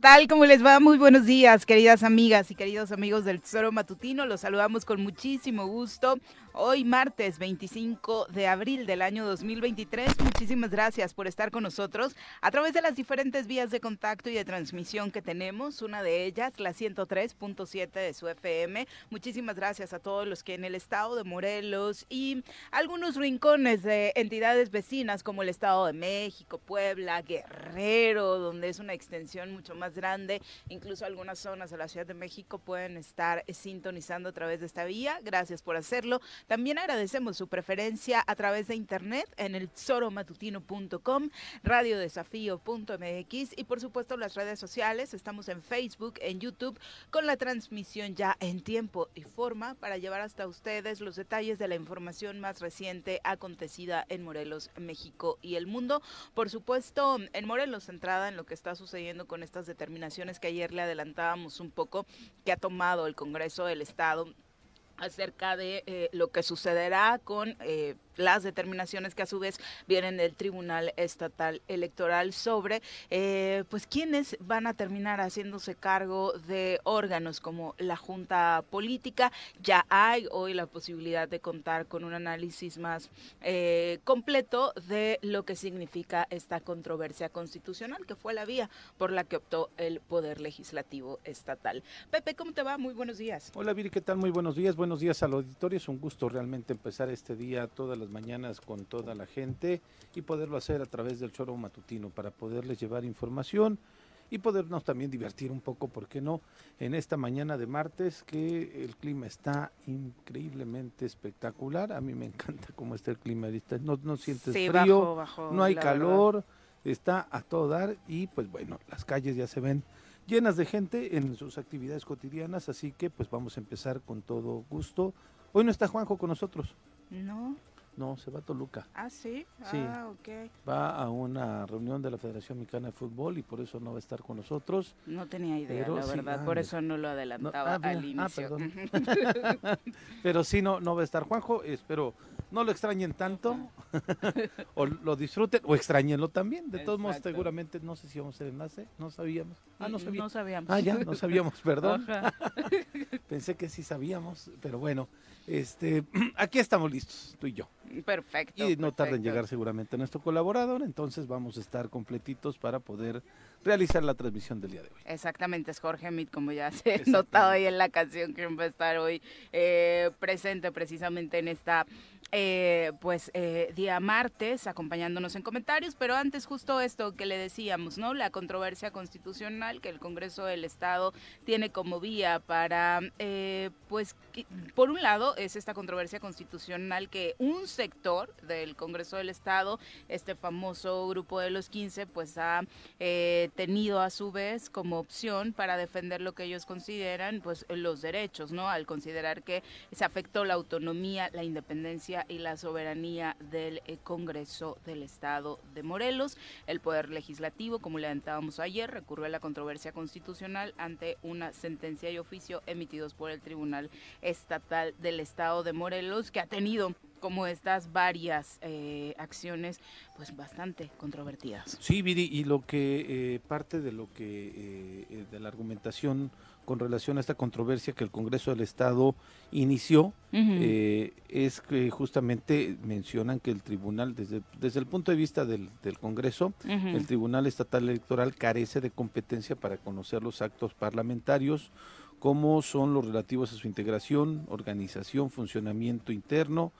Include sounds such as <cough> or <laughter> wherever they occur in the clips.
tal? ¿Cómo les va? Muy buenos días, queridas amigas y queridos amigos del Tesoro Matutino. Los saludamos con muchísimo gusto. Hoy martes 25 de abril del año 2023. Muchísimas gracias por estar con nosotros a través de las diferentes vías de contacto y de transmisión que tenemos. Una de ellas, la 103.7 de su FM. Muchísimas gracias a todos los que en el estado de Morelos y algunos rincones de entidades vecinas como el estado de México, Puebla, Guerrero, donde es una extensión mucho más grande. Incluso algunas zonas de la Ciudad de México pueden estar sintonizando a través de esta vía. Gracias por hacerlo. También agradecemos su preferencia a través de internet en el soromatutino.com, radiodesafío.mx y por supuesto las redes sociales. Estamos en Facebook, en YouTube, con la transmisión ya en tiempo y forma para llevar hasta ustedes los detalles de la información más reciente acontecida en Morelos, México y el mundo. Por supuesto, en Morelos, centrada en lo que está sucediendo con estas determinaciones que ayer le adelantábamos un poco que ha tomado el Congreso del Estado acerca de eh, lo que sucederá con eh, las determinaciones que a su vez vienen del Tribunal Estatal Electoral sobre eh, pues quiénes van a terminar haciéndose cargo de órganos como la Junta Política. Ya hay hoy la posibilidad de contar con un análisis más eh, completo de lo que significa esta controversia constitucional, que fue la vía por la que optó el Poder Legislativo Estatal. Pepe, ¿cómo te va? Muy buenos días. Hola Viri, ¿qué tal? Muy buenos días. Días al auditorio. Es un gusto realmente empezar este día todas las mañanas con toda la gente y poderlo hacer a través del choro matutino para poderles llevar información y podernos también divertir un poco, ¿por qué no? En esta mañana de martes que el clima está increíblemente espectacular. A mí me encanta <laughs> cómo está el clima. No, no sientes Sí, frío, bajo, bajo, no hay calor, está a todo dar y pues bueno, las calles ya se ven llenas de gente en sus actividades cotidianas, así que pues vamos a empezar con todo gusto. Hoy no está Juanjo con nosotros. No. No, se va a Toluca. Ah, sí. Sí. Ah, ok. Va a una reunión de la Federación Mexicana de Fútbol y por eso no va a estar con nosotros. No tenía idea, Pero la sí, verdad, ah, por eso no lo No, adelantaba ah, al ah, inicio. perdón. <laughs> Pero sí, no, no va a estar Juanjo. Espero no lo extrañen tanto <laughs> o lo disfruten o extrañenlo también. De todos modos, seguramente, no sé si vamos a hacer enlace. No sabíamos. Ah, no sabíamos. No sabíamos. Ah, ya, no sabíamos, <laughs> perdón. Pensé que sí sabíamos, pero bueno, este, <clears throat> aquí estamos listos, tú y yo. Perfecto. Y no tarda en perfecto. llegar seguramente nuestro colaborador, entonces vamos a estar completitos para poder realizar la transmisión del día de hoy. Exactamente, es Jorge Mit, como ya se ha notado ahí en la canción que va a estar hoy eh, presente precisamente en esta eh, pues eh, día martes acompañándonos en comentarios, pero antes justo esto que le decíamos, ¿no? La controversia constitucional que el Congreso del Estado tiene como vía para, eh, pues, por un lado es esta controversia constitucional que un sector del Congreso del Estado, este famoso grupo de los 15, pues ha tenido a su vez como opción para defender lo que ellos consideran, pues, los derechos, ¿no? Al considerar que se afectó la autonomía, la independencia y la soberanía del eh, Congreso del Estado de Morelos. El Poder Legislativo, como le adelantábamos ayer, recurrió a la controversia constitucional ante una sentencia y oficio emitidos por el Tribunal Estatal del Estado de Morelos, que ha tenido como estas varias eh, acciones pues bastante controvertidas. Sí, Viri, y lo que eh, parte de lo que de la argumentación con relación a esta controversia que el Congreso del Estado inició eh, es que justamente mencionan que el tribunal, desde, desde el punto de vista del, Congreso, el Tribunal Estatal Electoral carece de competencia para conocer los actos parlamentarios, como son los relativos a su integración, organización, funcionamiento interno,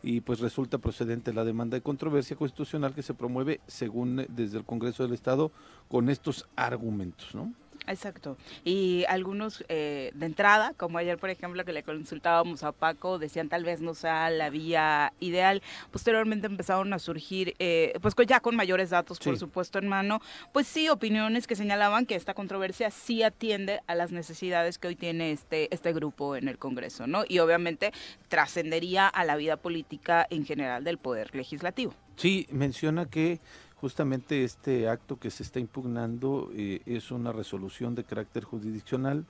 y pues resulta procedente la demanda de controversia constitucional que se promueve según desde el Congreso del Estado con estos argumentos, ¿no? Exacto. Y algunos eh, de entrada, como ayer, por ejemplo, que le consultábamos a Paco, decían tal vez no sea la vía ideal. Posteriormente empezaron a surgir, eh, pues ya con mayores datos, por supuesto, en mano, pues sí, opiniones que señalaban que esta controversia sí atiende a las necesidades que hoy tiene este, este grupo en el Congreso, ¿no? Y obviamente trascendería a la vida política en general del Poder Legislativo. Sí, menciona que Justamente este acto que se está impugnando eh, es una resolución de carácter jurisdiccional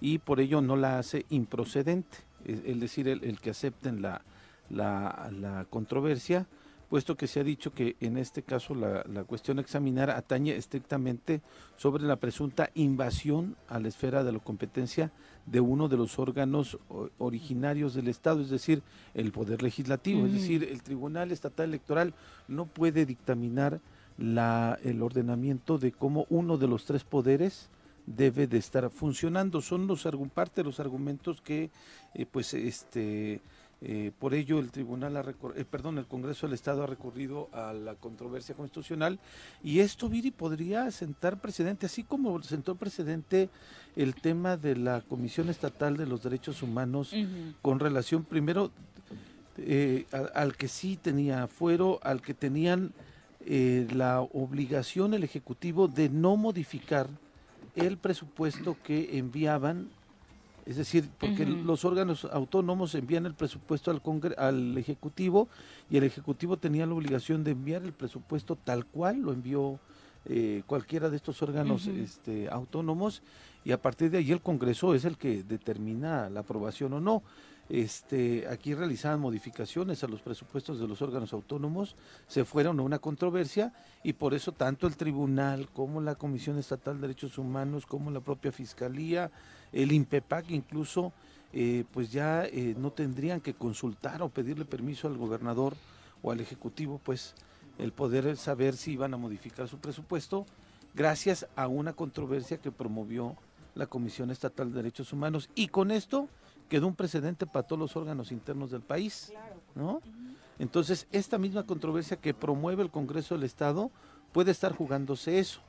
y por ello no la hace improcedente, es, decir, el, que acepten la, la, controversia, puesto que se ha dicho que en este caso la, la, cuestión a examinar atañe estrictamente sobre la presunta invasión a la esfera de la competencia de uno de los órganos originarios del Estado, es decir, el Poder Legislativo. Es decir, el Tribunal Estatal Electoral no puede dictaminar la, el ordenamiento de cómo uno de los tres poderes debe de estar funcionando. Son los parte de los argumentos que, eh, pues, este eh, por ello, el tribunal, ha eh, perdón, el Congreso del Estado ha recurrido a la controversia constitucional y esto, Viri, podría sentar precedente, así como sentó precedente el tema de la Comisión Estatal de los Derechos Humanos con relación primero eh, al, que sí tenía fuero, al que tenían la obligación el Ejecutivo de no modificar el presupuesto que enviaban es decir, porque los órganos autónomos envían el presupuesto al, al Ejecutivo y el Ejecutivo tenía la obligación de enviar el presupuesto tal cual lo envió eh, cualquiera de estos órganos este, autónomos y a partir de ahí el Congreso es el que determina la aprobación o no. Este, aquí realizaban modificaciones a los presupuestos de los órganos autónomos, se fueron a una controversia y por eso tanto el tribunal como la Comisión Estatal de Derechos Humanos como la propia Fiscalía, el INPEPAC incluso, eh, pues ya eh, no tendrían que consultar o pedirle permiso al gobernador o al ejecutivo, pues el poder saber si iban a modificar su presupuesto gracias a una controversia que promovió la Comisión Estatal de Derechos Humanos. Y con esto quedó un precedente para todos los órganos internos del país, ¿no? Entonces, esta misma controversia que promueve el Congreso del Estado puede estar jugándose eso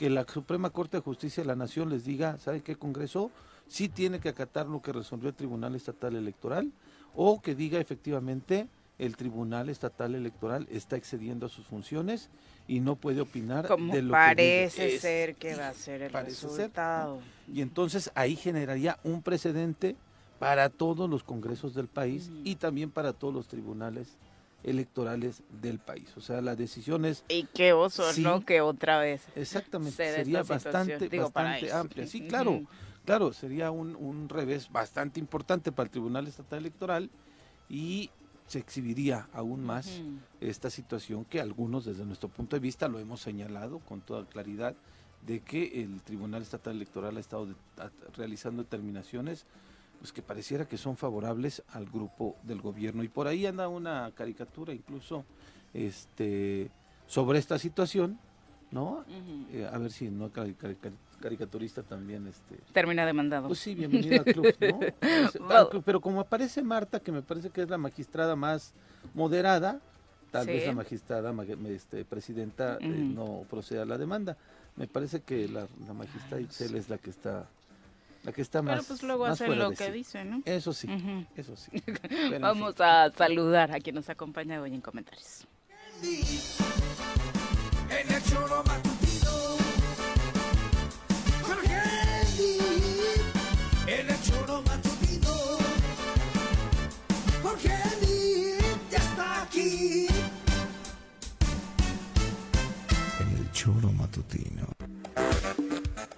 que la Suprema Corte de Justicia de la Nación les diga, ¿sabe qué Congreso? Sí tiene que acatar lo que resolvió el Tribunal Estatal Electoral o que diga efectivamente el Tribunal Estatal Electoral está excediendo a sus funciones y no puede opinar de lo parece que ser que va a ser el resultado. Y entonces ahí generaría un precedente para todos los congresos del país y también para todos los tribunales electorales del país. O sea, la decisión es... Y qué oso, ¿no? Que otra vez. Exactamente, sería bastante, bastante amplia. Sí, claro, claro, sería un, un revés bastante importante para el Tribunal Estatal Electoral y se exhibiría aún más esta situación que algunos desde nuestro punto de vista lo hemos señalado con toda claridad de que el Tribunal Estatal Electoral ha estado realizando determinaciones pues que pareciera que son favorables al grupo del gobierno. Y por ahí anda una caricatura incluso este sobre esta situación, ¿no? Eh, a ver si no caricaturista también, este... Termina demandado. Pues sí, bienvenido al club, ¿no? <laughs> Pues, club, Pero como aparece Marta, que me parece que es la magistrada más moderada, tal Sí. vez la magistrada, ma- este, presidenta, eh, no proceda a la demanda. Me parece que la, la magistrada Itzel es la que está, la que está Pero más pues luego hacen lo que sí. dice, ¿no? Eso sí, Ujú. eso sí. <laughs> Pero, en Vamos fin. a saludar a quien nos acompaña hoy en comentarios.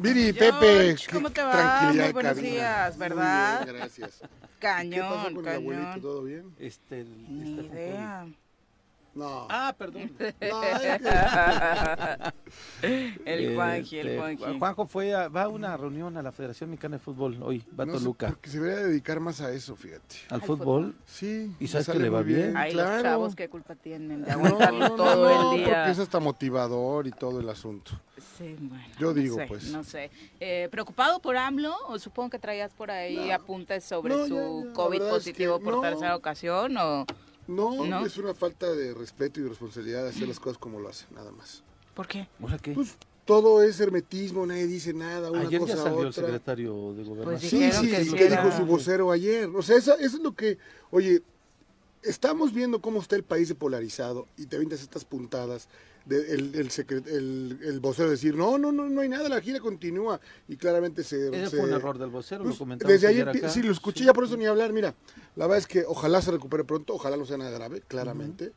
Viri, Pepe, ¿cómo te va? tranquilidad Muy buenos cabina. días, Muy ¿verdad? bien, gracias. ¿Qué pasó Cañón, con el abuelito? cañón. ¿Todo bien? Este, el- Ni. No. Ah, perdón. <laughs> No, es que- el Juanji, el Este, Juanji. Juanjo fue a- va a una reunión a la Federación Mexicana de Fútbol hoy, va a no sé Toluca. por qué se debería dedicar más a eso, fíjate. Al Al fútbol. fútbol. Sí. ¿Y sabes que le va bien? Ay, claro. los chavos, ¿qué culpa tienen de aguantarlo no, todo no, el día? porque es hasta motivador y todo el asunto. Sí, bueno, Yo no digo, sé, pues. No sé. Eh, ¿Preocupado por AMLO? ¿O supongo que traías por ahí apuntes sobre No, su ya, ya, COVID verdad es positivo que por no. tercera ocasión? ¿O No, ¿No? es una falta de respeto y de responsabilidad de hacer las cosas como lo hacen, nada más. por qué? ¿Ahora qué? Pues todo es hermetismo, nadie dice nada, una Ayer ya cosa el otra. secretario de gobernación. Pues Sí, Dijeron sí, que ¿y sí qué era- dijo su vocero ayer? O sea, eso, eso es lo que, oye, estamos viendo cómo está el país de polarizado y te avientas estas puntadas. De, el, el, secre- el, el vocero decir, no, no, no, no hay nada, la gira continúa. Y claramente se... Ese se- fue un error del vocero, pues, lo comentamos desde ayer acá. sí, lo escuché, Sí. ya por eso ni hablar. Mira, la verdad es que ojalá se recupere pronto, ojalá no sea nada grave, claramente.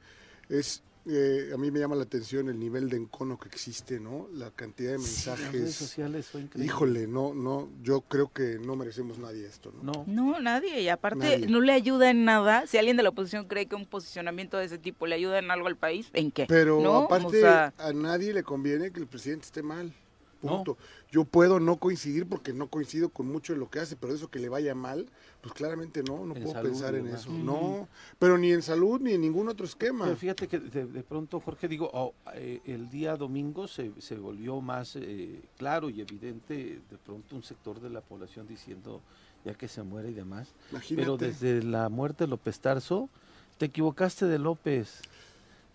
Es, eh, a mí me llama la atención el nivel de encono que existe, ¿no? La cantidad de Sí, las redes mensajes. sociales fue increíble. Híjole, no, no, yo creo que no merecemos nadie esto, ¿no? No, No, nadie. Y aparte, Nadie. no le ayuda en nada. Si alguien de la oposición cree que un posicionamiento de ese tipo le ayuda en algo al país, ¿en qué? Pero ¿No? aparte, O sea, a nadie le conviene que el presidente esté mal. No. Punto. Yo puedo no coincidir porque no coincido con mucho de lo que hace, pero eso que le vaya mal, pues claramente no, no En puedo salud pensar en eso. No, pero ni en salud ni en ningún otro esquema. Pero fíjate que de, de pronto, Jorge, digo, oh, eh, el día domingo se, se volvió más eh, claro y evidente de pronto un sector de la población diciendo ya que se muere y demás. Imagínate. Pero desde la muerte de López Tarso, te equivocaste de López.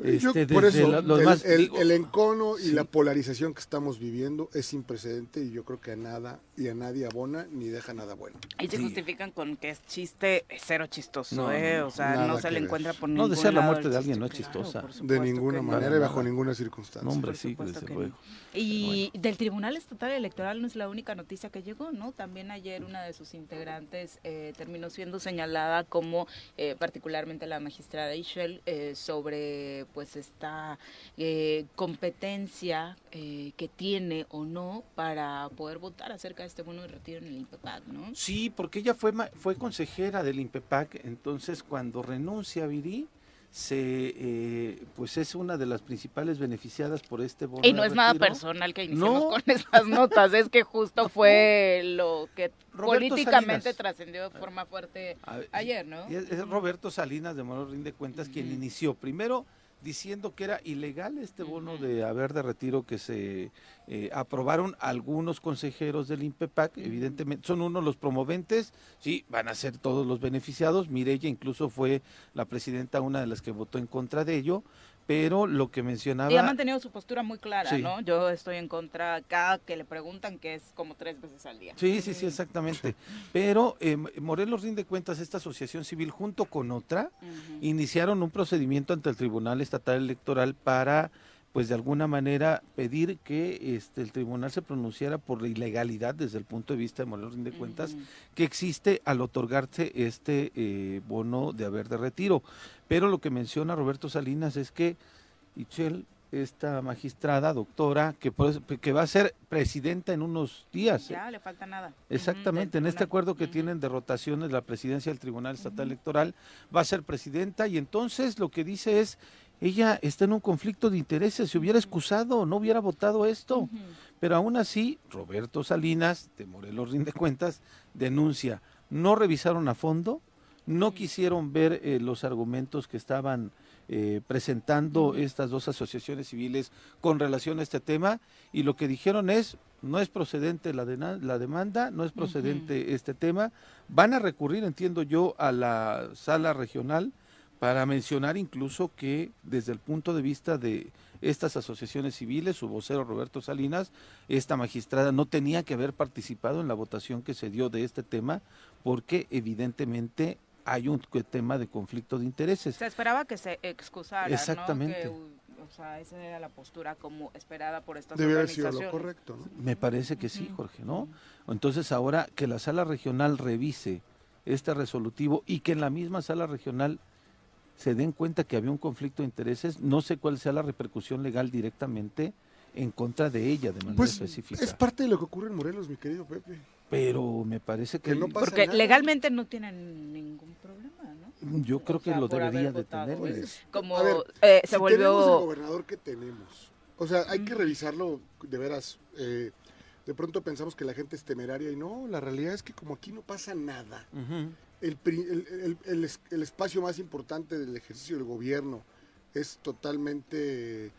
Yo, Este, por desde eso, la- lo el, demás, el- digo, el encono y sí. la polarización que estamos viviendo es sin precedente y yo creo que a nada y a nadie abona ni deja nada bueno. ahí se Sí. justifican con que es chiste, es cero chistoso, No, ¿eh? no, O sea, no se le ver. encuentra por No, ningún desear la muerte de alguien no es claro, chistosa. por De ninguna no. manera y bajo ninguna circunstancia. No, hombre, sí, desde luego. Y del Tribunal Estatal Electoral no es la única noticia que llegó, ¿no? También ayer una de sus integrantes eh, terminó siendo señalada como eh, particularmente la magistrada Ishel eh, sobre pues esta eh, competencia eh, que tiene o no para poder votar acerca de este bono de retiro en el INPEPAC, ¿no? Sí, porque ella fue, fue consejera del INPEPAC, entonces cuando renuncia a Viri, se, eh, pues es una de las principales beneficiadas por este bono. Y no es nada personal que iniciemos No. con estas notas, es que justo <laughs> fue lo que Roberto políticamente trascendió de forma fuerte ver, ayer, ¿no? Es, es Roberto Salinas de Morón Rinde Cuentas quien inició primero diciendo que era ilegal este bono de haber de retiro que se eh, aprobaron algunos consejeros del INPEPAC, evidentemente son uno de los promoventes, sí, van a ser todos los beneficiados, Mirella incluso fue la presidenta una de las que votó en contra de ello, pero lo que mencionaba... Y ha mantenido su postura muy clara, Sí. ¿no? Yo estoy en contra cada que le preguntan, que es como tres veces al día. Sí, sí, sí, exactamente. Pero eh, Morelos Rinde Cuentas, esta asociación civil junto con otra, iniciaron un procedimiento ante el Tribunal Estatal Electoral para, pues de alguna manera, pedir que este, el tribunal se pronunciara por la ilegalidad desde el punto de vista de Morelos Rinde Cuentas que existe al otorgarse este eh, bono de haber de retiro. Pero lo que menciona Roberto Salinas es que Ichel, esta magistrada, doctora, que, eso- que va a ser presidenta en unos días. ¿eh? Ya, le falta nada. Exactamente, en este acuerdo que tienen de rotaciones la presidencia del Tribunal Estatal Electoral va a ser presidenta y entonces lo que dice es, ella está en un conflicto de intereses, se hubiera excusado, no hubiera votado esto, pero aún así Roberto Salinas de Morelos <laughs> Rinde Cuentas denuncia, no revisaron a fondo, no quisieron ver eh, los argumentos que estaban eh, presentando estas dos asociaciones civiles con relación a este tema y lo que dijeron es no es procedente la, la demanda, no es procedente este tema, van a recurrir, entiendo yo, a la sala regional para mencionar incluso que desde el punto de vista de estas asociaciones civiles, su vocero Roberto Salinas, esta magistrada no tenía que haber participado en la votación que se dio de este tema porque evidentemente hay un tema de conflicto de intereses. Se esperaba que se excusara, ¿no? Exactamente. Que, o sea, esa era la postura como esperada por estas Debe haber sido organizaciones. lo correcto, ¿no? Me parece que sí, Jorge, ¿no? Entonces ahora que la sala regional revise este resolutivo y que en la misma sala regional se den cuenta que había un conflicto de intereses, no sé cuál sea la repercusión legal directamente en contra de ella de manera Pues específica. es parte de lo que ocurre en Morelos, mi querido Pepe. Pero me parece que, Que no pasa Porque nada. legalmente no tienen ningún problema, ¿no? yo creo o que lo debería de tener. pues, Como ver, eh, se si tenemos el gobernador que tenemos, o sea, hay que revisarlo de veras. eh, de pronto pensamos que la gente es temeraria y no, la realidad es que como aquí no pasa nada, el- el- el es- el espacio más importante del ejercicio del gobierno es totalmente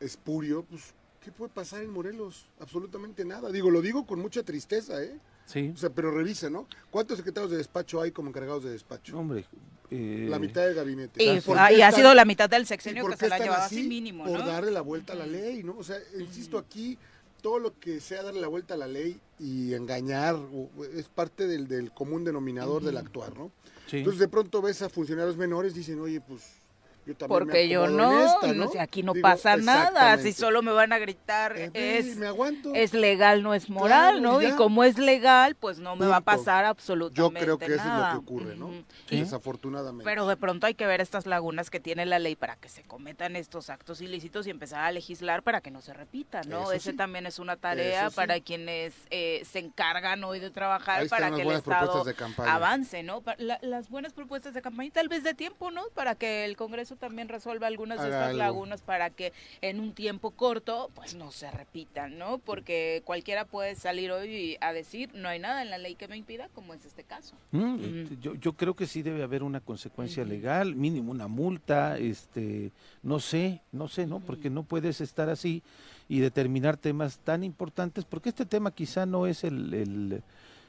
espurio, pues, ¿qué puede pasar en Morelos? Absolutamente nada. Digo, lo digo con mucha tristeza, ¿eh? Sí, O sea, pero revisa, ¿no? ¿Cuántos secretarios de despacho hay como encargados de despacho? hombre. eh, La mitad del gabinete. Y, ¿Por ah, y ha sido la mitad del ¿Y sexenio por que se la ha llevado así? así mínimo, Por ¿no? darle la vuelta a la ley, ¿no? O sea, insisto, aquí todo lo que sea darle la vuelta a la ley y engañar es parte del, del común denominador del actuar, ¿no? sí. Entonces de pronto ves a funcionarios menores, dicen, oye, pues yo también me Porque yo no, en esta, no sé, aquí no Digo, pasa nada, si solo me van a gritar Eh, es, me aguanto. es legal, no es moral, Claro, ¿no? y como es legal, pues no me va a pasar Yo absolutamente creo que eso nada. es lo que ocurre, ¿no? Sí. Desafortunadamente. Pero de pronto hay que ver estas lagunas que tiene la ley para que se cometan estos actos ilícitos y empezar a legislar para que no se repitan, ¿no? Eso Ese sí. también es una tarea Eso sí. para quienes eh, se encargan hoy de trabajar Ahí para que el Estado avance, ¿no? La- las buenas propuestas de campaña tal vez de tiempo, ¿no? Para que el Congreso también resuelva algunas de Haga estas algo. lagunas para que en un tiempo corto pues no se repitan, ¿no? Porque cualquiera puede salir hoy a decir no hay nada en la ley que me impida, como es este caso. Mm, este, yo, yo creo que sí debe haber una consecuencia legal, mínimo una multa, este, no sé, no sé, ¿no? Porque no puedes estar así y determinar temas tan importantes, porque este tema quizá no es el, el-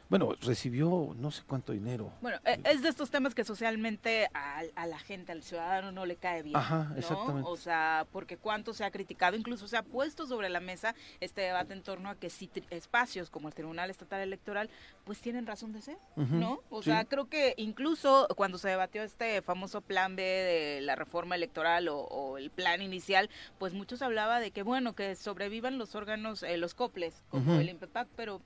bueno, recibió no sé cuánto dinero. Bueno, eh, es de estos temas que socialmente a, a la gente, al ciudadano no le cae bien. Ajá, ¿no? exactamente. O sea, porque cuánto se ha criticado, incluso se ha puesto sobre la mesa este debate en torno a que si espacios como el Tribunal Estatal Electoral, pues tienen razón de ser, ¿no? O sí. sea, creo que incluso cuando se debatió este famoso plan B de la reforma electoral o, o el plan inicial, pues muchos hablaba de que, bueno, que sobrevivan los órganos, eh, los coples, como Ujú. el INPEPAC, pero...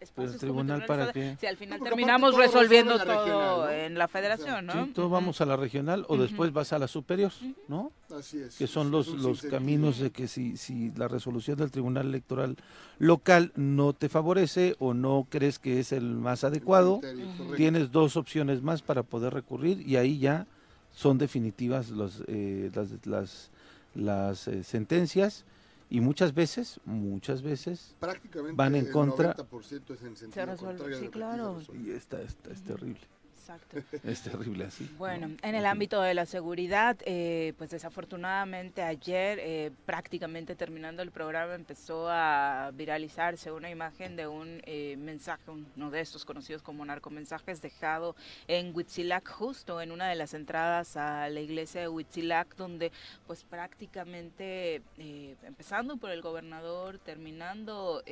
espacios como tribunal para qué? Si al final No, terminamos todo resolviendo todo regional, ¿no? en la federación, ¿no? Sí, todo Ujú. vamos a la regional o después vas a la superior, ¿no? Así es. Que son es los, los caminos de que si, si la resolución del Tribunal Electoral local no te favorece o no crees que es el más adecuado, tienes dos opciones más para poder recurrir y ahí ya son definitivas los, eh, las, las, las, eh, sentencias y muchas veces, muchas veces, Prácticamente van en el contra. 90% es en sentido resuelve, contrario a sí, claro. se y esta, esta es terrible, Exacto. <laughs> es terrible así. Bueno, ¿no? en el ámbito de la seguridad, eh, pues desafortunadamente ayer, eh, prácticamente terminando el programa, empezó a viralizarse una imagen de un eh, mensaje, uno de estos conocidos como narcomensajes, dejado en Huitzilac, justo en una de las entradas a la iglesia de Huitzilac, donde pues prácticamente, eh, empezando por el gobernador, terminando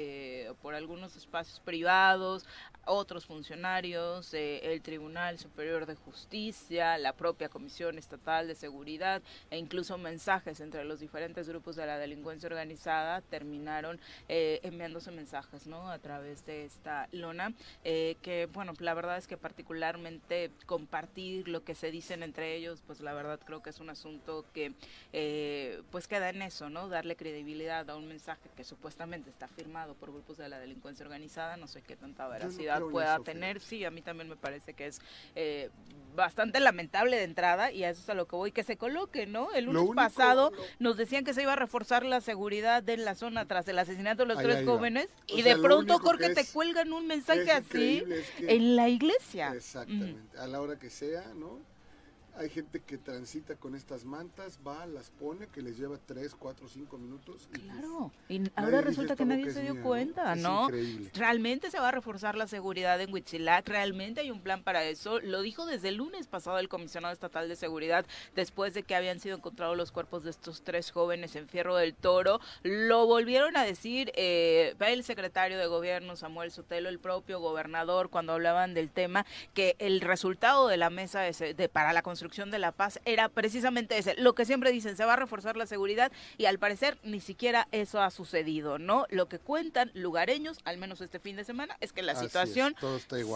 por algunos espacios privados, otros funcionarios, el Tribunal Superior de Justicia, la propia Comisión Estatal de Seguridad e incluso mensajes entre los diferentes grupos de la delincuencia organizada terminaron eh, enviándose mensajes ¿no? a través de esta lona, eh, que bueno, la verdad es que particularmente compartir lo que se dicen entre ellos, pues la verdad creo que es un asunto que eh, pues queda en eso, ¿no? Darle credibilidad a un mensaje que supuestamente está firmado por grupos de la delincuencia organizada, no sé qué tanta veracidad pueda eso, tener. Sí, a mí también me parece que es eh, bastante lamentable de entrada y a eso es a lo que voy, que se coloque, ¿no? El lunes único- pasado lo- nos decían que se iba a reforzar la seguridad de la zona tras el asesinato de los tres jóvenes O y sea, de pronto, Jorge, te cuelgan un mensaje así increíble, es que- en la iglesia. Exactamente. A la hora que sea, ¿no? Hay gente que transita con estas mantas, va, las pone, que les lleva 3, 4, 5 minutos. y pues, Claro, y ahora resulta "Esta que nadie se dio mía", ¿no? cuenta, ¿no? increíble. Realmente se va a reforzar la seguridad en Huitzilac, realmente hay un plan para eso. Lo dijo desde el lunes pasado el comisionado estatal de seguridad, después de que habían sido encontrados los cuerpos de estos tres jóvenes en Fierro del Toro. Lo volvieron a decir eh, el secretario de gobierno, Samuel Sotelo, el propio gobernador, cuando hablaban del tema, que el resultado de la mesa de se- de- para la construcción de la paz era precisamente ese. Lo que siempre dicen, se va a reforzar la seguridad y al parecer ni siquiera eso ha sucedido, ¿no? Lo que cuentan lugareños, al menos este fin de semana, es que la Así situación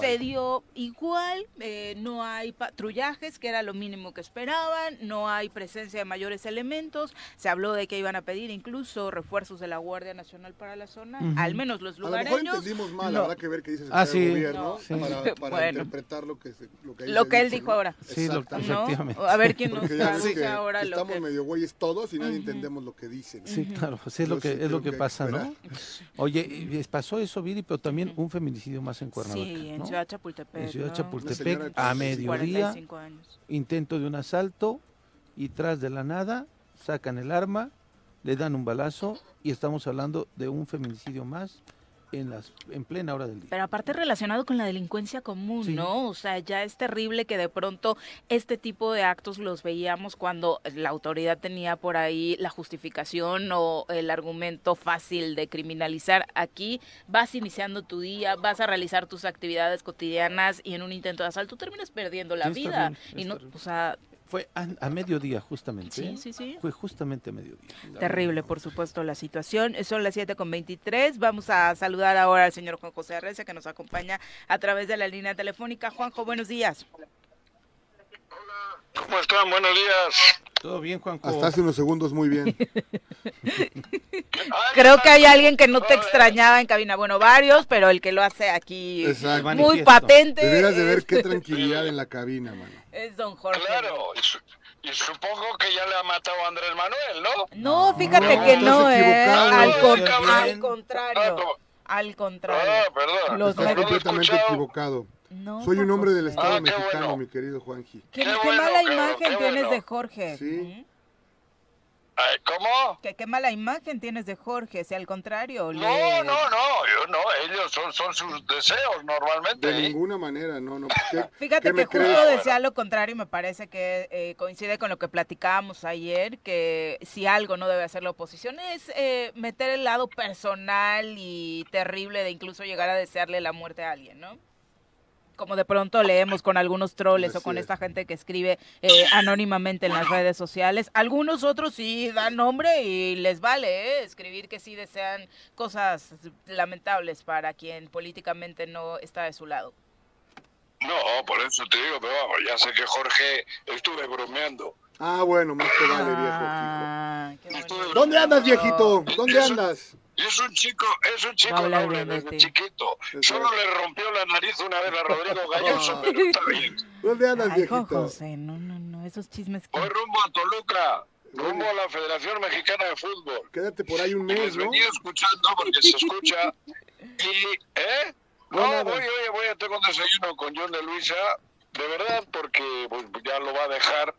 se dio igual, eh, no hay patrullajes, que era lo mínimo que esperaban, no hay presencia de mayores elementos, se habló de que iban a pedir incluso refuerzos de la Guardia Nacional para la zona, al menos los A lo mejor lugareños. entendimos mal, no. habrá que ver qué dice el Ah, secretario de sí. gobierno No. Sí. para, para <laughs> Bueno. interpretar lo que, se- lo que, ahí Lo se que él dijo ¿no? ahora. Sí, lo- Exactamente. ¿No? A ver quién nos traduce ahora lo estamos que... medio güeyes todos y nadie Ujú. entendemos lo que dicen. Sí, claro, pues es lo que sí es lo que que pasa, que ¿no? Oye, pasó eso, Viri, pero también un feminicidio más en Cuernavaca, Sí, en ¿no? Ciudad Chapultepec. En Ciudad Chapultepec, de a 45 mediodía, 45 años. intento de un asalto y tras de la nada sacan el arma, le dan un balazo y estamos hablando de un feminicidio más en las en plena hora del día. Pero aparte relacionado con la delincuencia común, Sí. ¿no? O sea, ya es terrible que de pronto este tipo de actos los veíamos cuando la autoridad tenía por ahí la justificación o el argumento fácil de criminalizar. Aquí vas iniciando tu día, vas a realizar tus actividades cotidianas y en un intento de asalto terminas perdiendo la Sí, vida. bien, y no, terrible. o sea, Fue a, a mediodía justamente. sí, sí, sí. Fue justamente a mediodía. Terrible, por supuesto, la situación. Son las 7 con 23. Vamos a saludar ahora al señor Juan José Arreza, que nos acompaña a través de la línea telefónica. Juanjo, buenos días. ¿Cómo están? Buenos días. Todo bien, Juanjo. Hasta hace unos segundos muy bien. <laughs> Creo que hay alguien que no te Hola. extrañaba en cabina. Bueno, varios, pero el que lo hace aquí Exacto. muy patente Deberías de ver qué tranquilidad en la cabina, mano. Es don Jorge. Claro, y, su- y supongo que ya le ha matado a Andrés Manuel, ¿no? No, fíjate No, que no, ¿eh? Al, con- al Ah, contrario. no. Al Ah, contrario. perdón. Los Estás completamente escuchado. equivocado. No, Soy un hombre del. Estado Ah, mexicano, bueno. mi querido Juanji. Qué, Qué qué bueno, mala cabrón, imagen qué tienes bueno. de Jorge. Sí. Ujú. ¿Cómo? Que qué mala imagen tienes de Jorge, si al contrario. No, le- no, no, yo no, ellos son, son sus deseos normalmente. De ¿eh? ninguna manera, no, no. ¿qué- <laughs> Fíjate qué que justo crees? decía lo contrario, y me parece que eh, coincide con lo que platicábamos ayer, que si algo no debe hacer la oposición es eh, meter el lado personal y terrible de incluso llegar a desearle la muerte a alguien, ¿no? Como de pronto leemos con algunos troles o con es. esta gente que escribe eh, anónimamente en las redes sociales. Algunos otros sí dan nombre y les vale ¿eh? escribir que sí desean cosas lamentables para quien políticamente no está de su lado. No, por eso te digo, pero vamos, ya sé que Jorge estuve bromeando. Ah, bueno, más te vale, Ah, qué viejo. ¿Dónde andas, viejito? ¿Dónde andas? Y es un chico, es un chico Habla noble bien desde ti. chiquito. Solo le rompió la nariz una vez a Rodrigo <laughs> Galloso, pero está bien. ¿Dónde andas, viejito? José, no, no, no, esos chismes que... Voy rumbo a Toluca, rumbo a la Federación Mexicana de Fútbol. Quédate por ahí un mes, les ¿no? venía escuchando porque se escucha. <laughs> Y, ¿eh? No, No, voy, oye, voy a tener un desayuno con John de Luisa, de verdad, porque pues, ya lo va a dejar.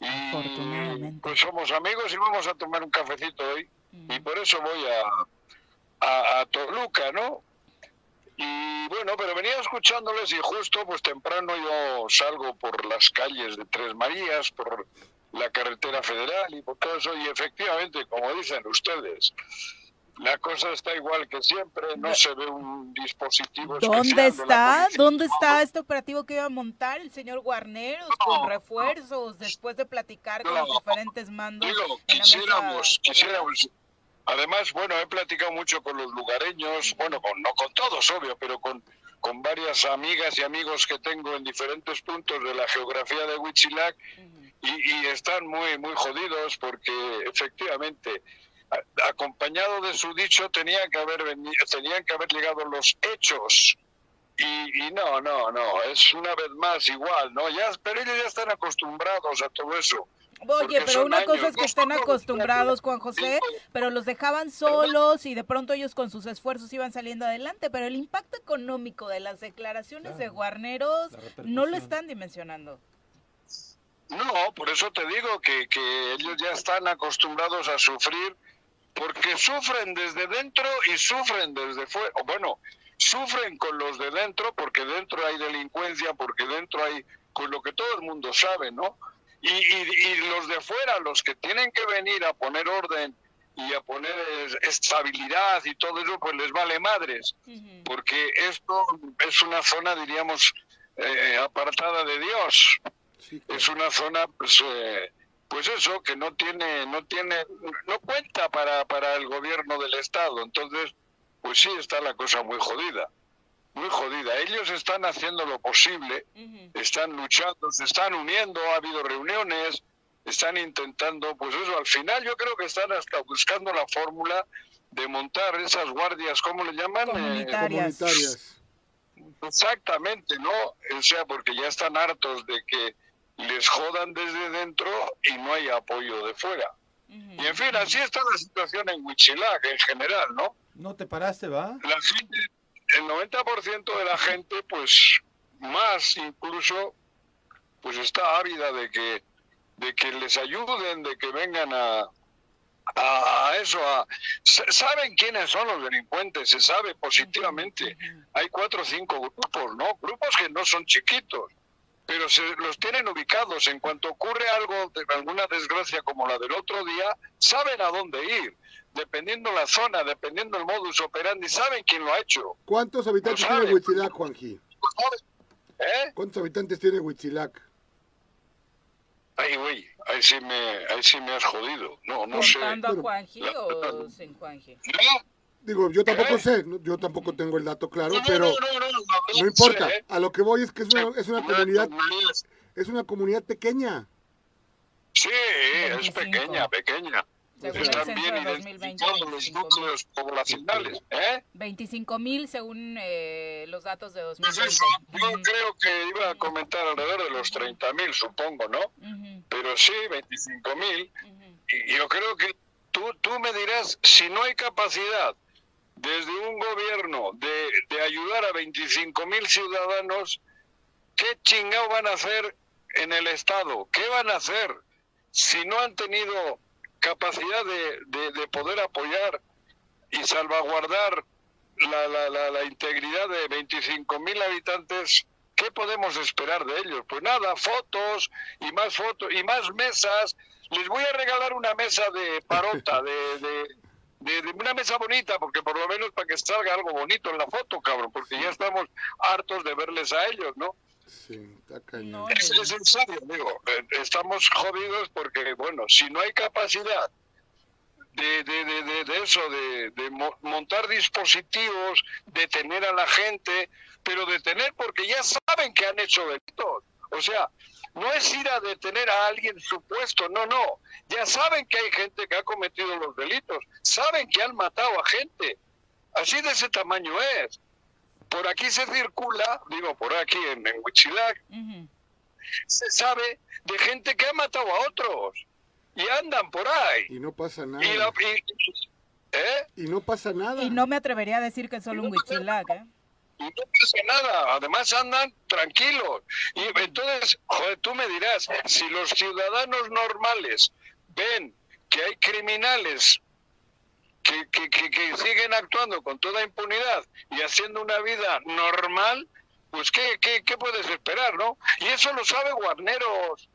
Y Afortunadamente. pues somos amigos y vamos a tomar un cafecito hoy. Mm. Y por eso voy a, a, a Toluca, ¿no? Y bueno, pero venía escuchándoles y justo pues temprano yo salgo por las calles de Tres Marías, por la carretera federal y por todo eso y efectivamente, como dicen ustedes, la cosa está igual que siempre, no se ve un dispositivo ¿Dónde está? ¿Dónde está este operativo que iba a montar el señor Guarneros con refuerzos después de platicar con los diferentes mandos? Digo, quisiéramos, quisiéramos. Además, bueno, he platicado mucho con los lugareños, bueno, con, no con todos, obvio, pero con, con varias amigas y amigos que tengo en diferentes puntos de la geografía de Huitzilac y, y están muy, muy jodidos porque efectivamente, acompañado de su dicho, tenían que haber veni- tenían que haber llegado los hechos. Y, y no, no, no, es una vez más igual, ¿no? Ya, pero ellos ya están acostumbrados a todo eso. Oye, pero una cosa es que estén acostumbrados, Juan José, pero los dejaban solos y de pronto ellos con sus esfuerzos iban saliendo adelante, pero el impacto económico de las declaraciones de. Guarneros no lo están dimensionando. No, por eso te digo que, que ellos ya están acostumbrados a sufrir porque sufren desde dentro y sufren desde fuera. Bueno, sufren con los de dentro porque dentro hay delincuencia, porque dentro hay con lo que todo el mundo sabe, ¿no? Y, y, y los de fuera, los que tienen que venir a poner orden y a poner es- estabilidad y todo eso, pues les vale madres, porque esto es una zona, diríamos, eh, apartada de Dios Sí, es una zona pues eh, pues eso que no tiene no tiene no cuenta para para el gobierno del estado entonces pues sí está la cosa muy jodida muy jodida ellos están haciendo lo posible están luchando se están uniendo ha habido reuniones están intentando pues eso al final yo creo que están hasta buscando la fórmula de montar esas guardias cómo le llaman Eh, Comunitarias. comunitarias. Exactamente, ¿no? O sea, porque ya están hartos de que les jodan desde dentro y no hay apoyo de fuera. Y en fin, así está la situación en Huichilac en general, ¿no? ¿No te paraste, va? La gente, el 90% de la gente, pues más incluso, pues está ávida de que, de que les ayuden, de que vengan a, a eso, a, sa- saben quiénes son los delincuentes, se sabe positivamente. Hay cuatro o cinco grupos, ¿no? Grupos que no son chiquitos, pero se los tienen ubicados. En cuanto ocurre algo, de alguna desgracia como la del otro día, saben a dónde ir. Dependiendo la zona, dependiendo el modus operandi, saben quién lo ha hecho. ¿Cuántos habitantes tiene. Huitzilac, Juanji? ¿Eh? ¿Cuántos habitantes tiene Huitzilac? Ay, güey, ahí sí me, ahí sí me has jodido. No, no sé. ¿Contando a Juanji la- o sin Juanji? No, Digo, yo tampoco ¿Eh? sé, yo tampoco tengo el dato claro, no, pero no, no, no, no, no importa. sé, ¿eh? A lo que voy es que es una, es una comunidad, es una comunidad pequeña. Sí, es 25. pequeña, pequeña. Según el Están censo bien de 2020, identificados los 25,000. núcleos poblacionales. ¿eh? 25 mil según eh, los datos de Pues 2020. eso, yo creo que iba a comentar alrededor de los 30 mil, supongo, ¿no? Pero sí, 25 mil. Y yo creo que tú, tú me dirás, si no hay capacidad desde un gobierno de, de ayudar a 25 mil ciudadanos, ¿qué chingado van a hacer en el Estado? ¿Qué van a hacer si no han tenido capacidad de, de- de poder apoyar y salvaguardar la, la, la, la integridad de 25 mil habitantes? ¿Qué podemos esperar de ellos? Pues nada, fotos y más fotos y más mesas. Les voy a regalar una mesa de parota, de, de, de- de una mesa bonita, porque por lo menos para que salga algo bonito en la foto, cabrón, porque ya estamos hartos de verles a ellos, ¿no? Sí, está cañón. No, Es, es en serio, digo, eh, estamos jodidos porque, bueno, si no hay capacidad de, de, de, de, de eso, de, de mo- montar dispositivos, detener a la gente, pero detener porque ya saben que han hecho delitos. O sea, no es ir a detener a alguien supuesto, no, no. Ya saben que hay gente que ha cometido los delitos, saben que han matado a gente. Así de ese tamaño es. Por aquí se circula, digo, por aquí en, en Huichilac, se sabe de gente que ha matado a otros y andan por ahí. Y no pasa Y la- nada. y- ¿eh? Y no pasa nada. Y no me atrevería a decir que es solo un huichilac, ¿eh? Y no pasa nada, además andan tranquilos. Y entonces, joder, tú me dirás, si los ciudadanos normales ven que hay criminales que, que, que, que siguen actuando con toda impunidad y haciendo una vida normal, pues ¿qué, qué, qué puedes esperar, no? Y eso lo sabe Guarneros.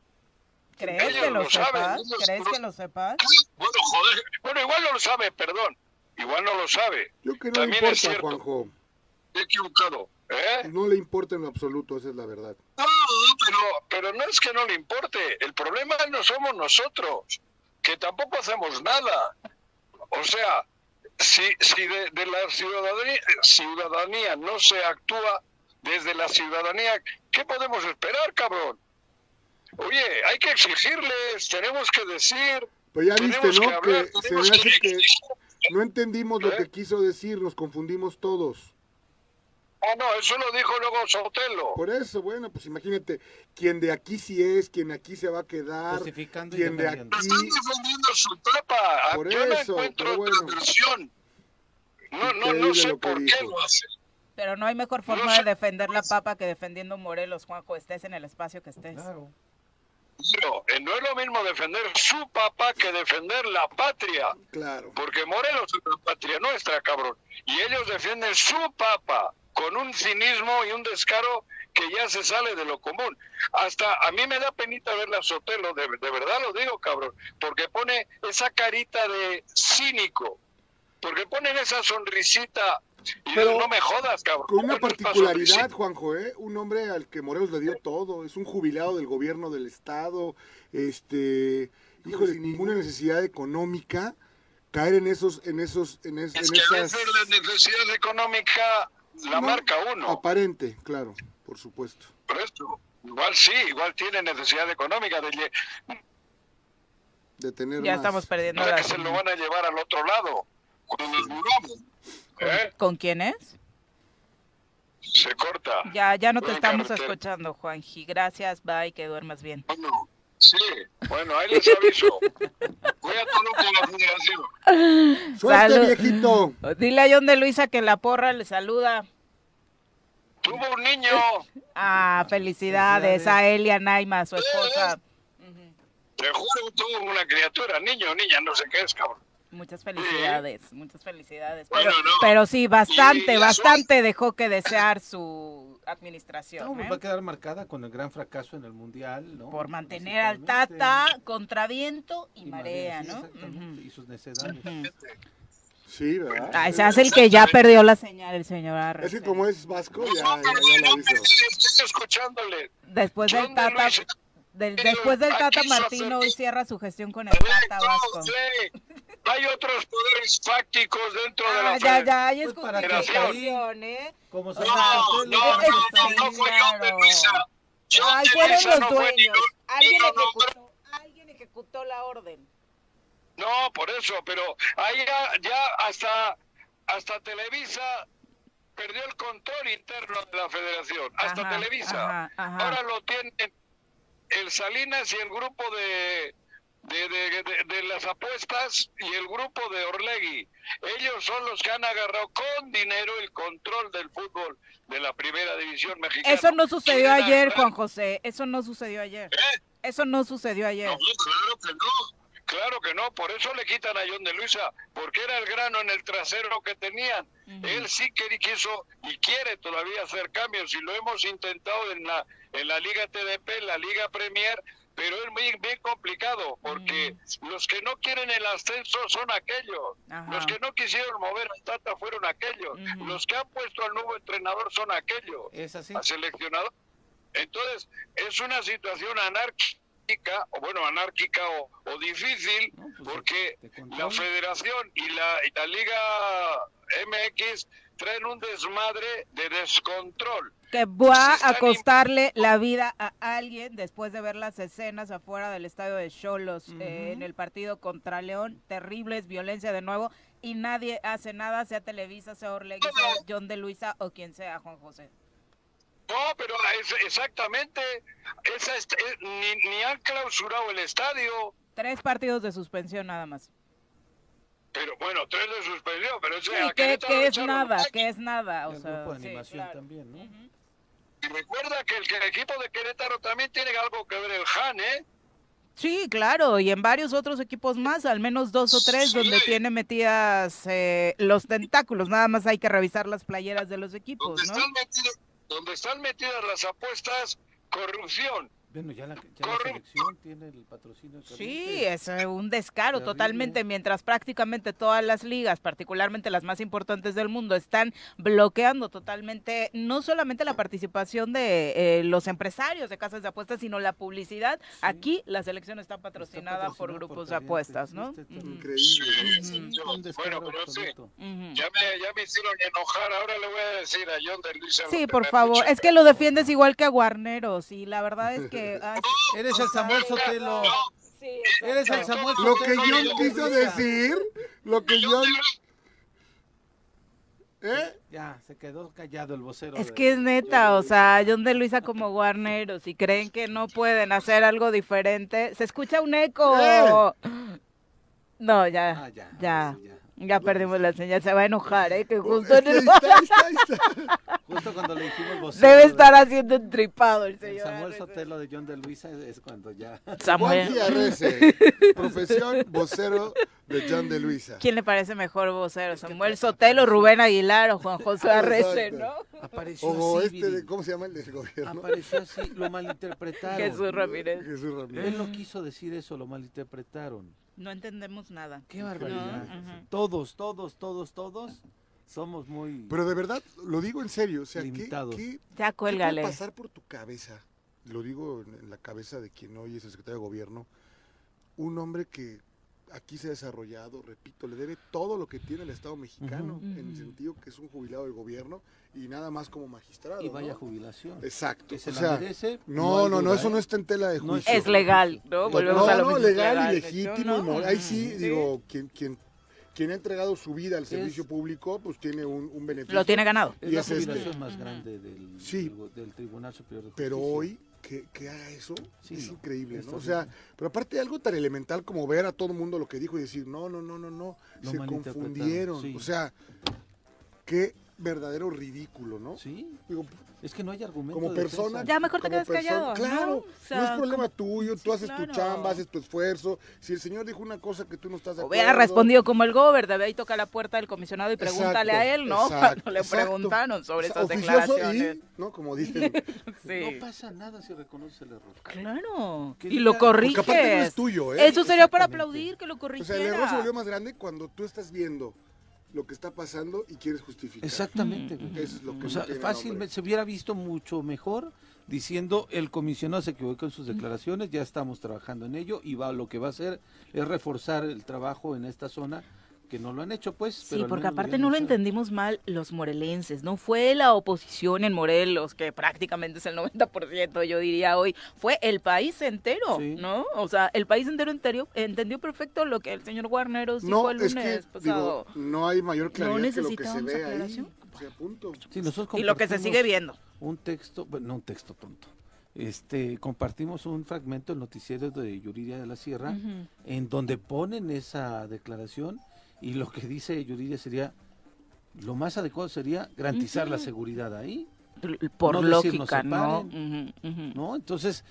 ¿Crees Ellos que lo lo saben, sepas? ellos ¿Crees que lo sepas? Bueno, joder, bueno, igual no lo sabe, perdón. Igual no lo sabe. Yo que no También es importa, cierto. Juanjo. Equivocado. ¿Eh? No le importa en absoluto, esa es la verdad. No, pero, pero no es que no le importe. El problema no somos nosotros, que tampoco hacemos nada. O sea, si, si de, de la ciudadanía, ciudadanía no se actúa desde la ciudadanía, ¿qué podemos esperar, cabrón? Oye, hay que exigirles, tenemos que decir. Pero ya viste, ¿no? hablar, Que se tenemos me hace que no entendimos lo ¿Eh? que quiso decir, nos confundimos todos. Ah, no, eso lo dijo luego Sotelo. Por eso, bueno, pues imagínate, quien de aquí sí es, quien aquí se va a quedar, Justificando y quien de aquí... Están defendiendo su tapa. Por Yo no eso, encuentro otra bueno. versión. No, no, no sé por qué lo hace. Pero no hay mejor forma No sé. de defender la papa que defendiendo Morelos, Juanjo, estés en el espacio que estés. Claro. Pero eh, no es lo mismo defender su papá que defender la patria. Claro. Porque Morelos es la patria nuestra, cabrón. Y ellos defienden su papa con un cinismo y un descaro que ya se sale de lo común. Hasta a mí me da penita ver la Sotelo, de, de verdad lo digo, cabrón, porque pone esa carita de cínico, porque ponen esa sonrisita. Y Pero no me jodas, cabrón. Con una ¿cómo no es para particularidad? Juanjo, ¿eh? Un hombre al que Morelos le dio todo, es un jubilado del gobierno del estado, este, híjole, sin ninguna necesidad económica, caer en esos, en esos, en, es- Es en que a veces la necesidad económica la No, marca uno. Aparente, claro, por supuesto. Por eso, igual sí, igual tiene necesidad económica de De tener Ya más. estamos perdiendo Ahora la que se lo van a llevar al otro lado. Cuando nos muramos, ¿eh? ¿Con quién es? Se corta. Ya, ya no te estamos escuchando, Juanji. Gracias, bye, que duermas bien. Bueno, sí, bueno, ahí les aviso. Voy a Toluca a la federación. ¡Suerte, Salud. viejito! Dile a John de Luisa que la porra le saluda. Tuvo un niño. Ah, felicidades Felicidades. a él y a Naima, su esposa. Te juro, tuvo una criatura, niño o niña, no sé qué es, cabrón. Muchas felicidades, muchas felicidades. Bueno, Pero, no. pero sí, bastante, bastante dejó que desear su administración. No, pues ¿eh? va a quedar marcada con el gran fracaso en el Mundial, ¿no? Por mantener al. Tata contra viento y, Y marea, sí, ¿no? exactamente, Ujú. Y sus necedades. Ujú. Sí, ¿verdad? Ah, se hace el que ya perdió la señal, el señor Arre. Es que como es vasco, ya, ya, ya lo hizo. estoy escuchándole. Después del Tata, del- después del Tata Martino hoy cierra su gestión con el Tata Vasco. Hay otros poderes fácticos dentro de Ah, la ya, ya, federación. hay Pues para que ¿eh? Como No, no, no, no, no fue John de. Luisa. John Ay, de Luisa los no fue ni ni Alguien nombró. ejecutó, alguien ejecutó la orden. No, por eso, pero ahí ya, ya hasta, hasta Televisa perdió el control interno de la federación, hasta Ajá, Televisa. ajá, ajá. Ahora lo tienen el Salinas y el grupo de, de, de- de- de las apuestas y el grupo de Orlegui. Ellos son los que han agarrado con dinero el control del fútbol de la primera división mexicana. Eso no sucedió ayer, Juan José. Eso no sucedió ayer. ¿Eh? Eso no sucedió ayer. No, claro que no. Claro que no, por eso le quitan a John de Luisa, porque era el grano en el trasero que tenían. Ujú. Él sí que quiso y quiere todavía hacer cambios y lo hemos intentado en la en la Liga TDP, en la Liga Premier, pero es muy bien complicado porque los que no quieren el ascenso son aquellos, Ajá. los que no quisieron mover al Tata fueron aquellos, los que han puesto al nuevo entrenador son aquellos Es así. al seleccionador. Entonces, es una situación anárquica, o bueno, anárquica o, o difícil, No, pues, porque la federación y la, y la Liga MX traen un desmadre de descontrol. Que va a costarle la vida a alguien después de ver las escenas afuera del estadio de Cholos eh, en el partido contra León. Terribles, violencia de nuevo. Y nadie hace nada, sea Televisa, sea Orlegui, sea John de Luisa o quien sea, Juan José. No, pero es, exactamente, esa es- es- ni, ni han clausurado el estadio, Tres partidos de suspensión nada más. pero bueno, tres de suspensión, pero ese Sí, que, que es nada, que es nada. O el sea, grupo de sí, animación claro. también, ¿no? Recuerda que el, que el equipo de Querétaro también tiene algo que ver el Han, ¿eh? Sí, claro, y en varios otros equipos más, al menos dos o tres, Sí. donde tiene metidas eh, los tentáculos. Nada más hay que revisar las playeras de los donde equipos, ¿no? están metidas, donde están metidas las apuestas, corrupción. Bueno, ya la, ya la Correcto. selección tiene el patrocinio. Sí, es eh, un descaro Terrible. totalmente, mientras prácticamente todas las ligas, particularmente las más importantes del mundo, están bloqueando totalmente no solamente la participación de eh, los empresarios de casas de apuestas, sino la publicidad. Aquí la selección está Está patrocinada por grupos de apuestas, ¿no? Increíble, ¿no? Sí, Un Bueno, descaro pero sí, absoluto. Ujú. ya me, ya me hicieron enojar, ahora le voy a decir a John de Luisa. Sí, por favor. Es que lo defiendes igual que a Guarneros y la verdad es que... <laughs> ay, Eres el Samuel Sotelo. sí, Eres el. Samuel Lo que. John de quiso decir, lo que John... ¿Eh? Ya, se quedó callado el vocero. Es de- que es neta, o sea, John de Luisa como Guarneros y creen que no pueden hacer algo diferente. Se escucha un eco. ¡Eh! No, ya, Ah, ya. ya. ahora sí, ya. Ya perdimos la señal, se va a enojar, ¿eh? Que justo en Ahí el... está, ahí está, ahí está. <laughs> Justo cuando le dijimos vocero Debe de- estar haciendo entripado el el señor. Samuel. Sotelo de John de Luisa es, cuando ya. Samuel. Juanji Arrece, <laughs> profesión vocero de John de Luisa. ¿Quién le parece mejor vocero? ¿Samuel Sotelo, Rubén Aguilar o Juan José Arrece, no? Apareció O así, este, de. ¿cómo se llama el del gobierno? Apareció así, lo malinterpretaron. Jesús Ramírez. Jesús Ramírez. Él no quiso decir eso, lo malinterpretaron. No entendemos nada. Qué barbaridad. No. Todos, todos, todos, todos somos muy. Pero de verdad, lo digo en serio, o sea, ¿qué, Limitados. qué, Ya qué puede pasar por tu cabeza? Lo digo en, en la cabeza de quien hoy es el secretario de gobierno. Un hombre que aquí se ha desarrollado, repito, le debe todo lo que tiene el Estado mexicano, en el sentido que es un jubilado del gobierno y nada más como magistrado. y vaya ¿no? jubilación. Exacto. Que se o la sea, merece. no, no, no, duda, eso ¿eh? no está en tela de No es- juicio. Es legal, ¿no? Volvemos no, a lo no, mismo. legal y legítimo. hecho, y moral. Ahí sí, digo, quien, quien, quien ha entregado su vida al servicio público, pues tiene un, un beneficio. Lo tiene ganado. Es Y la es este. jubilación más Ujú. grande del, Sí. del, del Tribunal Superior de Justicia. Pero hoy, que, que haga eso, Sí, es increíble, ¿no? O sea, pero aparte algo tan elemental como ver a todo el mundo lo que dijo y decir, no, no, no, no, no, Lo se confundieron. sí. O sea, qué verdadero ridículo, ¿no? Sí, Digo, es que no hay argumento. como de persona. defensa. Ya mejor te quedas callado, ¿no? Claro, O sea, no es problema como- tuyo, Sí, tú haces claro. tu chamba, haces tu esfuerzo. Si el señor dijo una cosa que tú no estás de acuerdo. Hubiera respondido como el gober, de ahí toca la puerta del comisionado y pregúntale a él, ¿no? exacto, Cuando le exacto. preguntaron sobre O sea, esas declaraciones. Y, ¿no? Como dicen. <laughs> Sí. No pasa nada si reconoce el error. Claro. Y lo aparte no corriges. es tuyo, ¿eh? Eso sería para aplaudir que lo O corrigiera. sea, el error se volvió más grande cuando tú estás viendo lo que está pasando y quieres justificar. Exactamente. Mm. Eso es lo que O sea, fácilmente se hubiera visto mucho mejor diciendo el comisionado se equivocó en sus declaraciones, ya estamos trabajando en ello y va lo que va a hacer es reforzar el trabajo en esta zona que no lo han hecho pues. Sí, pero porque aparte no lo entendimos mal los morelenses, no fue la oposición en Morelos, que prácticamente es el 90%, yo diría hoy, fue el país entero, Sí. ¿no? O sea, el país entero entendió, entendió perfecto lo que el señor Guarneros dijo No, el es lunes que pasado. digo, no hay mayor claridad que lo que se necesitamos ve ahí. aclaración. O sea, punto. Sí, nosotros y lo que se sigue viendo. Un texto, bueno, no un texto pronto. Este, compartimos un fragmento del noticiero de Yuridia de la Sierra Ujú. en donde ponen esa declaración y lo que dice Yuridia sería lo más adecuado sería garantizar la seguridad ahí, Por No decir, no lógica, se ¿no? ¿no? Entonces,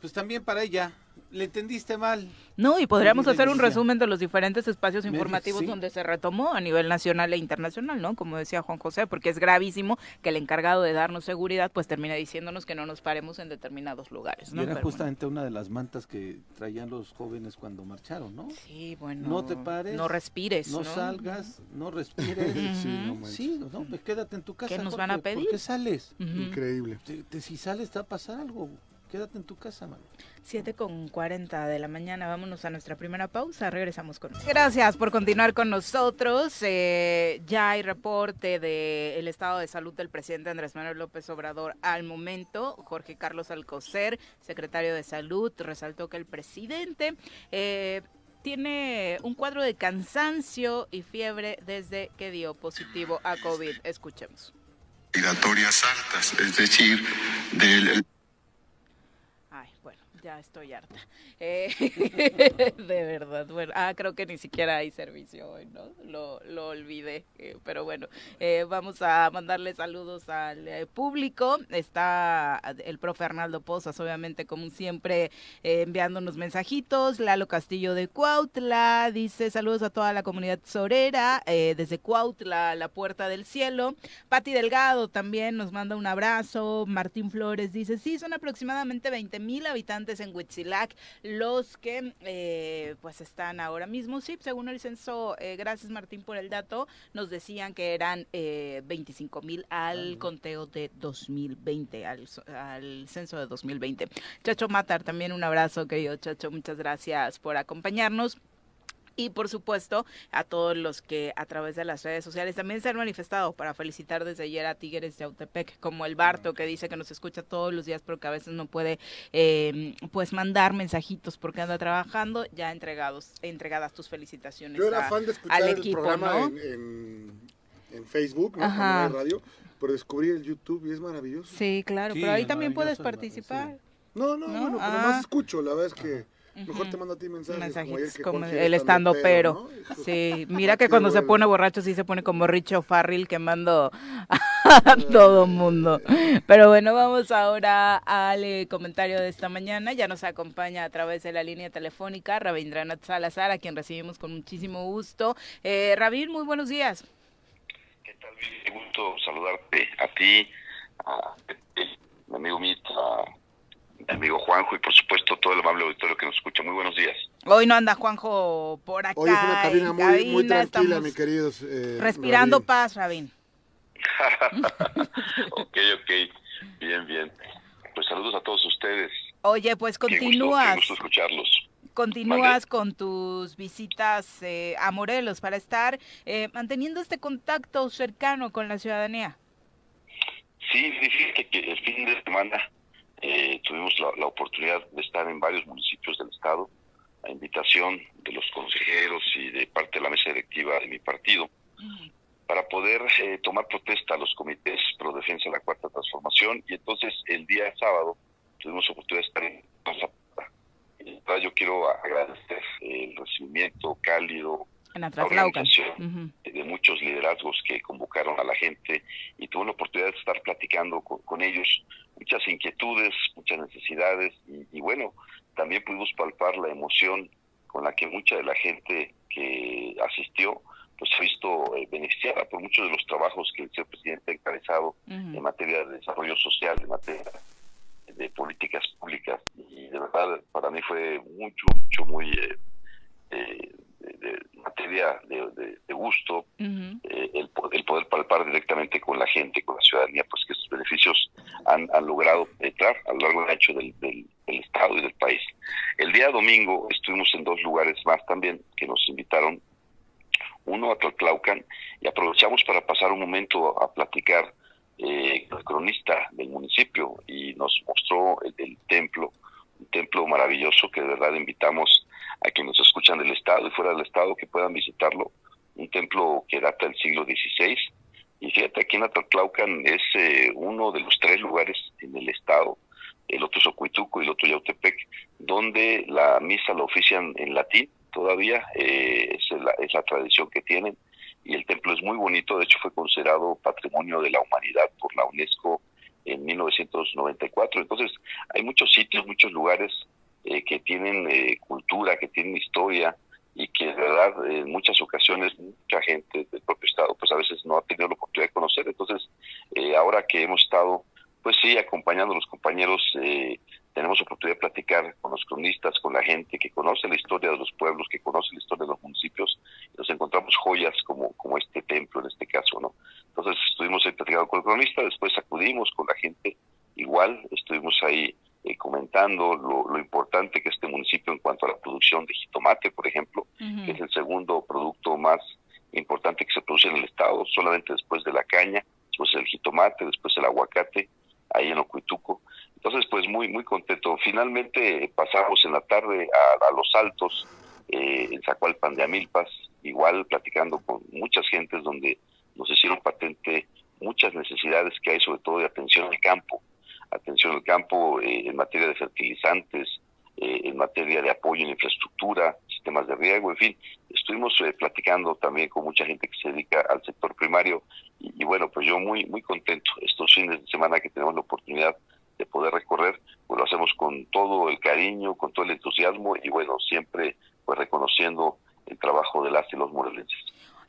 pues también para ella, le entendiste mal. No, y podríamos hacer un resumen de los diferentes espacios informativos sí. donde se retomó a nivel nacional e internacional, ¿no? Como decía Juan José, porque es gravísimo que el encargado de darnos seguridad pues termine diciéndonos que no nos paremos en determinados lugares, Y ¿no? era Pero bueno. justamente una de las mantas que traían los jóvenes cuando marcharon, ¿no? Sí, bueno. No te pares, No respires, No, ¿no? salgas, no respires. Sí, no sí, no, pues quédate en tu casa. ¿Qué nos Jorge, van a ¿Por pedir? qué sales? Increíble. Te- te- si sales te va a pasar algo. Quédate en tu casa, mano. 7 con 40 de la mañana, vámonos a nuestra primera pausa, regresamos con Gracias por continuar con nosotros. Eh, ya hay reporte del estado de salud del presidente Andrés Manuel López Obrador al momento. Jorge Carlos Alcocer, secretario de salud, resaltó que el presidente... eh, tiene un cuadro de cansancio y fiebre desde que dio positivo a COVID. Escuchemos. respiratorias altas, es decir, del ya estoy harta. Eh, <laughs> de verdad, bueno, ah, creo que ni siquiera hay servicio hoy, ¿no? Lo, lo olvidé, eh, pero bueno, eh, vamos a mandarle saludos al público. Está el profe Arnaldo Pozas, obviamente, como siempre, enviándonos mensajitos. Lalo Castillo de Cuautla dice saludos a toda la comunidad sorera, desde Cuautla, la puerta del cielo. Pati Delgado también nos manda un abrazo. Martín Flores dice, sí, son aproximadamente 20 mil habitantes en Huitzilac los que eh, pues están ahora mismo. Sí, según el censo, eh, gracias Martín por el dato, nos decían que eran eh, 25 mil al conteo de 2020, al, al censo de 2020. Chacho Matar, también un abrazo, querido Chacho, muchas gracias por acompañarnos. Y por supuesto, a todos los que a través de las redes sociales también se han manifestado para felicitar desde ayer a Tigres de Autepec, como el Barto que dice que nos escucha todos los días, pero que a veces no puede eh, pues mandar mensajitos porque anda trabajando. Ya entregados, entregadas tus felicitaciones. Yo era a- fan de escuchar al el equipo, programa ¿no? en, en, en Facebook, ¿no? Ajá. Era radio, pero descubrí el YouTube y es maravilloso. Sí, claro, Sí, pero ahí también puedes participar. maravilloso. No, no, ¿No? bueno, pero Ah. más escucho, la verdad es que Mejor te mando a ti mensajes, que como el era estando pero. Sí, <laughs> mira que cuando se pone borracho sí se pone como Richo Farrell quemando a <laughs> todo mundo. Pero bueno, vamos ahora al eh, comentario de esta mañana. Ya nos acompaña a través de la línea telefónica Rabindranath Salazar, a quien recibimos con muchísimo gusto. Eh, Rabin, muy buenos días. ¿Qué tal? Qué gusto saludarte a ti, a mi amigo Mit, a mi amigo Juanjo y por supuesto todo el amable auditorio que nos escucha. Muy buenos días. Hoy no anda Juanjo por acá. Hoy es una cabina muy, muy tranquila, mi queridos. eh, Respirando Rabín. paz, <laughs> Rabin. ok, ok. Bien, bien. Pues saludos a todos ustedes. Oye, pues Qué gusto, continúas. qué gusto escucharlos. continúas con tus visitas eh, a Morelos para estar eh, manteniendo este contacto cercano con la ciudadanía. Sí, fíjate que el fin de semana eh, tuvimos la, la oportunidad de estar en varios municipios del estado a invitación de los consejeros y de parte de la mesa directiva de mi partido para poder eh, tomar protesta a los comités pro defensa de la cuarta transformación. Y entonces el día sábado tuvimos oportunidad de estar en Plaza yo quiero agradecer el recibimiento cálido, En la organización de muchos liderazgos que convocaron a la gente y tuve la oportunidad de estar platicando con, con ellos. Muchas inquietudes, muchas necesidades y, y bueno, también pudimos palpar la emoción con la que mucha de la gente que asistió pues ha visto eh, beneficiada por muchos de los trabajos que el señor presidente ha encabezado en materia de desarrollo social, en materia de políticas públicas. Y de verdad para mí fue mucho, mucho, muy eh, eh, de, materia de, de- de gusto eh, el, po- el poder palpar directamente con la gente, con la ciudadanía, pues que estos beneficios han, han logrado penetrar a lo largo y ancho del, del, del Estado y del país. El día domingo estuvimos en dos lugares más también que nos invitaron, uno a Tlaltlaucan, y aprovechamos para pasar un momento a platicar eh, con el cronista del municipio y nos mostró el, el templo, un templo maravilloso que de verdad invitamos a quienes nos escuchan del Estado y fuera del Estado que puedan visitarlo un templo que data del siglo XVI. Y fíjate, aquí en Atatlaucan es eh, uno de los tres lugares en el estado, el otro es Ocuituco y el otro Yautepec, donde la misa la ofician en latín todavía, eh, es, la, es la tradición que tienen, y el templo es muy bonito, de hecho fue considerado Patrimonio de la Humanidad por la UNESCO en 1994. Entonces, hay muchos sitios, muchos lugares eh, que tienen eh, cultura, que tienen historia, y que de verdad en muchas ocasiones mucha gente del propio estado pues a veces no ha tenido la oportunidad de conocer. Entonces eh, ahora que hemos estado pues sí acompañando a los compañeros eh, tenemos oportunidad de platicar con los cronistas con la gente que conoce la historia de los pueblos que conoce la historia de los municipios y nos encontramos joyas como como este templo en este caso no entonces estuvimos ahí platicando con el cronista después acudimos con la gente igual estuvimos ahí eh, comentando lo, lo importante que es este municipio en cuanto a la producción de jitomate, por ejemplo, que es el segundo producto más importante que se produce en el estado, solamente después de la caña, después el jitomate, después el aguacate, ahí en Ocuituco. Entonces, pues muy, muy contento. Finalmente pasamos en la tarde a, a Los Altos, eh, en Zacualpan de Amilpas, igual platicando con muchas gentes donde nos hicieron patente muchas necesidades que hay, sobre todo de atención al campo atención al campo eh, en materia de fertilizantes, eh, en materia de apoyo en infraestructura, sistemas de riego, en fin. Estuvimos eh, platicando también con mucha gente que se dedica al sector primario y, bueno, pues yo muy muy contento estos fines de semana que tenemos la oportunidad de poder recorrer, pues lo hacemos con todo el cariño, con todo el entusiasmo y bueno, siempre pues reconociendo el trabajo de las y los morelenses.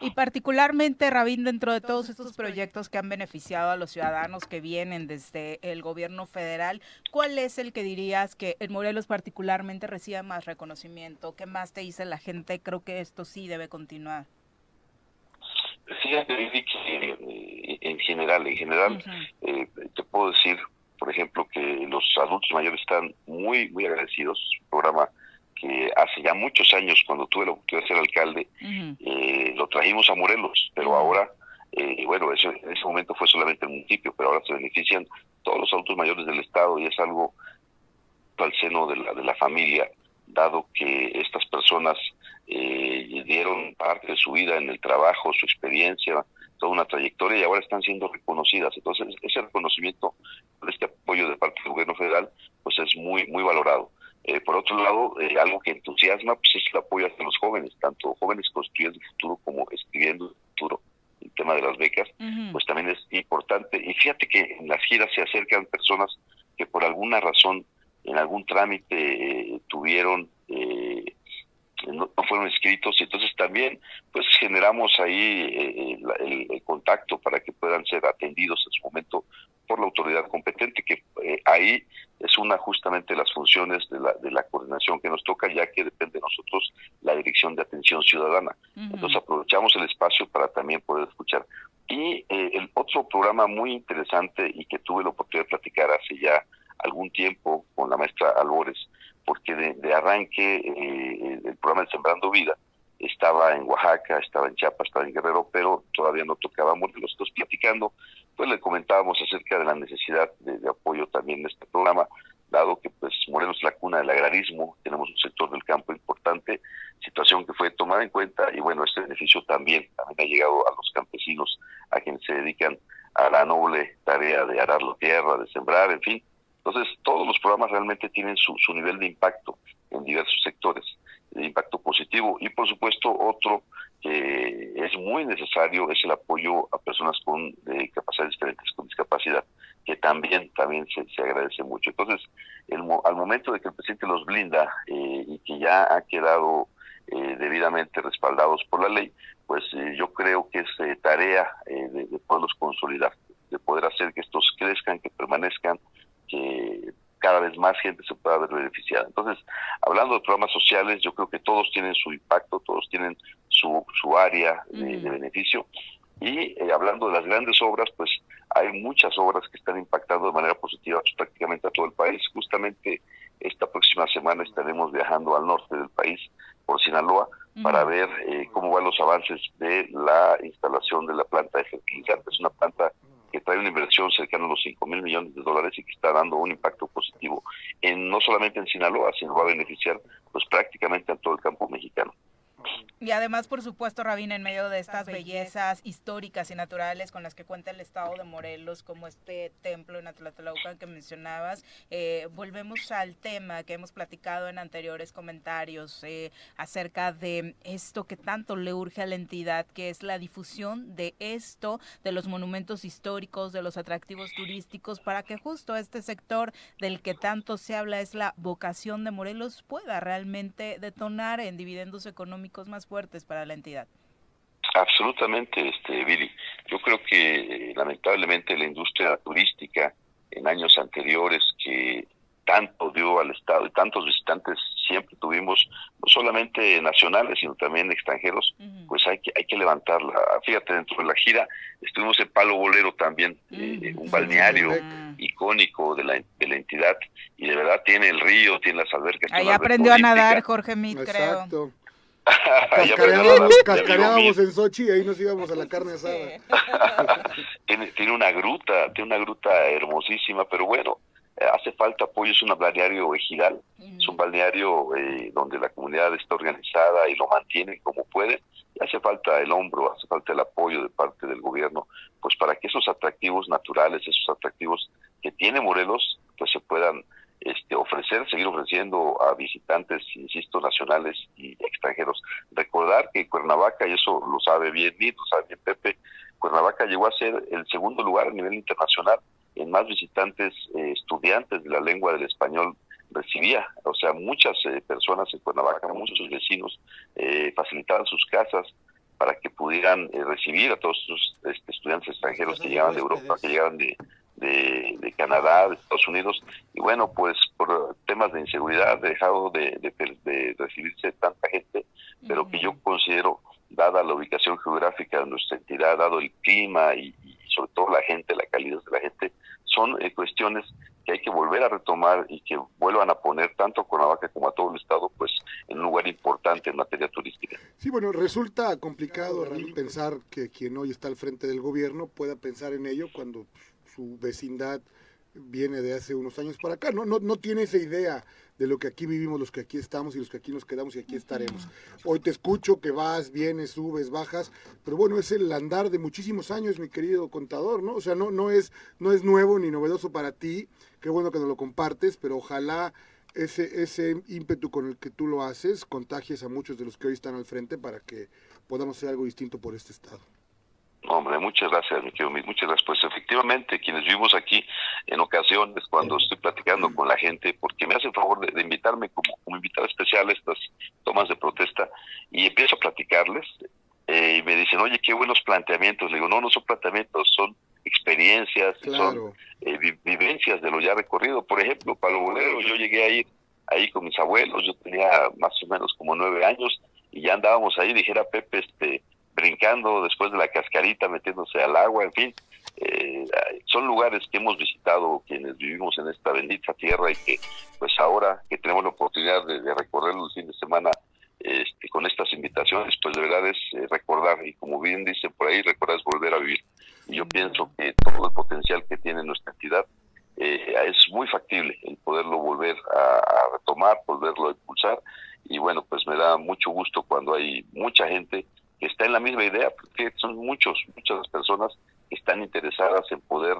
Y particularmente, Rabín, dentro de todos estos proyectos que han beneficiado a los ciudadanos que vienen desde el gobierno federal, ¿cuál es el que dirías que en Morelos particularmente reciba más reconocimiento? ¿Qué más te dice la gente? Creo que esto sí debe continuar. Fíjate, que eh, en general, en general, uh -huh. eh, te puedo decir, por ejemplo, que los adultos mayores están muy, muy agradecidos. Un programa que hace ya muchos años, cuando tuve la oportunidad de ser alcalde, uh -huh. eh, lo trajimos a Morelos, pero ahora, eh, bueno, eso, en ese momento fue solamente el municipio, pero ahora se benefician todos los adultos mayores del Estado y es algo al seno de la, de la familia, dado que estas personas eh, dieron parte de su vida en el trabajo, su experiencia, toda una trayectoria y ahora están siendo reconocidas. Entonces, ese reconocimiento, este apoyo de parte del gobierno federal, pues es muy, muy valorado. Eh, por otro lado, eh, algo que entusiasma pues es el apoyo hacia los jóvenes, tanto jóvenes construyendo el futuro como escribiendo el futuro. El tema de las becas, pues también es importante. Y fíjate que en las giras se acercan personas que por alguna razón, en algún trámite, eh, tuvieron no, fueron inscritos y entonces también pues generamos ahí eh, el, contacto para que puedan ser atendidos en su momento por la autoridad competente que eh, ahí es una justamente las funciones de la, de la coordinación que nos toca ya que depende de nosotros la dirección de atención ciudadana. Entonces aprovechamos el espacio para también poder escuchar. Y eh, el otro programa muy interesante y que tuve la oportunidad de platicar hace ya algún tiempo con la maestra Albores porque de, arranque eh, el programa de Sembrando Vida estaba en Oaxaca, estaba en Chiapas, estaba en Guerrero, pero todavía no tocaba Morelos. Entonces, platicando, pues le comentábamos acerca de la necesidad de, apoyo también en este programa, dado que pues Morelos es la cuna del agrarismo, tenemos un sector del campo importante, situación que fue tomada en cuenta y bueno, este beneficio también, también ha llegado a los campesinos, a quienes se dedican a la noble tarea de arar la tierra, de sembrar, en fin, entonces, todos los programas realmente tienen su, su nivel de impacto en diversos sectores, de impacto positivo. Y por supuesto, otro que es muy necesario es el apoyo a personas con capacidades diferentes, con discapacidad, que también también se, se agradece mucho. Entonces, el, al momento de que el presidente los blinda eh, y que ya ha quedado eh, debidamente respaldados por la ley, pues eh, yo creo que es tarea de, de poderlos consolidar, de poder hacer que estos crezcan, que permanezcan que cada vez más gente se pueda ver beneficiada. Entonces, hablando de programas sociales, yo creo que todos tienen su impacto, todos tienen su, su área de, beneficio. Y eh, hablando de las grandes obras, pues hay muchas obras que están impactando de manera positiva prácticamente a todo el país. Justamente esta próxima semana estaremos viajando al norte del país, por Sinaloa, para ver eh, cómo van los avances de la instalación de la planta de fertilizantes. Una planta que trae una inversión cercana a los 5 mil millones de dólares y que está dando un impacto positivo en no solamente en Sinaloa, sino va a beneficiar pues prácticamente a todo el campo mexicano. Y además, por supuesto, Rabina, en medio de estas bellezas históricas y naturales con las que cuenta el estado de Morelos, como este templo en Atlatlaucan que mencionabas, eh, volvemos al tema que hemos platicado en anteriores comentarios eh, acerca de esto que tanto le urge a la entidad, que es la difusión de esto, de los monumentos históricos, de los atractivos turísticos, para que justo este sector del que tanto se habla es la vocación de Morelos pueda realmente detonar en dividendos económicos más fuertes para la entidad. Absolutamente, este Billy. Yo creo que eh, lamentablemente la industria turística en años anteriores que tanto dio al Estado y tantos visitantes siempre tuvimos, no solamente nacionales, sino también extranjeros, pues hay que hay que levantarla. Fíjate, dentro de la gira estuvimos en Palo Bolero también, eh, un balneario icónico de la, de la entidad, y de verdad tiene el río, tiene las albercas. Ahí aprendió a nadar Jorge Mit, creo. <laughs> Cascareábamos en Sochi y ahí nos íbamos a la carne asada. <laughs> tiene, una gruta, tiene una gruta hermosísima, pero bueno, eh, hace falta apoyo, es un balneario ejidal, es un balneario eh, donde la comunidad está organizada y lo mantiene como puede, y hace falta el hombro, hace falta el apoyo de parte del gobierno, pues para que esos atractivos naturales, esos atractivos que tiene Morelos, pues se puedan este, ofrecer, seguir ofreciendo a visitantes, insisto, nacionales y extranjeros. Recordar que Cuernavaca, y eso lo sabe bien lo sabe bien Pepe, Cuernavaca llegó a ser el segundo lugar a nivel internacional en más visitantes eh, estudiantes de la lengua del español recibía, o sea, muchas eh, personas en Cuernavaca, muchos vecinos eh, facilitaban sus casas para que pudieran recibir a todos esos este, estudiantes extranjeros que llegaban de Europa, que llegaban de, de, Canadá, de Estados Unidos, y bueno, pues por temas de inseguridad ha dejado de, de, recibirse tanta gente, pero que yo considero, dada la ubicación geográfica de nuestra entidad, dado el clima y, sobre todo la gente, la calidad de la gente, son eh, cuestiones que hay que volver a retomar y que vuelvan a poner tanto a Cuernavaca como a todo el estado pues en un lugar importante en materia turística. Sí, bueno, resulta complicado pensar que quien hoy está al frente del gobierno pueda pensar en ello cuando su vecindad viene de hace unos años para acá, ¿no? No, no tiene esa idea de lo que aquí vivimos, los que aquí estamos y los que aquí nos quedamos y aquí estaremos. Hoy te escucho que vas, vienes, subes, bajas, pero bueno, es el andar de muchísimos años, mi querido contador, ¿no? O sea, no, no, es, no es nuevo ni novedoso para ti, qué bueno que nos lo compartes, pero ojalá ese, ese ímpetu con el que tú lo haces contagies a muchos de los que hoy están al frente para que podamos hacer algo distinto por este estado. Hombre, muchas gracias, mi querido muchas gracias. Pues efectivamente, quienes vivimos aquí en ocasiones cuando estoy platicando con la gente, porque me hacen favor de, de invitarme como, como invitado especial a estas tomas de protesta y empiezo a platicarles eh, y me dicen, oye, qué buenos planteamientos. Le digo, no, no son planteamientos, son experiencias, son eh, vi- vivencias de lo ya recorrido. Por ejemplo, Palo Bolero, yo llegué a ir ahí con mis abuelos, yo tenía más o menos como nueve años y ya andábamos ahí, dijera Pepe, este, brincando después de la cascarita, metiéndose al agua, en fin. eh, son lugares que hemos visitado quienes vivimos en esta bendita tierra y que pues ahora que tenemos la oportunidad de, de recorrerlo el fin de semana este, con estas invitaciones, pues de verdad es eh, recordar y como bien dice por ahí, recordar es volver a vivir. Y yo pienso que todo el potencial que tiene nuestra entidad eh, es muy factible el poderlo volver a, a retomar, volverlo a impulsar. Y bueno, pues me da mucho gusto cuando hay mucha gente está en la misma idea, porque son muchos, muchas personas que están interesadas en poder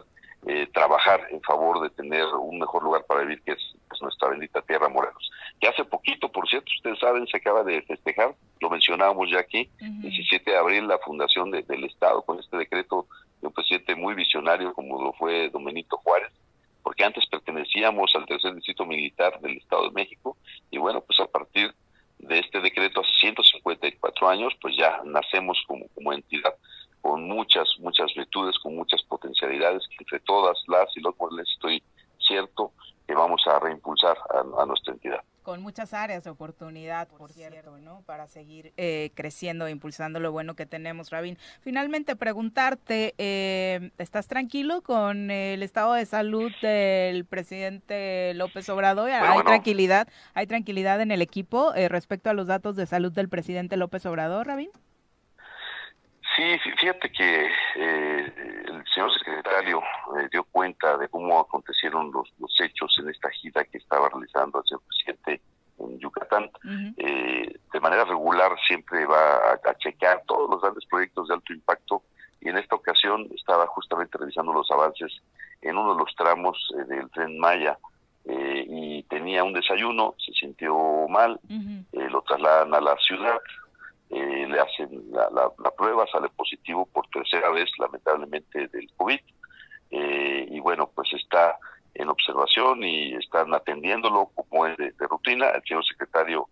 eh, trabajar en favor de tener un mejor lugar para vivir, que es pues, nuestra bendita tierra Morelos. Que hace poquito, por cierto, ustedes saben, se acaba de festejar, lo mencionábamos ya aquí, 17 de abril, la fundación de- del Estado, con este decreto de un presidente muy visionario como lo fue Don Benito Juárez, porque antes pertenecíamos al tercer distrito militar del Estado de México, y bueno, pues a partir de este decreto hace 154 años, pues ya nacemos como, como entidad con muchas, muchas virtudes, con muchas potencialidades, entre todas las y los morelenses estoy cierto que vamos a reimpulsar a nuestra entidad. Con muchas áreas de oportunidad, por cierto, ¿no? Para seguir eh, creciendo e impulsando lo bueno que tenemos, Rabín. Finalmente, preguntarte, eh, ¿estás tranquilo con el estado de salud del presidente López Obrador? ¿Hay Bueno, tranquilidad? ¿Hay tranquilidad en el equipo eh, respecto a los datos de salud del presidente López Obrador, Rabín? Sí, fí- fíjate que eh, el señor secretario eh, dio cuenta de cómo acontecieron los, los hechos en esta gira que estaba realizando el señor presidente en Yucatán. Eh, de manera regular siempre va a, a checar todos los grandes proyectos de alto impacto y en esta ocasión estaba justamente revisando los avances en uno de los tramos eh, del tren Maya. Eh, y tenía un desayuno, se sintió mal, eh, lo trasladan a la ciudad, eh, le hacen la, la- la prueba, sale positivo por tercera vez, lamentablemente, del COVID. Eh, y bueno, pues está en observación y están atendiéndolo como es de, de rutina. El señor secretario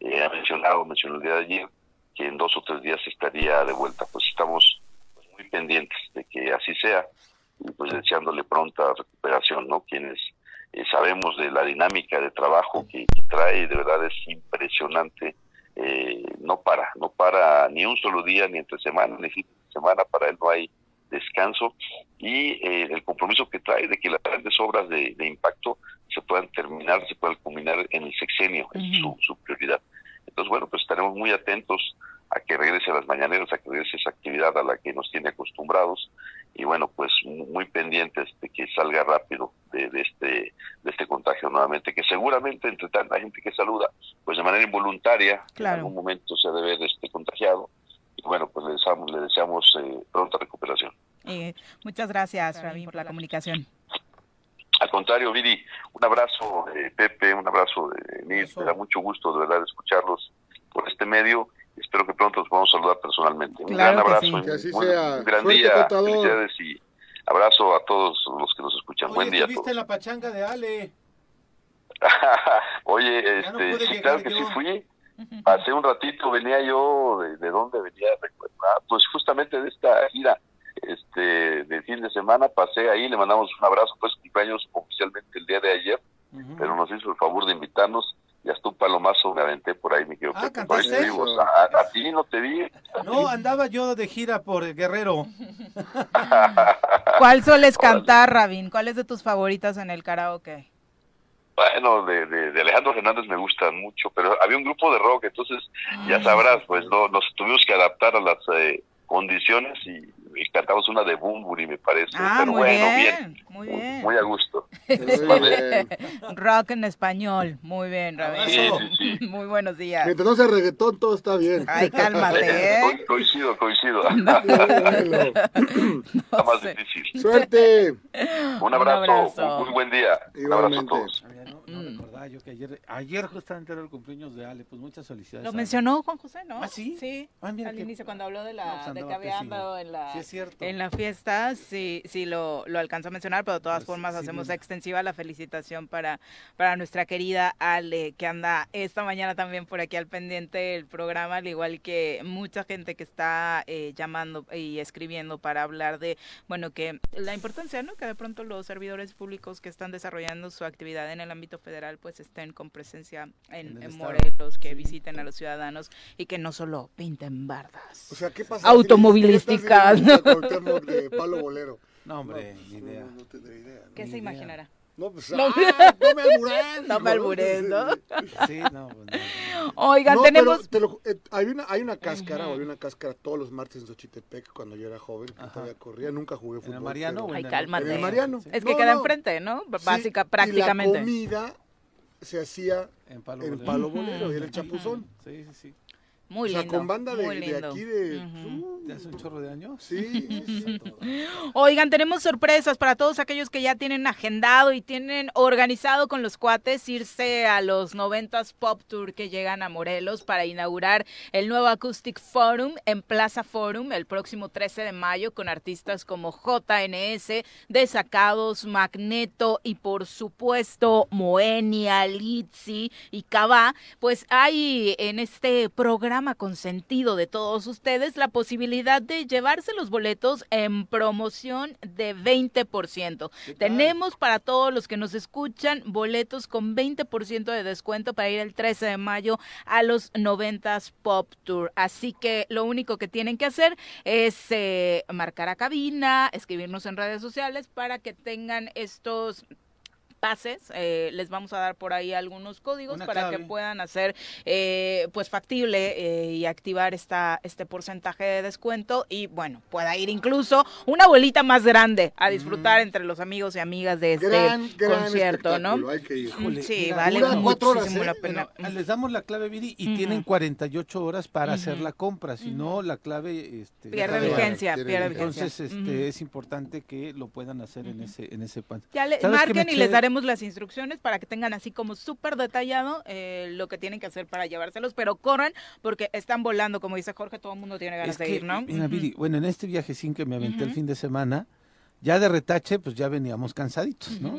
eh, ha mencionado, mencionó el día de ayer, que en dos o tres días estaría de vuelta. Pues estamos muy pendientes de que así sea y pues deseándole pronta recuperación, ¿no? Quienes eh, sabemos de la dinámica de trabajo que, que trae, de verdad es impresionante. Eh, no para, no para ni un solo día, ni entre semana, ni fin de semana, para él no hay descanso y eh, el compromiso que trae de que las grandes obras de, de impacto se puedan terminar, se puedan culminar en el sexenio, es su, su prioridad. Entonces, bueno, pues estaremos muy atentos a que regrese a las mañaneras, a que regrese esa actividad a la que nos tiene acostumbrados y bueno, pues mu- muy pendientes de que salga rápido de, de este de este contagio nuevamente, que seguramente entre tanta gente que saluda, pues de manera involuntaria, Claro. en algún momento se debe de este contagiado y bueno, pues le deseamos, le deseamos eh, pronta recuperación. Eh, muchas gracias, Rabín, por la comunicación. Al contrario, Viri, un abrazo, eh, Pepe, un abrazo de Nils, me da mucho gusto de verdad escucharlos por este medio. Espero que pronto nos podamos saludar personalmente. Un Claro gran abrazo, sí. y Que así un, sea. un gran Suerte, día, contador. felicidades y abrazo a todos los que nos escuchan. Oye, Buen día a ¿estuviste todos. en la pachanga de Ale? <laughs> Oye, no este, sí, llegar claro que yo. sí fui. Hace un ratito venía yo, ¿de, de dónde venía? Ah, pues justamente de esta gira este de fin de semana pasé ahí, le mandamos un abrazo, pues cumpleaños oficialmente el día de ayer, pero nos hizo el favor de invitarnos y hasta un palomazo me aventé por ahí, mi querido Ah, Pepe, por ahí a, a ti no te vi. No, andaba yo de gira por Guerrero. <laughs> ¿Cuál sueles cantar, Rabín? ¿Cuál es de tus favoritas en el karaoke? Bueno, de, de, de Alejandro Fernández me gustan mucho, pero había un grupo de rock, entonces ya sabrás, pues no, nos tuvimos que adaptar a las eh, condiciones y, y cantamos una de Bumburi, me parece. Ah, pero muy bueno, bien, muy bien. Muy a gusto. <laughs> Muy bien. Rock en español. Muy bien, Rabín. Sí, sí, sí. <laughs> Muy buenos días. Mientras no sea reggaetón, todo está bien. Ay, cálmate, <laughs> ¿eh? Co- coincido, coincido. Más sé. difícil. Suerte. Un abrazo, abrazo. un muy buen día. Un abrazo a todos. Yo que ayer, ayer justamente era el cumpleaños de Ale, pues muchas felicidades. Lo Ale. mencionó Juan José, ¿no? ¿Ah, sí? Sí. Ah, mira al inicio cuando habló de No, la pues de que había andado en la Sí, es cierto. en la fiesta, sí, sí lo, lo alcanzó a mencionar, pero de todas Pues, formas sí, hacemos extensiva la felicitación para, para nuestra querida Ale, que anda esta mañana también por aquí al pendiente del programa, al igual que mucha gente que está eh, llamando y escribiendo para hablar de, bueno, que la importancia, ¿no? Que de pronto los servidores públicos que están desarrollando su actividad en el ámbito federal, pues estén con presencia en. Morelos, que Sí. visiten a los ciudadanos y que no solo pinten bardas. O sea, ¿qué pasa? Automovilísticas, ¿no? de palo bolero. No, hombre, pues, ni idea. No, no tendré idea. ¿no? ¿Qué Ni se idea. imaginará? No, pues, No. ah, no me albures. <laughs> No me albures, <laughs> ¿no? Sí, no, pues no. Oigan, No, tenemos... pero te lo- eh, hay, una, hay una cáscara, había una cáscara todos los martes en Xochitepec cuando yo era joven, que todavía corría, nunca jugué ¿En fútbol. el Mariano pero- o Ay, en el- cálmate. En el Mariano. Sí. Es que No, queda no. enfrente, ¿no? Sí, Básica, Y la prácticamente. comida se hacía En Palo en Bolero. palo bolero, y era el chapuzón. Sí, sí, sí. Muy o sea, lindo. con banda de, muy de lindo. aquí de... Ujú. ¿De hace un chorro de años? Sí, <laughs> sí, sí. Oigan, tenemos sorpresas para todos aquellos que ya tienen agendado y tienen organizado con los cuates irse a los 90s Pop Tour que llegan a Morelos para inaugurar el nuevo Acoustic Forum en Plaza Forum el próximo 13 de mayo con artistas como JNS, Desacados, Magneto y por supuesto Moenia, Litzy y Cabá. Pues hay en este programa consentido de todos ustedes la posibilidad de llevarse los boletos en promoción de 20%. Tenemos para todos los que nos escuchan boletos con 20% de descuento para ir el 13 de mayo a los 90s Pop Tour. Así que lo único que tienen que hacer es eh, marcar a cabina, escribirnos en redes sociales para que tengan estos pases, eh, les vamos a dar por ahí algunos códigos Una para que puedan hacer eh, pues factible eh, y activar esta este porcentaje de descuento y bueno pueda ir incluso una bolita más grande a disfrutar entre los amigos y amigas de este Gran, gran concierto, ¿no? espectáculo, hay que ir. Híjole, sí, mira, vale horas, muchísimo ¿eh? la pena. Bueno, les damos la clave, Viri, y tienen 48 horas para hacer la compra. Si no, la clave este, pierde vigencia, pierde. Entonces, este, es importante que lo puedan hacer en ese en ese pan. Ya le, ¿Sabes qué me marquen y les eché? Las instrucciones para que tengan así como súper detallado eh, lo que tienen que hacer para llevárselos, pero corran porque están volando, como dice Jorge, todo el mundo tiene ganas Es de que, ir, ¿no? mira, Ujú. Viri, bueno, en este viaje sin que me aventé el fin de semana, ya de retache, pues ya veníamos cansaditos, ¿no?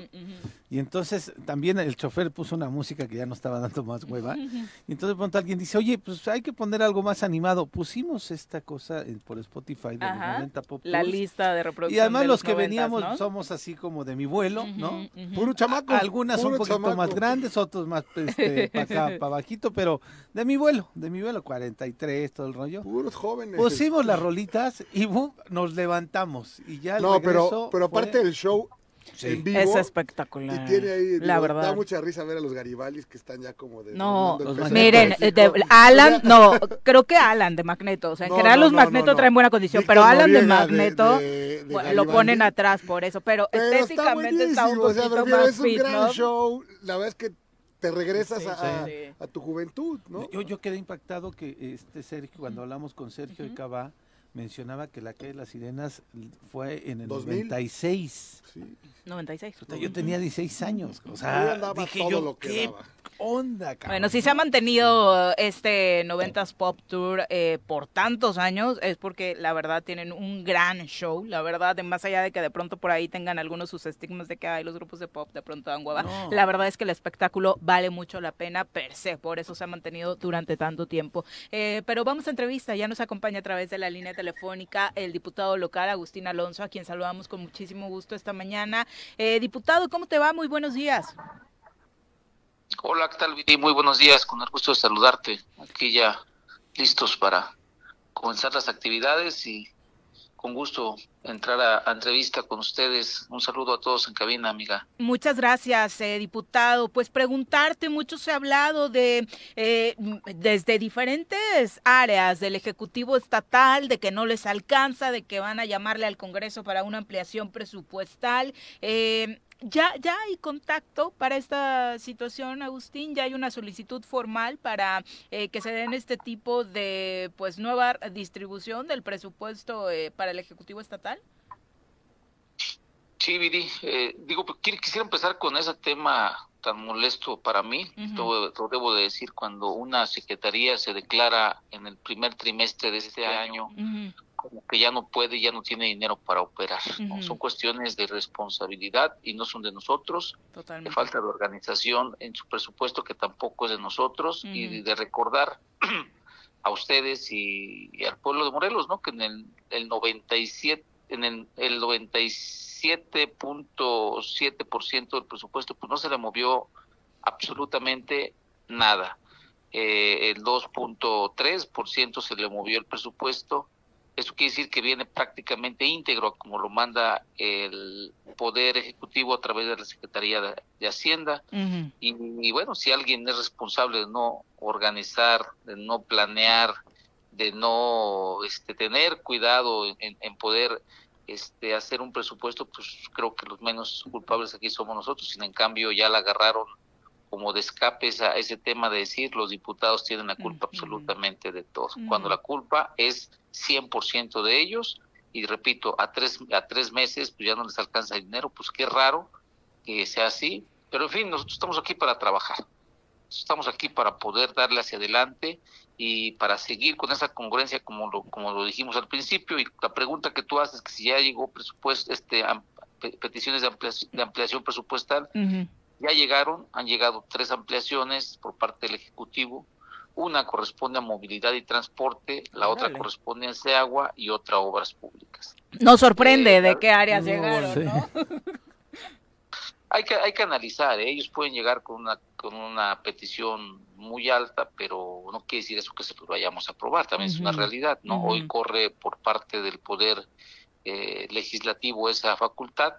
Y entonces también el chofer puso una música que ya no estaba dando más hueva. <laughs> Y entonces de pronto alguien dice, oye, pues hay que poner algo más animado. Pusimos esta cosa en- por Spotify de Ajá, los 90 Pop La lista de reproducción. Y además de los que 90s, veníamos ¿no? somos así como de mi vuelo, ¿no? ujú. Puro chamaco. Algunas un puro poquito más grandes, otros más este, <laughs> para acá, para bajito, pero de mi vuelo, de mi vuelo, 43, todo el rollo. Puros jóvenes. Pusimos las rolitas y ¡bum! nos levantamos. Y ya el No, pero, pero fue- aparte del show Sí. en vivo. Es espectacular. Y tiene ahí, la digo, verdad. da mucha risa ver a los Garibalis que están ya como de... No, los miren, de-. Alan, no, creo que Alan de Magneto, o sea, en No, general no, los no, Magneto traen buena condición, Víctor pero Alan de Noriega de- Magneto de- de bueno, lo ponen atrás por eso, pero, Pero estéticamente está, un buenísimo, o sea, poquito prefiero, más es un fit, gran ¿no? show. La verdad es que te regresas Sí, a, sí. a tu juventud, ¿no? Yo, yo quedé impactado que este Sergio, cuando hablamos con Sergio Ujú. Icabá, mencionaba que la calle de las sirenas fue en el 2000. 96. Sí. 96. O sea, yo tenía 16 años. O sea, andaba dije todo yo, lo que ¿qué daba. onda, cabrón? Bueno, si se ha mantenido este 90s Pop Tour eh, por tantos años es porque la verdad tienen un gran show, la verdad, más allá de que de pronto por ahí tengan algunos sus estigmas de que hay los grupos de pop de pronto dan hueva, No. la verdad es que el espectáculo vale mucho la pena per se, por eso se ha mantenido durante tanto tiempo. Eh, pero vamos a entrevista, ya nos acompaña a través de la línea telefónica el diputado local Agustín Alonso, a quien saludamos con muchísimo gusto esta mañana. Eh, diputado, ¿cómo te va? Muy buenos días. Hola, ¿qué tal? Muy buenos días, con el gusto de saludarte. Aquí ya listos para comenzar las actividades y con gusto entrar a, entrevista con ustedes. Un saludo a todos en cabina, amiga. Muchas gracias, eh, diputado. Pues preguntarte, mucho se ha hablado de eh, desde diferentes áreas del Ejecutivo Estatal, de que no les alcanza, de que van a llamarle al Congreso para una ampliación presupuestal. Eh, ¿Ya, ¿Ya hay contacto para esta situación, Agustín? ¿Ya hay una solicitud formal para eh, que se den este tipo de pues nueva distribución del presupuesto eh, para el Ejecutivo Estatal? Sí, Viri, eh, digo, pues, qui- quisiera empezar con ese tema tan molesto para mí, lo, lo debo de decir, cuando una secretaría se declara en el primer trimestre de este año como que ya no puede, ya no tiene dinero para operar. ¿no? Son cuestiones de responsabilidad y no son de nosotros, de Totalmente. falta de organización en su presupuesto que tampoco es de nosotros y de recordar <clears throat> a ustedes y, y al pueblo de Morelos, ¿no? Que en el, el 97 en el, el 97.7% del presupuesto pues no se le movió absolutamente nada. Eh, el 2.3% se le movió el presupuesto. Eso quiere decir que viene prácticamente íntegro como lo manda el Poder Ejecutivo a través de la Secretaría de, de Hacienda. Y, y bueno, si alguien es responsable de no organizar, de no planear, de no este, tener cuidado en, en poder este, hacer un presupuesto, pues creo que los menos culpables aquí somos nosotros. Sin en cambio, ya la agarraron como de escape a ese tema de decir los diputados tienen la culpa absolutamente de todo, cuando la culpa es 100% de ellos y repito, a tres, a tres meses pues ya no les alcanza el dinero, pues qué raro que sea así, pero en fin, nosotros estamos aquí para trabajar, estamos aquí para poder darle hacia adelante y para seguir con esa congruencia como lo, como lo dijimos al principio. Y la pregunta que tú haces que si ya llegó presupuesto, este, peticiones de ampliación, de ampliación presupuestal, Ujú. Ya llegaron, han llegado tres ampliaciones por parte del Ejecutivo. Una corresponde a movilidad y transporte, la otra corresponde a SEAGUA y otra a obras públicas. Nos sorprende Eh, de qué áreas No, llegaron, sí. ¿no? <laughs> Hay que, hay que analizar, ¿eh? ellos pueden llegar con una, con una petición muy alta, pero no quiere decir eso que se lo vayamos a aprobar, también es una realidad, ¿no? Hoy corre por parte del Poder eh, Legislativo esa facultad,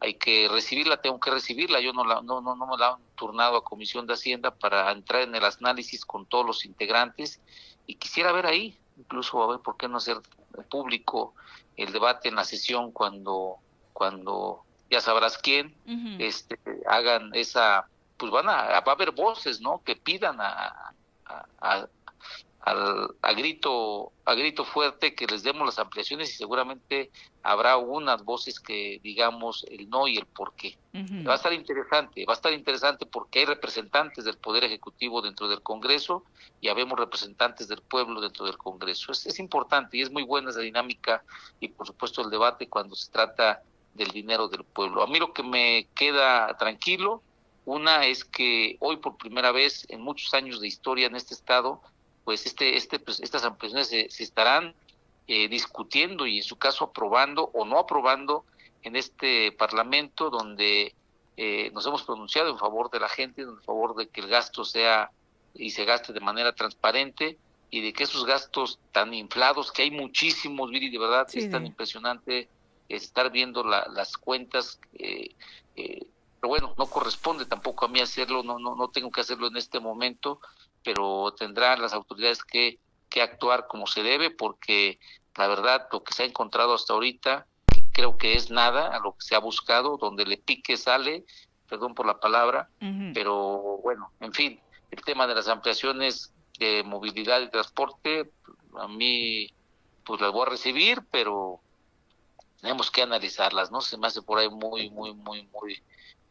hay que recibirla, tengo que recibirla, yo no, la, no, no, no me la han turnado a Comisión de Hacienda para entrar en el análisis con todos los integrantes. Y quisiera ver ahí, incluso a ver por qué no hacer público el debate en la sesión cuando, cuando ya sabrás quién, este, hagan esa, pues van a, va a haber voces, ¿no? Que pidan a, a, a- al- a grito, a grito fuerte que les demos las ampliaciones y seguramente habrá unas voces que digamos el no y el por qué. Va a estar interesante, va a estar interesante porque hay representantes del Poder Ejecutivo dentro del Congreso y habemos representantes del pueblo dentro del Congreso. Es, es importante y es muy buena esa dinámica y por supuesto el debate cuando se trata del dinero del pueblo. A mí lo que me queda tranquilo, una es que hoy por primera vez en muchos años de historia en este estado, pues este, este, pues, estas ampliaciones se, se estarán eh, discutiendo y en su caso aprobando o no aprobando en este Parlamento donde eh, nos hemos pronunciado en favor de la gente, en favor de que el gasto sea y se gaste de manera transparente y de que esos gastos tan inflados, que hay muchísimos, Viri, de verdad Sí, es tan sí. impresionante estar viendo la- las cuentas, eh, eh, pero bueno, no corresponde tampoco a mí hacerlo, no, no, no tengo que hacerlo en este momento, pero tendrán las autoridades que, que actuar como se debe, porque la verdad lo que se ha encontrado hasta ahorita creo que es nada a lo que se ha buscado, donde le pique sale, perdón por la palabra, pero bueno, en fin, el tema de las ampliaciones de movilidad y transporte, a mí pues las voy a recibir, pero tenemos que analizarlas, ¿no? Se me hace por ahí muy, muy, muy, muy,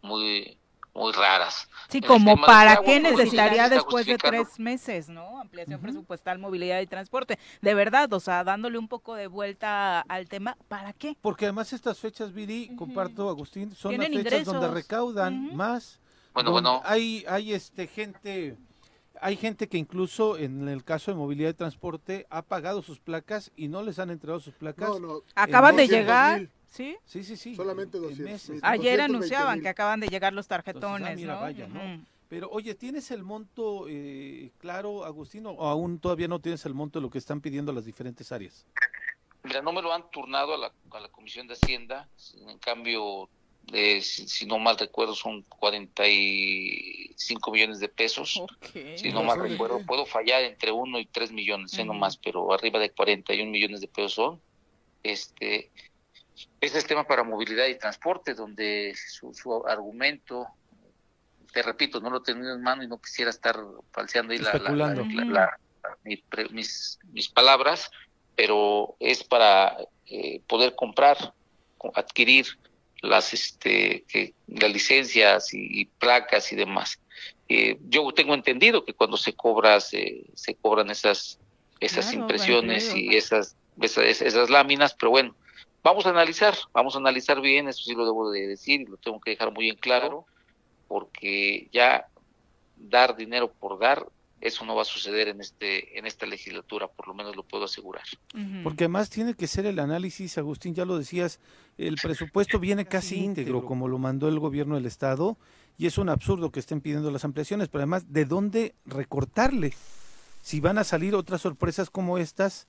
muy, muy raras. Sí, el como para qué necesitaría después de tres meses, ¿no? Ampliación presupuestal, movilidad y transporte. De verdad, o sea, dándole un poco de vuelta al tema, ¿para qué? Porque además estas fechas, Viri, comparto, Agustín, son las fechas donde recaudan más. Bueno, bueno. Hay, hay este gente, hay gente que incluso en el caso de movilidad y transporte ha pagado sus placas y no les han entregado sus placas. No, no. Acaban de 200,000. llegar, ¿sí? Sí, sí, sí. Solamente en 200 meses. mil. Ayer 220 anunciaban mil. que acaban de llegar los Entonces, ah, tarjetones, mira, ¿no? vaya, ¿no? Ujú. Pero oye, ¿tienes el monto eh, claro, Agustín, o aún todavía no tienes el monto de lo que están pidiendo las diferentes áreas? Mira, no me lo han turnado a la, a la Comisión de Hacienda, en cambio, eh, si, si no mal recuerdo, son 45 millones de pesos. Si no mal ¿Razón de recuerdo, puedo fallar entre 1 y 3 millones, eh, no más, pero arriba de 41 millones de pesos son. Este, ese es tema para movilidad y transporte, donde su, su argumento, te repito, no lo he tenido en mano y no quisiera estar falseando ahí la, la- la- Especulando. la- la- mi pre- mis, mis palabras, pero es para eh, poder comprar, co- adquirir las este que las licencias y, placas y demás. Eh, yo tengo entendido que cuando se cobra se, se cobran esas esas impresiones y esas, esas, esas láminas, pero bueno, vamos a analizar, vamos a analizar bien, eso sí lo debo de decir y lo tengo que dejar muy en claro, porque ya dar dinero por dar eso no va a suceder en este en esta legislatura, por lo menos lo puedo asegurar. Porque además tiene que ser el análisis, Agustín, ya lo decías, el presupuesto viene <laughs> casi íntegro como lo mandó el gobierno del estado y es un absurdo que estén pidiendo las ampliaciones, pero además de dónde recortarle. Si van a salir otras sorpresas como estas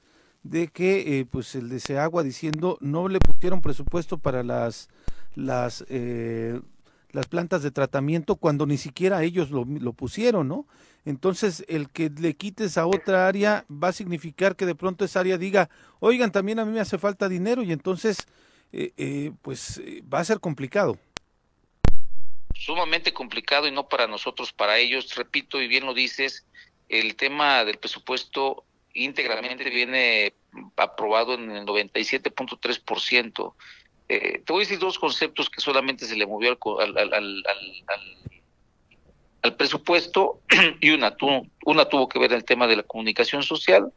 de que eh, pues el de Seagua diciendo no le pusieron presupuesto para las las eh, las plantas de tratamiento cuando ni siquiera ellos lo, lo pusieron, ¿no? Entonces, el que le quites a otra área va a significar que de pronto esa área diga, oigan, también a mí me hace falta dinero y entonces, eh, eh, pues eh, va a ser complicado. Sumamente complicado y no para nosotros, para ellos. Repito, y bien lo dices, el tema del presupuesto íntegramente viene aprobado en el 97.3%. Eh, te voy a decir dos conceptos que solamente se le movió al, al, al, al presupuesto <clears throat> y una, una tuvo que ver el tema de la comunicación social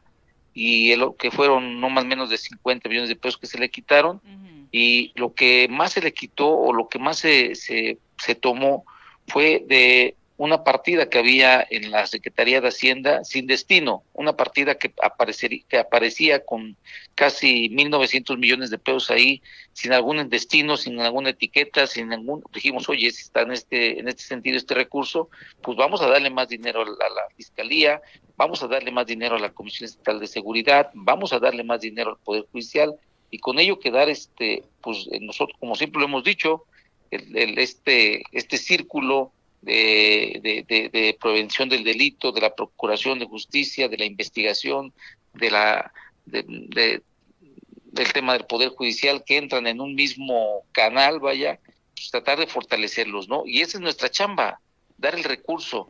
y el, que fueron no más menos de 50 millones de pesos que se le quitaron y lo que más se le quitó o lo que más se, se, se tomó fue de una partida que había en la Secretaría de Hacienda sin destino, una partida que, aparecería, que aparecía con casi 1.900 millones de pesos ahí, sin algún destino, sin alguna etiqueta, sin ningún, dijimos, oye, si está en este, en este sentido este recurso, pues vamos a darle más dinero a la, a la Fiscalía, vamos a darle más dinero a la Comisión Estatal de Seguridad, vamos a darle más dinero al Poder Judicial, y con ello quedar, este, pues nosotros, como siempre lo hemos dicho, el, el, este, este círculo de, prevención del delito, de la procuración de justicia, de la investigación, de la de, del tema del poder judicial que entran en un mismo canal, vaya, pues tratar de fortalecerlos, ¿no? Y esa es nuestra chamba, dar el recurso.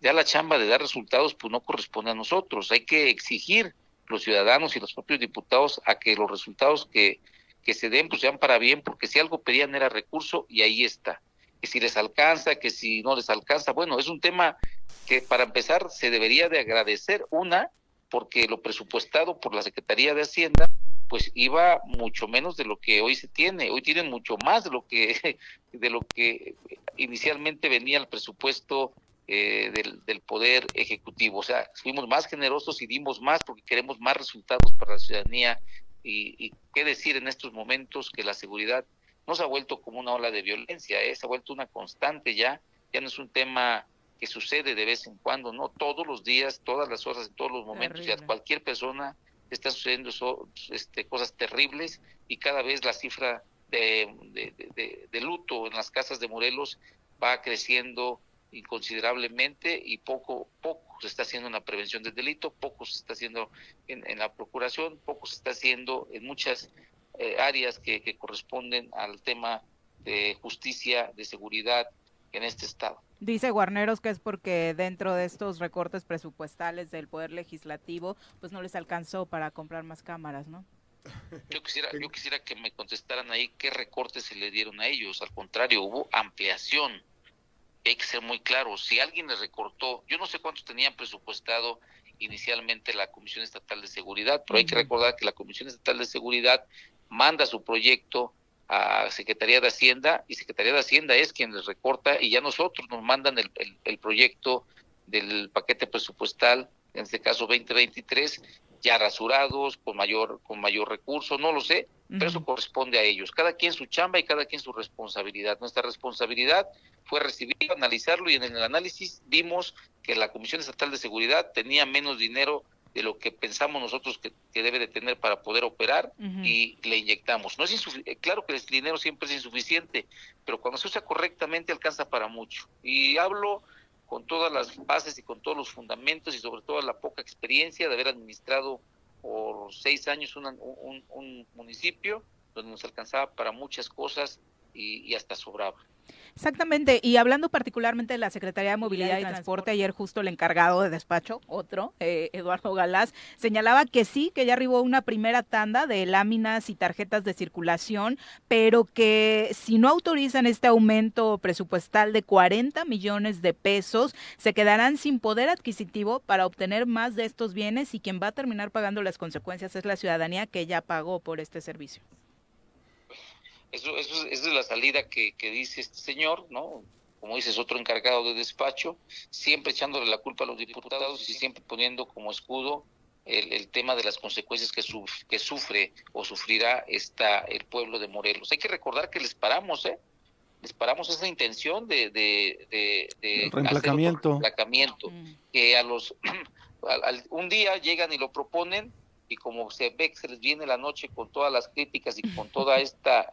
Ya la chamba de dar resultados, pues no corresponde a nosotros. Hay que exigir los ciudadanos y los propios diputados a que los resultados que, que se den, pues sean para bien, porque si algo pedían era recurso y ahí está que si les alcanza, que si no les alcanza. Bueno, es un tema que para empezar se debería de agradecer una, porque lo presupuestado por la Secretaría de Hacienda pues iba mucho menos de lo que hoy se tiene. Hoy tienen mucho más de lo que <laughs> de lo que inicialmente venía el presupuesto eh, del, del poder ejecutivo. O sea, fuimos más generosos y dimos más porque queremos más resultados para la ciudadanía. Y, y qué decir en estos momentos que la seguridad no se ha vuelto como una ola de violencia, ¿eh? se ha vuelto una constante ya, ya no es un tema que sucede de vez en cuando, no todos los días, todas las horas, en todos los momentos, ya cualquier persona está sucediendo este, cosas terribles y cada vez la cifra de, de, de, luto en las casas de Morelos va creciendo inconsiderablemente y poco poco se está haciendo en la prevención del delito, poco se está haciendo en, en la procuración, poco se está haciendo en muchas eh, áreas que, que corresponden al tema de justicia, de seguridad en este estado. Dice Guarneros que es porque dentro de estos recortes presupuestales del Poder Legislativo, pues no les alcanzó para comprar más cámaras, ¿no? Yo quisiera, yo quisiera que me contestaran ahí qué recortes se le dieron a ellos. Al contrario, hubo ampliación. Hay que ser muy claro. Si alguien les recortó, yo no sé cuántos tenían presupuestado inicialmente la Comisión Estatal de Seguridad, pero hay que recordar que la Comisión Estatal de Seguridad manda su proyecto a Secretaría de Hacienda y Secretaría de Hacienda es quien les recorta y ya nosotros nos mandan el, el, el proyecto del paquete presupuestal, en este caso 2023, ya rasurados, con mayor, con mayor recurso, no lo sé, pero eso corresponde a ellos. Cada quien su chamba y cada quien su responsabilidad. Nuestra responsabilidad fue recibirlo, analizarlo y en el análisis vimos que la Comisión Estatal de Seguridad tenía menos dinero de lo que pensamos nosotros que, que debe de tener para poder operar uh -huh. y le inyectamos. No es claro que el dinero siempre es insuficiente, pero cuando se usa correctamente alcanza para mucho. Y hablo con todas las bases y con todos los fundamentos y sobre todo la poca experiencia de haber administrado por seis años una, un, un, municipio donde nos alcanzaba para muchas cosas y, y hasta sobraba. Exactamente, y hablando particularmente de la Secretaría de Movilidad y Transporte, ayer justo el encargado de despacho, otro, eh, Eduardo Galás, señalaba que sí, que ya arribó una primera tanda de láminas y tarjetas de circulación, pero que si no autorizan este aumento presupuestal de 40 millones de pesos, se quedarán sin poder adquisitivo para obtener más de estos bienes y quien va a terminar pagando las consecuencias es la ciudadanía que ya pagó por este servicio. Eso, eso, es la salida que, dice este señor, ¿no? Como dices, otro encargado de despacho, siempre echándole la culpa a los diputados y siempre poniendo como escudo el, tema de las consecuencias que, que sufre o sufrirá esta, el pueblo de Morelos. Hay que recordar que les paramos, ¿eh? Les paramos esa intención de, de, de, reemplacamiento. que a los <clears throat> un día llegan y lo proponen y como se ve que se les viene la noche con todas las críticas y con toda <laughs> esta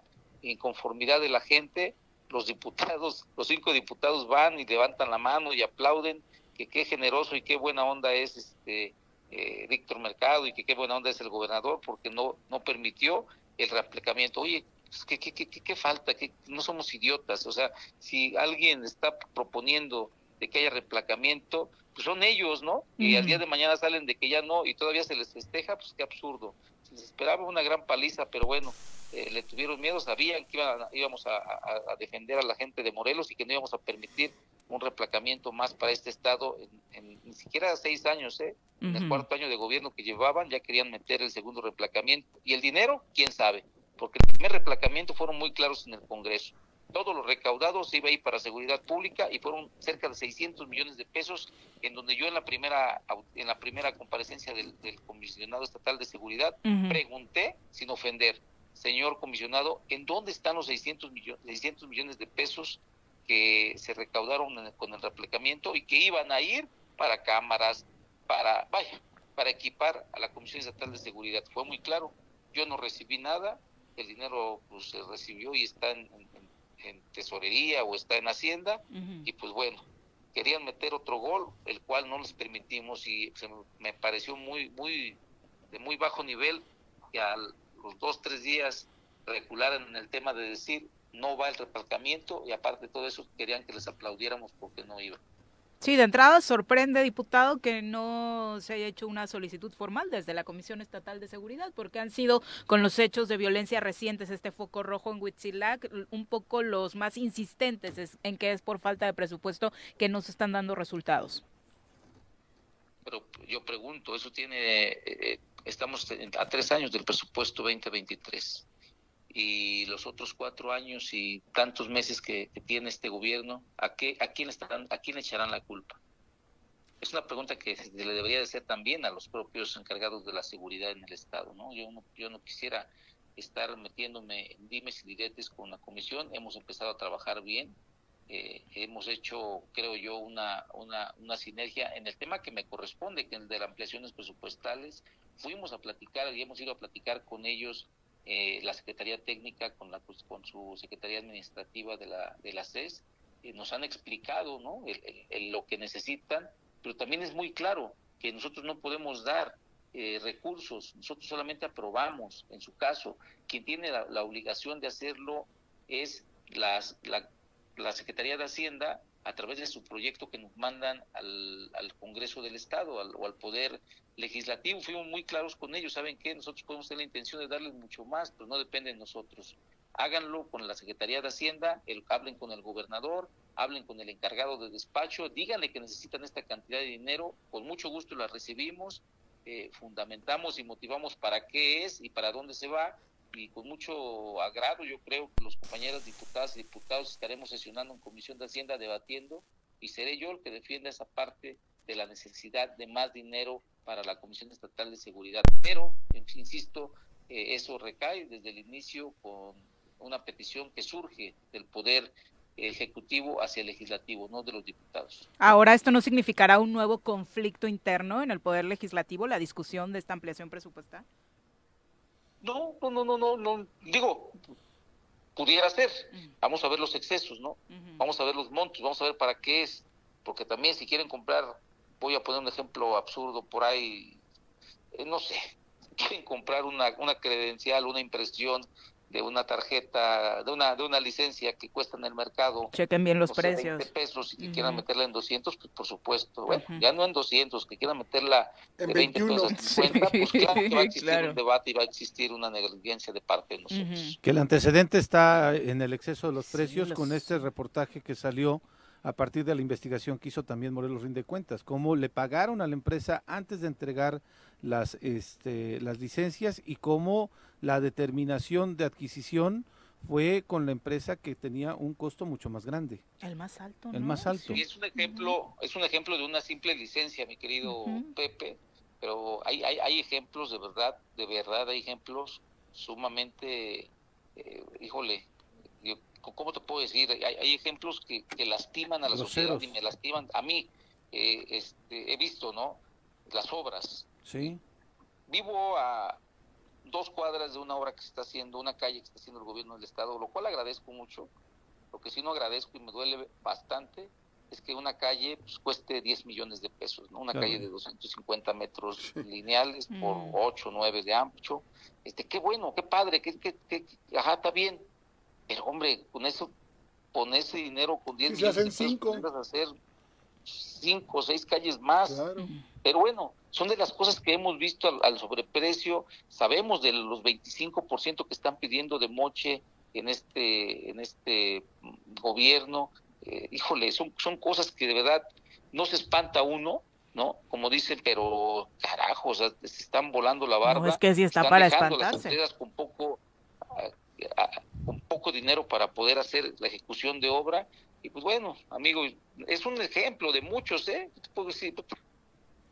inconformidad de la gente, los diputados, los cinco diputados van y levantan la mano y aplauden que qué generoso y qué buena onda es este eh, Víctor Mercado y que qué buena onda es el gobernador porque no no permitió el reaplicamiento. Oye, pues, ¿qué, qué, qué, qué falta? que no somos idiotas. O sea, si alguien está proponiendo de que haya replacamiento, pues son ellos, ¿no? Y al día de mañana salen de que ya no y todavía se les festeja, pues qué absurdo. Se les esperaba una gran paliza, pero bueno, eh, le tuvieron miedo, sabían que íbamos a, defender a la gente de Morelos y que no íbamos a permitir un replacamiento más para este estado en, ni siquiera seis años, ¿eh? En el cuarto año de gobierno que llevaban ya querían meter el segundo replacamiento. ¿Y el dinero? ¿Quién sabe? Porque el primer replacamiento fueron muy claros en el Congreso. Todo lo recaudado se iba a ir para seguridad pública y fueron cerca de 600 millones de pesos en donde yo en la primera en la primera comparecencia del, comisionado estatal de seguridad pregunté sin ofender señor comisionado, ¿en dónde están los 600 millones, 600 millones de pesos que se recaudaron con el replicamiento y que iban a ir para cámaras, para, vaya, para equipar a la Comisión Estatal de Seguridad? Fue muy claro, yo no recibí nada, el dinero pues, se recibió y está en, tesorería o está en Hacienda, y pues bueno, querían meter otro gol, el cual no les permitimos y me pareció muy, muy, de muy bajo nivel que al los dos, tres días regularan en el tema de decir no va el reparcamiento y aparte de todo eso querían que les aplaudiéramos porque no iba. Sí, de entrada sorprende, diputado, que no se haya hecho una solicitud formal desde la Comisión Estatal de Seguridad, porque han sido con los hechos de violencia recientes, este foco rojo en Huitzilac, un poco los más insistentes en que es por falta de presupuesto que no se están dando resultados. Pero yo pregunto, ¿eso tiene eh, Estamos a tres años del presupuesto 2023 y los otros cuatro años y tantos meses que, tiene este gobierno, ¿a, qué, a, quién estarán, ¿a quién echarán la culpa? Es una pregunta que se le debería de hacer también a los propios encargados de la seguridad en el Estado. ¿no? Yo, no, yo no quisiera estar metiéndome en dimes y diretes con la comisión. Hemos empezado a trabajar bien, eh, hemos hecho, creo yo, una, una, una, sinergia en el tema que me corresponde, que es el de las ampliaciones presupuestales. Fuimos a platicar y hemos ido a platicar con ellos, eh, la Secretaría Técnica, con, la, pues, con su Secretaría Administrativa de la, de la CES, eh, nos han explicado ¿no? lo que necesitan, pero también es muy claro que nosotros no podemos dar recursos, nosotros solamente aprobamos, en su caso, quien tiene la, la obligación de hacerlo es la, la Secretaría de Hacienda, a través de su proyecto que nos mandan al, Congreso del Estado o al Poder Legislativo, fuimos muy claros con ellos. ¿Saben qué? Nosotros podemos tener la intención de darles mucho más, pero no depende de nosotros. Háganlo con la Secretaría de Hacienda, el, hablen con el gobernador, hablen con el encargado de despacho, díganle que necesitan esta cantidad de dinero, con mucho gusto la recibimos, eh, fundamentamos y motivamos para qué es y para dónde se va, y con mucho agrado yo creo que los compañeros diputadas y diputados estaremos sesionando en Comisión de Hacienda debatiendo y seré yo el que defienda esa parte de la necesidad de más dinero para la Comisión Estatal de Seguridad. Pero, insisto, eh, eso recae desde el inicio con una petición que surge del Poder Ejecutivo hacia el Legislativo, no de los diputados. Ahora, ¿esto no significará un nuevo conflicto interno en el Poder Legislativo, la discusión de esta ampliación presupuestal? No, no, no, no, no, no. Digo, pudiera ser. Vamos a ver los excesos, ¿no? Vamos a ver los montos, vamos a ver para qué es. Porque también si quieren comprar, voy a poner un ejemplo absurdo por ahí, eh, no sé, <laughs> quieren comprar una, una credencial, una impresión de una tarjeta, de una de una licencia que cuesta en el mercado. Chequen bien los no sé, precios. 20 pesos y que Ujú. quieran meterla en 200, pues por supuesto. Bueno, Ujú. ya no en 200, que quieran meterla En de 20 pesos a 50, pues claro que va a <laughs> existir claro. un debate y va a existir una negligencia de parte de nosotros. Ujú. Que el antecedente está en el exceso de los Sí, precios los- con este reportaje que salió a partir de la investigación que hizo también Morelos Rinde Cuentas, cómo le pagaron a la empresa antes de entregar las, este, las licencias y cómo la determinación de adquisición fue con la empresa que tenía un costo mucho más grande, El más alto, el ¿no? más alto. Y es un ejemplo, es un ejemplo de una simple licencia, mi querido. Pepe, pero hay, hay, hay ejemplos de verdad, de verdad hay ejemplos sumamente, eh, híjole, ¿cómo te puedo decir? Hay, hay ejemplos que, que lastiman a la sociedad y me lastiman a mí. eh, este, he visto, ¿no? Las obras. Sí, Vivo a dos cuadras de una obra que se está haciendo, una calle que está haciendo el gobierno del estado, lo cual agradezco mucho. Lo que sí no agradezco y me duele bastante es que una calle pues, cueste 10 millones de pesos, ¿no? Una Claro. calle de 250 metros lineales por Mm. 8, 9 de ancho. Este, qué bueno, qué padre, qué, qué, qué- ajá, está bien. Pero hombre, con eso, con ese dinero, con 10 Si se millones de hacen pesos, cinco. hacer cinco o seis calles más. Claro. Pero bueno, son de las cosas que hemos visto al, al sobreprecio. Sabemos de los 25% que están pidiendo de moche en este en este gobierno. Eh, híjole, son, son cosas que de verdad no se espanta uno, ¿no? Como dicen, pero carajo, o sea, se están volando la barba. No, es que sí está están para las espantarse. empresas con poco con poco dinero para poder hacer la ejecución de obra y pues bueno amigo es un ejemplo de muchos eh Te puedo decir,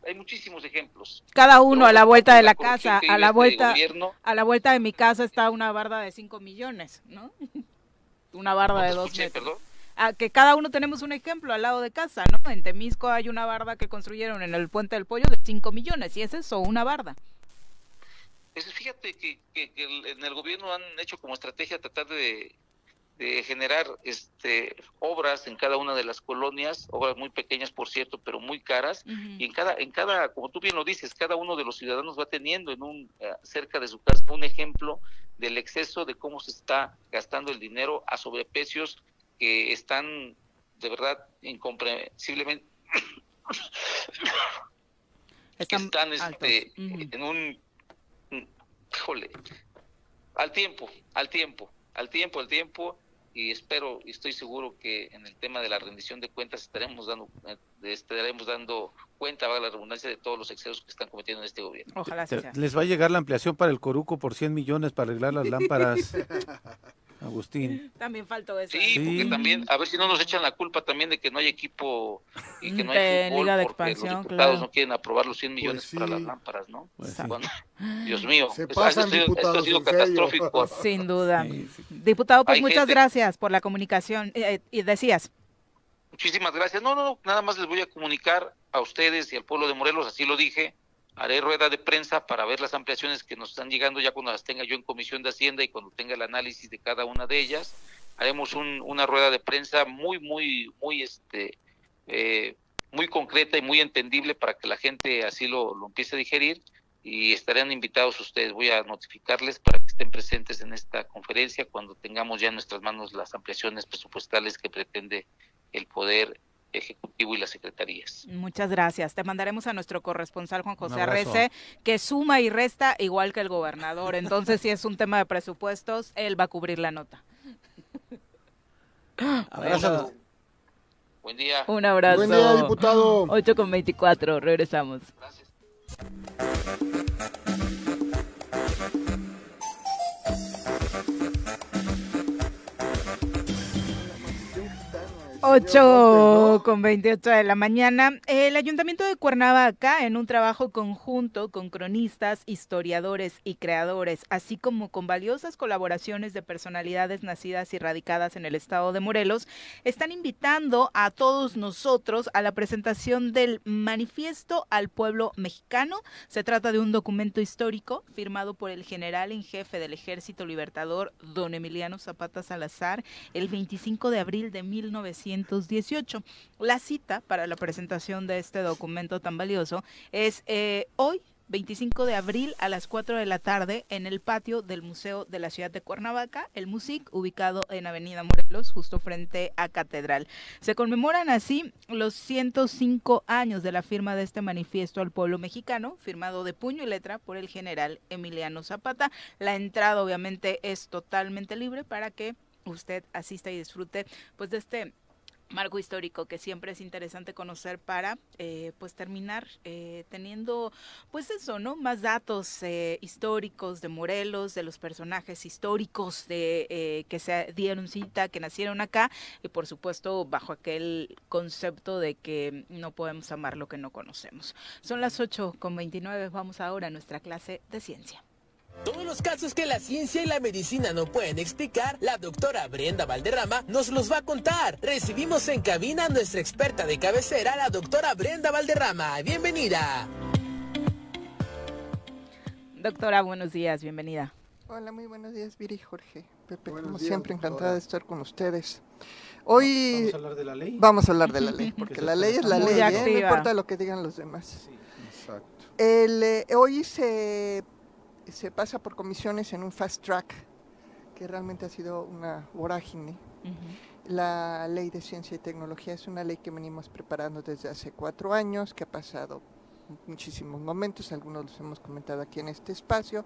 hay muchísimos ejemplos Cada uno a la vuelta de la casa, a la este vuelta, gobierno. a la vuelta de mi casa está una barda de 5 millones, ¿no? <laughs> Una barda No de 2 escuché, metros. perdón. Ah, que cada uno tenemos un ejemplo al lado de casa, ¿no? En Temisco hay una barda que construyeron en el Puente del Pollo de 5 millones, y es eso, una barda. Pues fíjate que, que- que el- en el gobierno han hecho como estrategia tratar de, de generar este obras en cada una de las colonias, obras muy pequeñas por cierto, pero muy caras, y en cada, en cada, como tú bien lo dices, cada uno de los ciudadanos va teniendo en un eh, cerca de su casa un ejemplo del exceso de cómo se está gastando el dinero a sobreprecios que están de verdad incomprensiblemente <coughs> que Están están este en un híjole. Al tiempo al tiempo al tiempo al tiempo y espero y estoy seguro que en el tema de la rendición de cuentas estaremos dando eh, estaremos dando cuenta valga la redundancia de todos los excesos que están cometiendo en este gobierno. Ojalá sea. les va a llegar la ampliación para el Coruco por 100 millones para arreglar las <laughs> lámparas, <laughs> Agustín. También faltó eso. Sí, ¿eh? porque también, a ver si no nos echan la culpa también de que no hay equipo y que no De hay fútbol Liga de porque los diputados claro. no quieren aprobar los 100 millones sí. para las lámparas, ¿no? Pues sí. <laughs> Dios mío, Se esto- pasan, esto, ha sido- esto ha diputados, sido en serio. catastrófico. <laughs> Sin duda. Sí, sí. Diputado, pues Hay muchas gente- gracias por la comunicación. Eh, y decías, Muchísimas gracias. No, no, no, nada más les voy a comunicar a ustedes y al pueblo de Morelos, así lo dije. Haré rueda de prensa para ver las ampliaciones que nos están llegando ya cuando las tenga yo en Comisión de Hacienda y cuando tenga el análisis de cada una de ellas. Haremos un- una rueda de prensa muy, muy, muy, este, eh, muy concreta y muy entendible para que la gente así lo, lo empiece a digerir y estarán invitados ustedes. Voy a notificarles para que estén presentes en esta conferencia cuando tengamos ya en nuestras manos las ampliaciones presupuestales que pretende el Poder Ejecutivo y las secretarías. muchas gracias. Te mandaremos a nuestro corresponsal Juan José. Arrece, que suma y resta igual que el gobernador. Entonces, si es un tema de presupuestos, él va a cubrir la nota. Abrazo. Buen día. Un abrazo. Buen día, diputado. 8 con 24, regresamos. Gracias. 8 con 28 de la mañana. El Ayuntamiento de Cuernavaca, en un trabajo conjunto con cronistas, historiadores y creadores, así como con valiosas colaboraciones de personalidades nacidas y radicadas en el estado de Morelos, están invitando a todos nosotros a la presentación del Manifiesto al Pueblo Mexicano. Se trata de un documento histórico firmado por el general en jefe del Ejército Libertador, don Emiliano Zapata Salazar, el 25 de abril de 1918. La cita para la presentación de este documento tan valioso es eh, hoy 25 de abril a las 4 de la tarde en el patio del Museo de la Ciudad de Cuernavaca, el MUSIC, ubicado en Avenida Morelos, justo frente a Catedral. Se conmemoran así los 105 años de la firma de este manifiesto al pueblo mexicano, firmado de puño y letra por el general Emiliano Zapata. La entrada obviamente es totalmente libre para que usted asista y disfrute pues de este marco histórico que siempre es interesante conocer para eh, pues terminar eh, teniendo pues eso no más datos eh, históricos de Morelos de los personajes históricos de eh, que se dieron cita que nacieron acá y por supuesto bajo aquel concepto de que no podemos amar lo que no conocemos. Son las 8 con 29 vamos ahora a nuestra clase de ciencia Todos los casos que la ciencia y la medicina no pueden explicar, la doctora Brenda Valderrama nos los va a contar. Recibimos en cabina a nuestra experta de cabecera, la doctora Brenda Valderrama. Bienvenida. doctora buenos días bienvenida Hola, muy buenos días, Viri y Jorge. Pepe, Buenos como días, siempre, doctora. encantada de estar con ustedes. Hoy ¿Vamos a hablar de la ley? vamos a hablar de la ley, <laughs> porque Que la ley es la ley, ¿eh? no importa lo que digan los demás. Exacto. El, eh, hoy se, se pasa por comisiones en un fast track, que realmente ha sido una vorágine. La ley de ciencia y tecnología es una ley que venimos preparando desde hace cuatro años, que ha pasado muchísimos momentos, algunos los hemos comentado aquí en este espacio.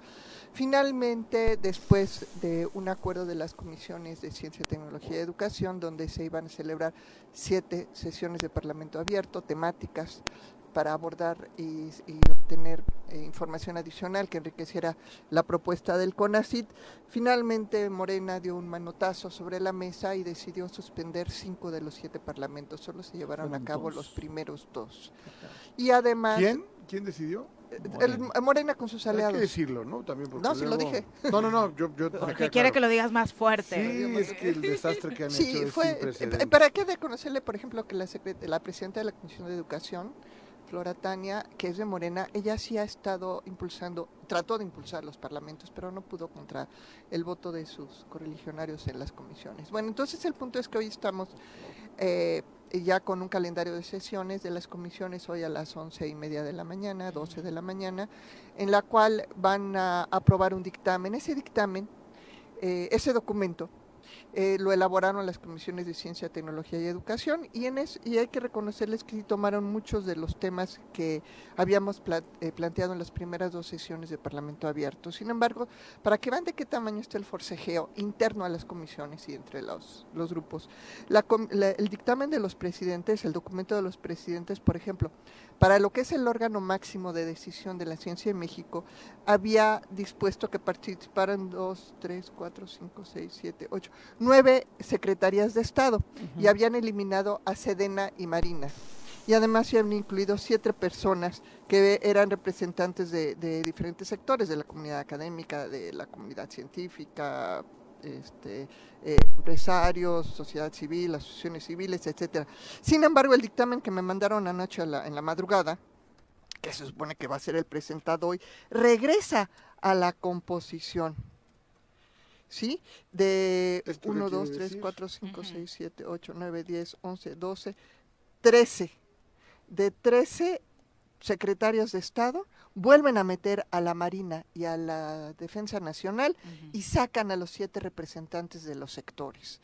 Finalmente, después de un acuerdo de las comisiones de ciencia, tecnología y educación, donde se iban a celebrar siete sesiones de Parlamento abierto, temáticas para abordar y, y obtener eh, información adicional que enriqueciera la propuesta del CONACIT. Finalmente, Morena dio un manotazo sobre la mesa y decidió suspender cinco de los siete parlamentos. Solo se llevaron a cabo dos. los primeros dos. Y además, ¿Quién? ¿Quién decidió? el- Morena con sus Hay que aliados. decirlo, ¿no? También porque No, sí lo dije. No, no, no, yo... yo porque quiere claro. que lo digas más fuerte Sí, es que el desastre que han Sí, hecho es fue. sin eh, precedentes. ¿Para qué de conocerle, por ejemplo, que la, secret- la presidenta de la Comisión de Educación, Flora Tania, que es de Morena, ella sí ha estado impulsando, trató de impulsar los parlamentos, pero no pudo contra el voto de sus correligionarios en las comisiones. Bueno, entonces el punto es que hoy estamos eh, ya con un calendario de sesiones de las comisiones, hoy a las once y media de la mañana, 12 de la mañana, en la cual van a aprobar un dictamen. Ese dictamen, eh, ese documento, eh, lo elaboraron las comisiones de Ciencia, Tecnología y Educación y, en es, y hay que reconocerles que sí tomaron muchos de los temas que habíamos eh, planteado en las primeras dos sesiones de Parlamento Abierto. Sin embargo, para que vean de qué tamaño está el forcejeo interno a las comisiones y entre los, grupos, el dictamen de los presidentes, el documento de los presidentes, por ejemplo, para lo que es el órgano máximo de decisión de la ciencia en México, había dispuesto que participaran dos, tres, cuatro, cinco, seis, siete, ocho, nueve secretarías de Estado y habían eliminado a Sedena y Marina. Y además se han incluido siete personas que eran representantes de, de diferentes sectores, de la comunidad académica, de la comunidad científica, este, eh, empresarios, sociedad civil, asociaciones civiles, etcétera. Sin embargo, el dictamen que me mandaron anoche a la- en la madrugada, que se supone que va a ser el presentado hoy, regresa a la composición. ¿Sí? De ¿Esto qué 1, quiere 2, 3, decir? 4, 5, 6, 7, 8, 9, 10, 11, 12, 13. De 13 secretarios de Estado, vuelven a meter a la Marina y a la Defensa Nacional y sacan a los siete representantes de los sectores.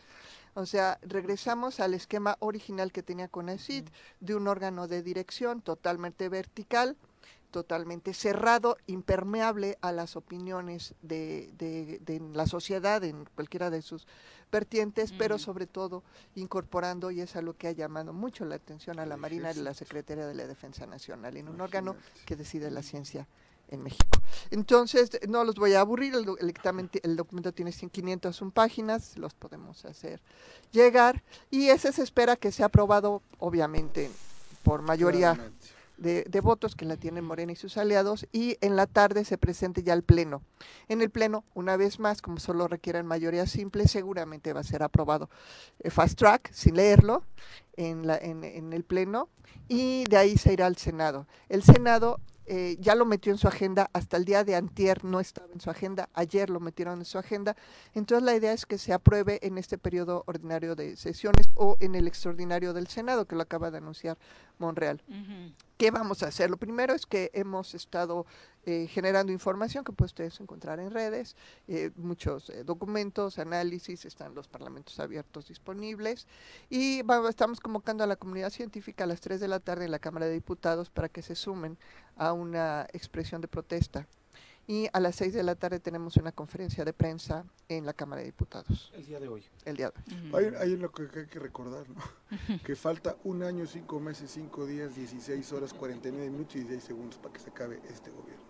O sea, regresamos al esquema original que tenía CONACYT, de un órgano de dirección totalmente vertical, totalmente cerrado, impermeable a las opiniones de, de- de la sociedad en cualquiera de sus vertientes, pero sobre todo incorporando, y es a lo que ha llamado mucho la atención a la Marina y la Secretaría de la Defensa Nacional, en un órgano que decide la ciencia en México. Entonces, no los voy a aburrir, el, el el documento tiene 501 páginas, los podemos hacer llegar, y ese se espera que sea aprobado, obviamente, por mayoría Claramente. De, votos que la tienen Morena y sus aliados, y en la tarde se presente ya al Pleno. En el Pleno, una vez más, como solo requieren mayoría simple, seguramente va a ser aprobado eh, fast track, sin leerlo, en, la, en, en el Pleno, y de ahí se irá al Senado. El Senado eh, ya lo metió en su agenda, hasta el día de antier no estaba en su agenda, ayer lo metieron en su agenda, entonces la idea es que se apruebe en este periodo ordinario de sesiones o en el extraordinario del Senado, que lo acaba de anunciar Monreal. ¿Qué vamos a hacer? Lo primero es que hemos estado eh, generando información que pueden ustedes encontrar en redes, eh, muchos eh, documentos, análisis, están los parlamentos abiertos disponibles y vamos- estamos convocando a la comunidad científica a las 3 de la tarde en la Cámara de Diputados para que se sumen a una expresión de protesta. Y a las 6 de la tarde tenemos una conferencia de prensa en la Cámara de Diputados. El día de hoy. El día de hoy. Hay, hay lo que hay que recordar, ¿no? que falta un año, cinco meses, cinco días, 16 horas, 49 minutos y 16 segundos para que se acabe este gobierno.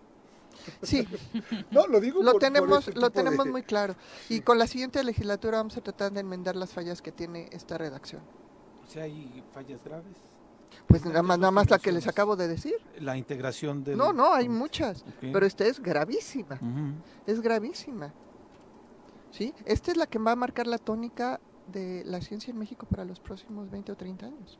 Sí. <laughs> No, lo digo Lo por- por tenemos, ese lo tipo de- tenemos muy claro. Y con la siguiente legislatura vamos a tratar de enmendar las fallas que tiene esta redacción. O sea, hay fallas graves. Pues nada más, nada más la que les acabo de decir. La integración del... No, no, hay muchas, pero esta es gravísima. Es gravísima. ¿Sí? Esta es la que va a marcar la tónica de la ciencia en México para los próximos 20 o 30 años.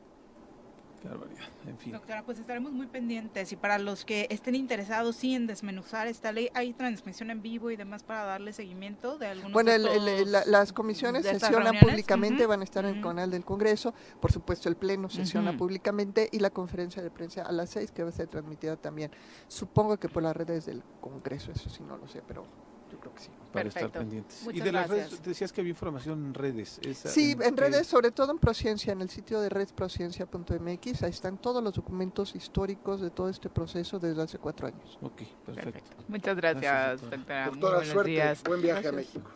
Qué barbaridad. En fin. Doctora, pues estaremos muy pendientes y para los que estén interesados sí en desmenuzar esta ley, hay transmisión en vivo y demás para darle seguimiento de algunos Bueno, el- el- estos- la- las comisiones sesionan reuniones. públicamente, van a estar en el canal del Congreso, por supuesto el Pleno sesiona públicamente y la conferencia de prensa a las seis que va a ser transmitida también. Supongo que por las redes del Congreso, eso sí no lo sé, pero yo creo que sí. Para estar Perfecto. pendientes. y Muchas de las gracias. redes, decías que había información en redes. esa- Sí, en qué- redes, sobre todo en Prociencia, en el sitio de redsprociencia.mx, ahí están todos los documentos históricos de todo este proceso desde hace cuatro años. Ok, perfecto. Muchas gracias, doctora. doctora. Muy Doctora, buenos suerte, días. buen viaje a Gracias. México.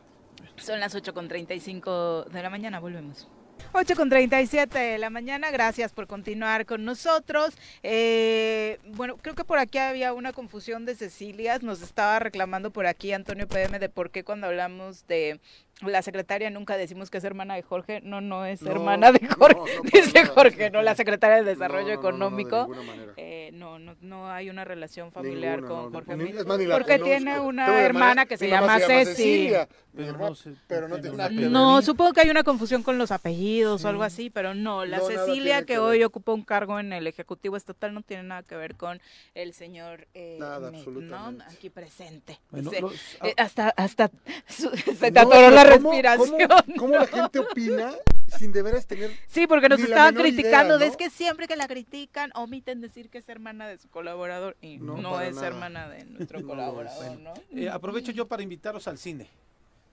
Son las 8 con 35 de la mañana, volvemos. 8 con 37 de la mañana, gracias por continuar con nosotros. Eh, bueno, creo que por aquí había una confusión de Cecilias, nos estaba reclamando por aquí Antonio PM de por qué cuando hablamos de la secretaria nunca decimos que es hermana de Jorge. No, no es No, hermana de no, Jorge, no, <laughs> dice. Jorge, no, la secretaria de Desarrollo No, no, no, no, de Económico. manera. Eh, no, no, no hay una relación familiar Ninguna, con no, Jorge. ni- Mil- es más, ni la porque conozco. tiene una hermana que se llama Ceci. Cecilia, Pero no se- pero no tiene nada que ver. No, supongo que hay una confusión con los apellidos o algo Sí. así, pero no, la Cecilia que, que hoy ocupa un cargo en el Ejecutivo Estatal no tiene nada que ver con el señor eh, Nada, absolutamente. ¿no? aquí presente. Bueno, Dice, los- eh, hasta hasta su- <laughs> se te No, atoró la ¿cómo- respiración. ¿cómo, cómo la gente opina sin de veras tener... Sí, porque nos estaban idea, criticando, es que siempre que la critican omiten decir que es hermana de su colaborador y no, es nada. hermana de nuestro <laughs> es. colaborador, ¿no? Eh, aprovecho yo para invitaros al cine.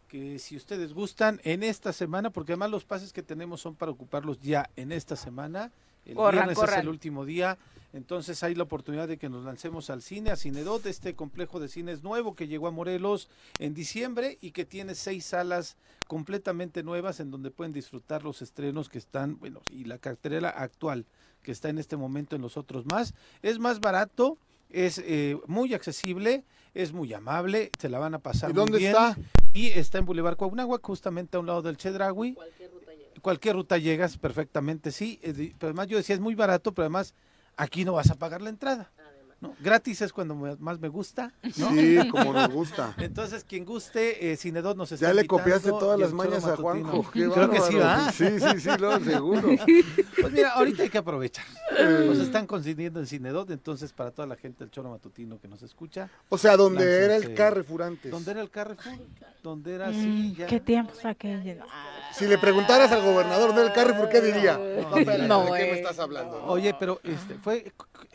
Que si ustedes gustan, en esta semana, porque además los pases que tenemos son para ocuparlos ya en esta semana. El Corran, viernes es corran. el último día. Entonces hay la oportunidad de que nos lancemos al cine, a Cinedot, este complejo de cines nuevo que llegó a Morelos en diciembre y que tiene seis salas completamente nuevas en donde pueden disfrutar los estrenos que están, bueno, y la cartelera actual que está en este momento en los otros más. Es más barato, es eh, muy accesible, es muy amable, se la van a pasar ¿Y muy dónde bien. está? Y está en Boulevard Cuauhnáhuac, justamente a un lado del Chedraui. Cualquier ruta llegas perfectamente, sí. eh, Pero además yo decía, es muy barato, pero además aquí no vas a pagar la entrada. ¿No? Gratis es cuando me- más me gusta. ¿no? Sí, como nos gusta. <laughs> Entonces, quien guste, eh, Cinedot nos está Ya le copiaste todas las mañas a Juanjo. Creo que sí. ¿va? Sí, sí, sí, lo seguro. <laughs> Pues mira, ahorita hay que aprovechar. Nos están consiguiendo en Cinedot, entonces para toda la gente del Choro Matutino que nos escucha. O sea, donde era el. Carrefour antes. ¿Dónde era el Carrefour? ¿Dónde era así? Mm, ya? ¿Qué tiempos aquellos? Si le preguntaras al gobernador del Carrefour, ¿qué diría? No, No, ¿de qué eh, me estás hablando? Oye, pero este fue,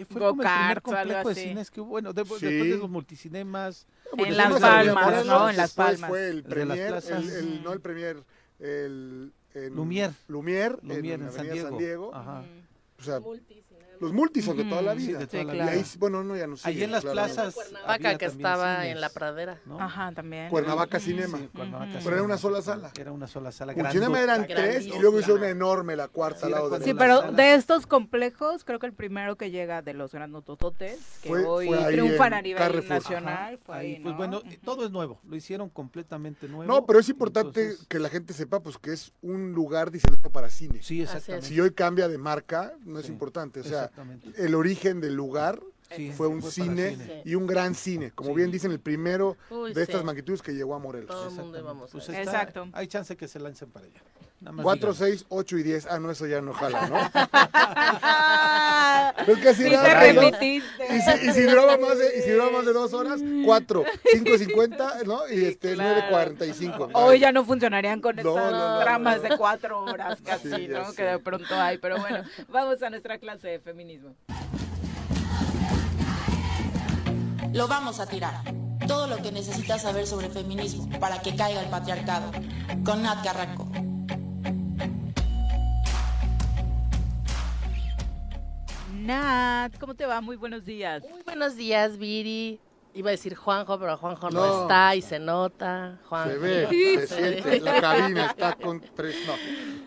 fue como el primer complejo de así. cines que hubo, bueno, de- Sí. después de los multicinemas. En Las Palmas, ¿no? En Las Palmas. fue el premier, el, el- no el premier, el... en Lumière. Lumière, Lumière en, en San Avenida Diego. San Diego. Ajá. O sea, los multis son de toda la. Sí, vida. de toda Sí, la Y claro. ahí, vida. sí- bueno, no, ya no Ahí sigue, en las claro. plazas. Cuernavaca que estaba cines, en la pradera. ¿no? Ajá, también. Cuernavaca Cinema. Sí, Cuernavaca. Pero era una sola sala. Era una sola sala. Un cinema eran grandota. tres y luego hizo una enorme, la cuarta Sí, al lado de Sí, pero de estos complejos, creo que el primero que llega de los grandotototes, que Fue- hoy fue ahí triunfan a nivel Carrefour. nacional, fue Ahí, ahí, pues ¿no? bueno, todo es nuevo, lo hicieron completamente nuevo. No, pero es importante Entonces, que la gente sepa pues que es un lugar diseñado para cine. sí, exactamente. Si hoy cambia de marca, no es Sí, importante. O sea. El origen del lugar Sí, fue un cine, cine. y un gran cine. Como Sí. bien dicen, el primero Uy, de estas magnitudes que llegó a Morelos. Todo el mundo Exactamente. íbamos a Pues está- Exacto. Hay chance que se lancen para allá. Nada más 4, díganos. 6, 8 y 10. Ah, no, eso ya no jala, ¿no? <laughs> Es que era, te ¿no? Y si, y si duraba más de, y si duraba más de dos horas, cuatro, cinco cincuenta, ¿no? Y este, nueve cuarenta y cinco. Hoy ya no funcionarían con No, estas no, no, dramas no. de cuatro horas casi, Sí, ¿no? sé. Que de pronto hay. Pero bueno, vamos a nuestra clase de feminismo. Lo vamos a tirar. Todo lo que necesitas saber sobre feminismo para que caiga el patriarcado. Con Nat Carranco. Nat, ¿cómo te va? Muy buenos días. Muy buenos días, Viri. Iba a decir Juanjo, pero Juanjo no, No. está y se nota. Juanjo. Se ve, se siente, la cabina está con... no.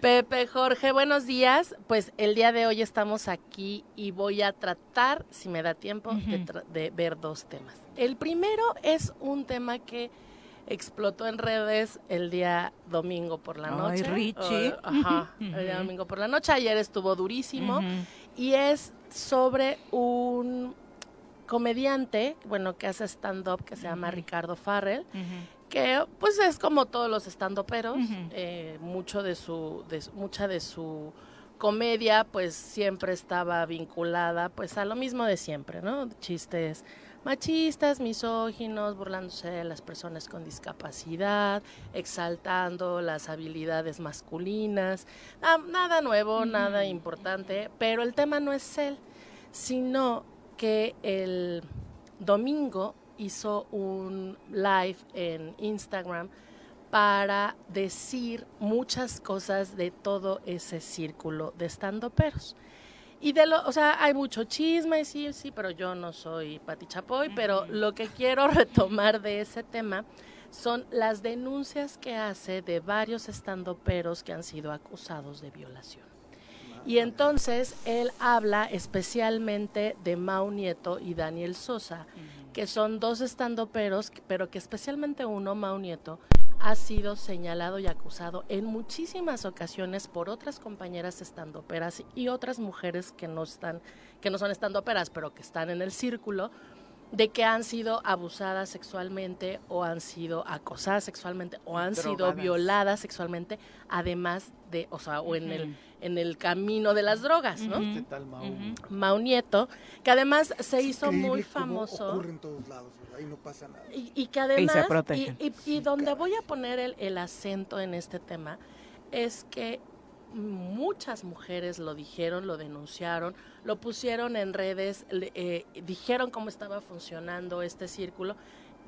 Pepe, Jorge, buenos días. Pues el día de hoy estamos aquí y voy a tratar, si me da tiempo, de, tra- de ver dos temas. El primero es un tema que explotó en redes el día domingo por la Ay, noche. Richie. Eh, ajá, el día domingo por la noche. Ayer estuvo durísimo. Y es sobre un comediante, bueno, que hace stand-up, que se llama Ricardo Farrell, que pues es como todos los stand-uperos, eh, mucho de su, de mucha de su comedia pues siempre estaba vinculada pues a lo mismo de siempre, ¿no? Chistes machistas, misóginos, burlándose de las personas con discapacidad, exaltando las habilidades masculinas, Ah, nada nuevo, nada importante, pero el tema no es él, sino que el domingo hizo un live en Instagram para decir muchas cosas de todo ese círculo de estandoperos. Y de lo, o sea, hay mucho chisme, sí, sí, pero yo no soy Pati Chapoy, pero lo que quiero <laughs> retomar de ese tema son las denuncias que hace de varios estandoperos que han sido acusados de violación. Y entonces él habla especialmente de Mau Nieto y Daniel Sosa, que son dos estandoperos, pero que especialmente uno, Mau Nieto, ha sido señalado y acusado en muchísimas ocasiones por otras compañeras estandoperas y otras mujeres que no están, que no son estandoperas, pero que están en el círculo, de que han sido abusadas sexualmente o han sido acosadas sexualmente o han sido violadas sexualmente, además de, o sea, o en el en el camino de las drogas, ¿no? Este tal Mau. Mau Nieto, que además se hizo muy famoso. ocurre en todos lados, ahí no pasa nada. Y, y que además, y, protegen. y- y donde voy a poner el, el acento en este tema es que muchas mujeres lo dijeron, lo denunciaron, lo pusieron en redes, le- eh, dijeron cómo estaba funcionando este círculo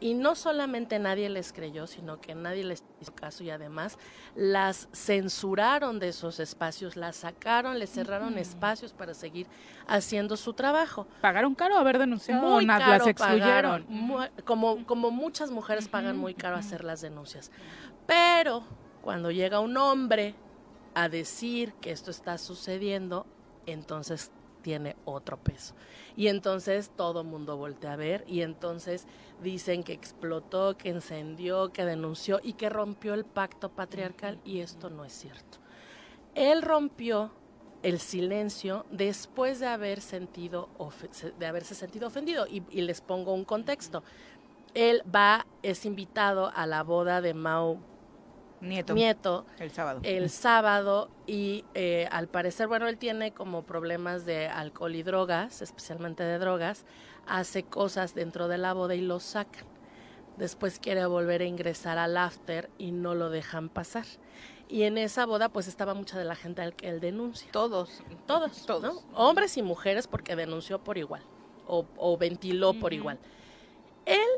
y no solamente nadie les creyó, sino que nadie les hizo caso y además las censuraron de esos espacios, las sacaron, les cerraron espacios para seguir haciendo su trabajo. Pagaron caro haber denunciado, Muy caro las excluyeron. pagaron, como, como muchas mujeres pagan muy caro hacer las denuncias. Pero cuando llega un hombre a decir que esto está sucediendo, entonces tiene otro peso. Y entonces todo mundo voltea a ver y entonces dicen que explotó, que encendió, que denunció y que rompió el pacto patriarcal y esto no es cierto. Él rompió el silencio después de haber sentido de haberse sentido ofendido y, y les pongo un contexto. Él va es invitado a la boda de Mau Nieto. Nieto El sábado. el sábado y eh, al parecer, bueno, él tiene como problemas de alcohol y drogas, especialmente de drogas, hace cosas dentro de la boda y lo sacan. Después quiere volver a ingresar al after y no lo dejan pasar. Y en esa boda pues estaba mucha de la gente al que él denuncia. Todos. Todos, Todos. ¿no? Hombres y mujeres porque denunció por igual o, o ventiló por igual. Él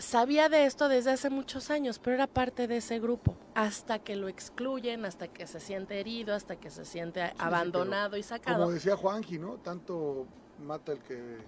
sabía de esto desde hace muchos años, pero era parte de ese grupo, hasta que lo excluyen, hasta que se siente herido, hasta que se siente abandonado y sacado. Como decía Juanji, ¿no? Tanto mata el que...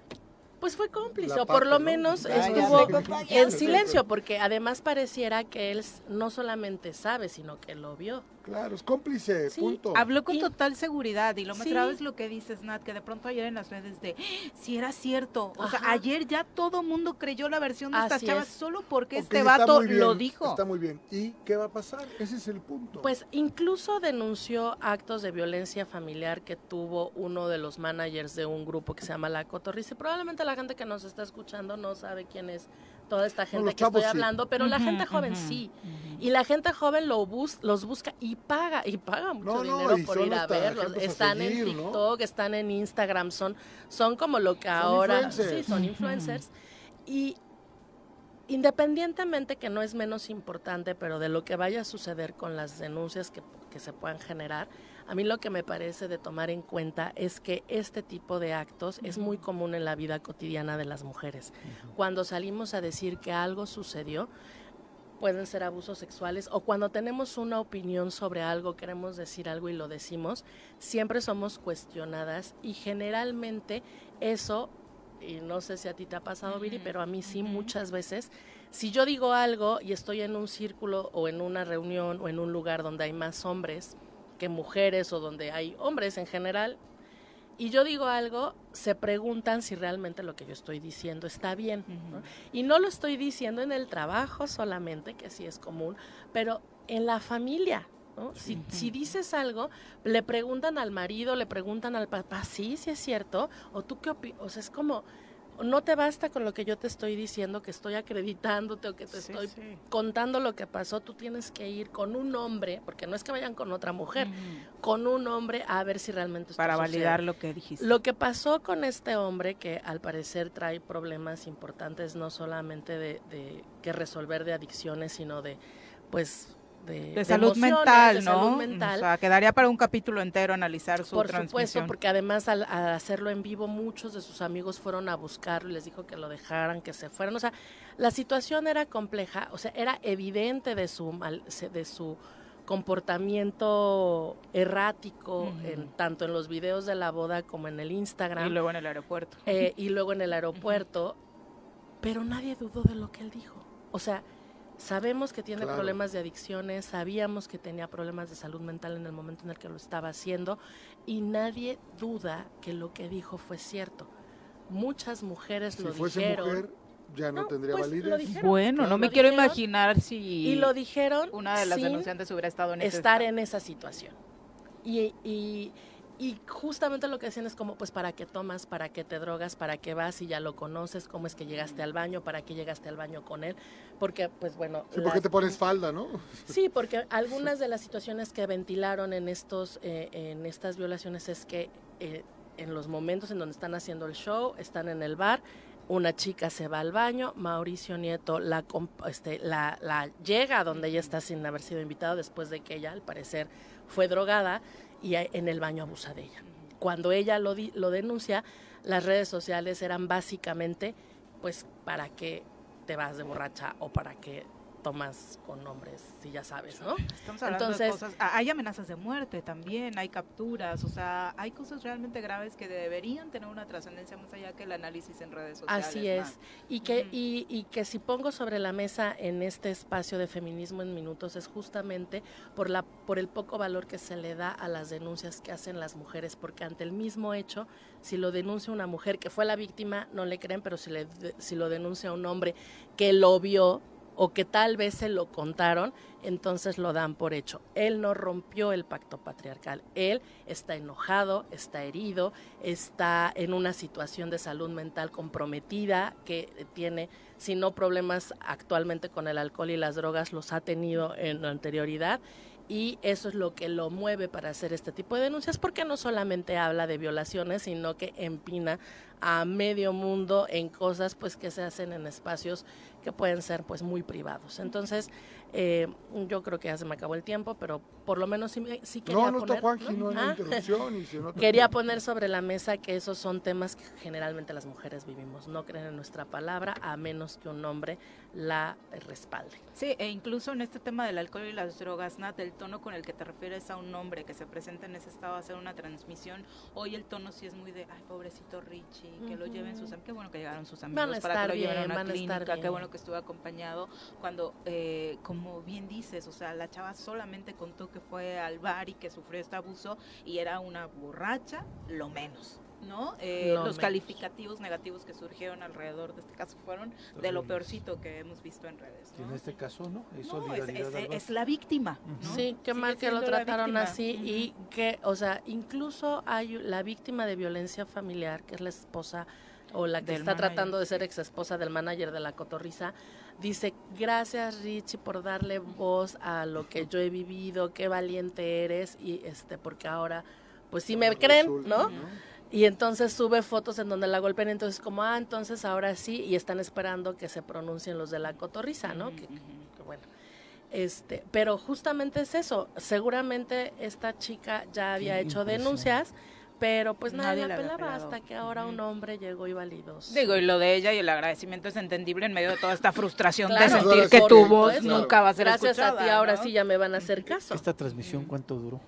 Pues fue cómplice, o por lo ¿no? menos ya estuvo en silencio, porque además pareciera que él no solamente sabe, sino que lo vio. Claro, es cómplice, punto. Habló con total seguridad y lo más Sí. grave es lo que dices, Nat, que de pronto ayer en las redes de si era cierto. O sea, ayer ya todo mundo creyó la versión de estas chavas es. solo porque este vato bien, lo dijo. Está muy bien. ¿Y qué va a pasar? Ese es el punto. Pues incluso denunció actos de violencia familiar que tuvo uno de los managers de un grupo que se llama La Cotorriza. Y probablemente la gente que nos está escuchando no sabe quién es toda esta gente que estoy sí. hablando, pero la gente joven sí. Y la gente joven lo bus los busca y paga, y paga mucho No, dinero por son ir a verlos. ejemplos a Están seguir, en ¿no? TikTok, están en Instagram, son, son como lo que ahora... Sí, influencers. son influencers. Y independientemente que no es menos importante, pero de lo que vaya a suceder con las denuncias que, que se puedan generar, a mí lo que me parece de tomar en cuenta es que este tipo de actos es muy común en la vida cotidiana de las mujeres. Cuando salimos a decir que algo sucedió, pueden ser abusos sexuales o cuando tenemos una opinión sobre algo, queremos decir algo y lo decimos, siempre somos cuestionadas y generalmente eso, y no sé si a ti te ha pasado, Viri, pero a mí sí muchas veces, si yo digo algo y estoy en un círculo o en una reunión o en un lugar donde hay más hombres que mujeres o donde hay hombres en general, y yo digo algo, se preguntan si realmente lo que yo estoy diciendo está bien. ¿no? Y no lo estoy diciendo en el trabajo solamente, que sí es común, pero en la familia. ¿no? Si, si dices algo, le preguntan al marido, le preguntan al papá, sí, sí es cierto, o tú qué opinas, o sea, es como, no te basta con lo que yo te estoy diciendo, que estoy acreditándote o que te Sí, estoy sí. contando lo que pasó, tú tienes que ir con un hombre, porque no es que vayan con otra mujer, con un hombre a ver si realmente esto Para sucede. validar lo que dijiste. Lo que pasó con este hombre, que al parecer trae problemas importantes, no solamente de, de que resolver de adicciones, sino de, pues, de, de salud mental, de ¿no? salud mental. O sea, quedaría para un capítulo entero analizar su Por transmisión. supuesto, porque además al, al hacerlo en vivo, muchos de sus amigos fueron a buscarlo y les dijo que lo dejaran, que se fueran. O sea, la situación era compleja, o sea, era evidente de su mal, de su comportamiento errático, en, tanto en los videos de la boda como en el Instagram. Y luego en el aeropuerto. eh, y luego en el aeropuerto, pero nadie dudó de lo que él dijo. O sea, sabemos que tiene Claro. problemas de adicciones, sabíamos que tenía problemas de salud mental en el momento en el que lo estaba haciendo y nadie duda que lo que dijo fue cierto. Muchas mujeres Si lo fuese dijeron. mujer, ya no, tendría pues, validez. dijeron. Bueno, ¿Lo no me quiero dijeron? imaginar si Y lo dijeron una de las denunciantes hubiera estado en estar estado. en esa situación. Y, y, y justamente lo que decían es como, pues, ¿para qué tomas? ¿Para qué te drogas? ¿Para qué vas? Y ya lo conoces, ¿cómo es que llegaste al baño? ¿Para qué llegaste al baño con él? Porque, pues, bueno... Sí, ¿por qué las- te pones falda, no? Sí, porque algunas de las situaciones que ventilaron en estos, eh, en estas violaciones es que eh, en los momentos en donde están haciendo el show, están en el bar, una chica se va al baño, Mauricio Nieto la, este, la, la llega a donde ella está sin haber sido invitado después de que ella, al parecer, fue drogada y en el baño abusa de ella. Cuando ella lo, di- lo denuncia, las redes sociales eran básicamente, pues, para qué te vas de borracha o para qué tomas con hombres, si ya sabes, ¿no? Estamos hablando de Entonces, cosas. ah, Hay amenazas de muerte también, hay capturas, o sea, hay cosas realmente graves que deberían tener una trascendencia más allá que el análisis en redes sociales. Así es. Y que, y, y que si pongo sobre la mesa en este espacio de feminismo en minutos es justamente por, la, por el poco valor que se le da a las denuncias que hacen las mujeres, porque ante el mismo hecho, si lo denuncia una mujer que fue la víctima, no le creen, pero si, le, si lo denuncia un hombre que lo vio o que tal vez se lo contaron, entonces lo dan por hecho. Él no rompió el pacto patriarcal. Él está enojado, está herido, está en una situación de salud mental comprometida, que tiene, si no problemas actualmente con el alcohol y las drogas, los ha tenido en anterioridad. Y eso es lo que lo mueve para hacer este tipo de denuncias, porque no solamente habla de violaciones, sino que empina a medio mundo en cosas pues que se hacen en espacios que pueden ser pues muy privados. Entonces, eh, yo creo que ya se me acabó el tiempo, pero por lo menos sí, sí quería No, no poner... Juanji, no hay Ah. interrupción. Y si no <laughs> Quería poner sobre la mesa que esos son temas que generalmente las mujeres vivimos. No creen en nuestra palabra a menos que un hombre la respalde. Sí, e incluso en este tema del alcohol y las drogas, Nat, el tono con el que te refieres a un hombre que se presenta en ese estado a hacer una transmisión, hoy el tono sí es muy de, ay, pobrecito Richie, que lo lleven sus amigos, qué bueno que llegaron sus amigos Van a para que lo lleven a bien, una van a clínica, qué bien. bueno que estuvo acompañado, cuando, eh, como bien dices, o sea, la chava solamente contó que fue al bar y que sufrió este abuso y era una borracha, lo menos. ¿No? Eh, Lo los menos. calificativos negativos que surgieron alrededor de este caso fueron de lo peorcito que hemos visto en redes. Y en este caso, ¿no? Es No, es, solidaridad es- al es Vasco. la víctima. ¿no? Sí, qué mal que lo trataron así y que, o sea, incluso hay la víctima de violencia familiar, que es la esposa o la que Del está manager. tratando de ser ex esposa del manager de la cotorriza, dice, gracias Richie por darle voz a lo que yo he vivido, qué valiente eres y este, porque ahora, pues sí me creen, ¿no? Y entonces sube fotos en donde la golpean, entonces como, ah, entonces ahora sí, y están esperando que se pronuncien los de la cotorriza, ¿no? Que- que bueno. Este, pero justamente es eso, seguramente esta chica ya había hecho impresión. denuncias, pero pues nadie, Nadie la pelaba hasta que ahora un hombre llegó y validos. Digo, y lo de ella y el agradecimiento es entendible en medio de toda esta frustración Claro, de sentir que tu voz nunca va a ser Gracias escuchada. a ti ahora ¿no? sí ya me van a hacer caso. ¿Esta transmisión cuánto duró?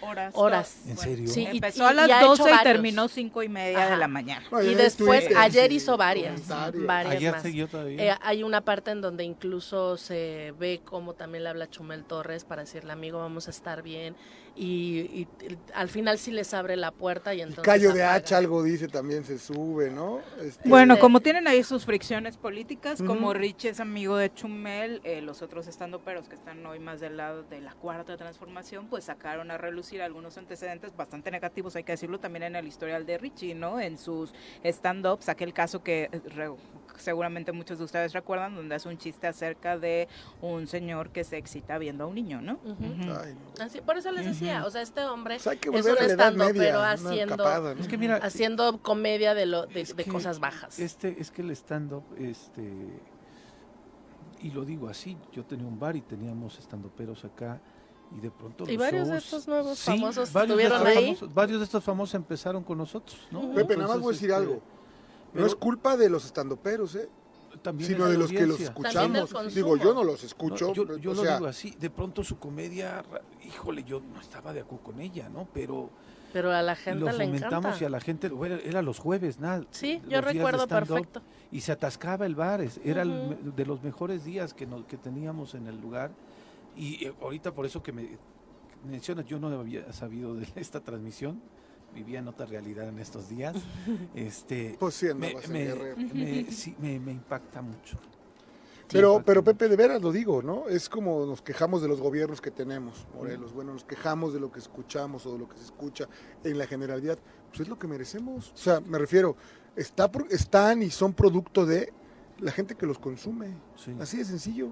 Horas. Horas. ¿En serio? Sí, y- Empezó y- a las y ha hecho 12 y terminó cinco y media de la mañana. Y después, ayer hizo varias, varias Ayer más. siguió todavía. Eh, hay una parte en donde incluso se ve cómo también le habla Chumel Torres para decirle, amigo, vamos a estar bien. Y, y- y al final sí les abre la puerta y entonces... Callo de hacha algo dice también se sube, ¿no? Este- Bueno, como tienen ahí sus fricciones políticas, como Rich es amigo de Chumel, eh, los otros estando peros que están hoy más del lado de la cuarta transformación, pues sacaron a relucir algunos antecedentes bastante negativos, hay que decirlo también en el historial de Richie, ¿no? En sus stand-ups, aquel caso que eh, re- seguramente muchos de ustedes recuerdan, donde hace un chiste acerca de un señor que se excita viendo a un niño, ¿no? Ay, Así, por eso les decía, o sea, este hombre que es un estando, Media, pero haciendo, capada, ¿no? Es que mira, haciendo comedia de, lo, de, Es de que cosas bajas. Este, es que el stand-up, este, y lo digo así, yo tenía un bar y teníamos stand-uperos acá y de pronto Y los varios de estos nuevos sí, famosos estuvieron ahí. famosos- varios de estos famosos empezaron con nosotros, ¿no? Pepe, nada más voy a decir Entonces, algo. No es culpa de los estandoperos, ¿eh? También sino de los que los escuchamos. Digo, yo no los escucho. No, yo yo o lo sea, digo así, de pronto su comedia, híjole, yo no estaba de acuerdo con ella, ¿no? Pero Pero a la gente lo le encanta. y a la gente, bueno, era los jueves, nada. Sí, los yo recuerdo perfecto. Y se atascaba el bar, era de los mejores días que, nos, que teníamos en el lugar. Y eh, ahorita por eso que me mencionas, yo no había sabido de <laughs> esta transmisión, vivía en otra realidad en estos días. <laughs> este, Pues sí, me, me- me- sí, me- me impacta mucho. Pero, pero Pepe, de veras lo digo, ¿no? Es como nos quejamos de los gobiernos que tenemos, Morelos. Bueno, nos quejamos de lo que escuchamos o de lo que se escucha en la generalidad. Pues es lo que merecemos. O sea, me refiero, está por- están y son producto de la gente que los consume. Así de sencillo.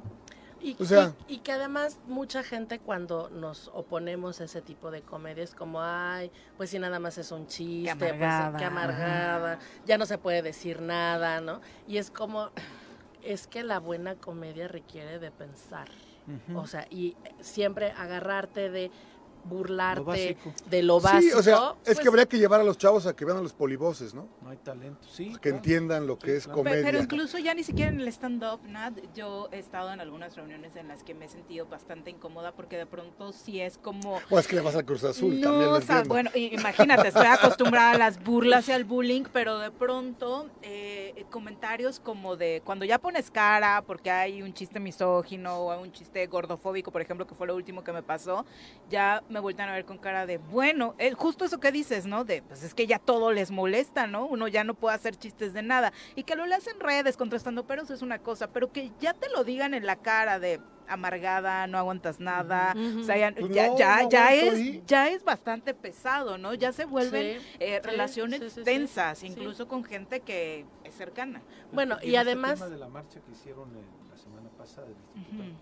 Y, O sea- y- y que además mucha gente cuando nos oponemos a ese tipo de comedias como, ay, pues si nada más es un chiste, pues, amargada, qué amargada, ya no se puede decir nada, ¿no? Y es como, es que la buena comedia requiere de pensar, o sea, y siempre agarrarte de burlarte de lo básico. Sí, o sea, es pues, que habría que llevar a los chavos a que vean a los polivoces, ¿no? No hay talento, sí. Que claro. entiendan lo que es claro. Comedia. Pero incluso ya ni siquiera en el stand-up, Nat, yo he estado en algunas reuniones en las que me he sentido bastante incómoda porque de pronto sí es como... O es que le vas al Cruz Azul, No, también lo o sea, bueno, imagínate, estoy acostumbrada a las burlas y al bullying, pero de pronto eh, comentarios como de cuando ya pones cara porque hay un chiste misógino o un chiste gordofóbico, por ejemplo, que fue lo último que me pasó, ya me vueltan a ver con cara de, bueno, eh, justo eso que dices, ¿no? De, pues es que ya todo les molesta, ¿no? Uno ya no puede hacer chistes de nada. Y que lo leas en redes contrastando peros es una cosa, pero que ya te lo digan en la cara de amargada, no aguantas nada, o sea, ya, Pues ya, no, ya, no ya aguanto es, ahí. ya es bastante pesado, ¿no? Ya se vuelven Sí, eh, sí, relaciones sí, sí, sí, tensas, sí. incluso con gente que es cercana. Bueno, Y y este además... tema de la marcha que hicieron eh, la semana pasada, eh,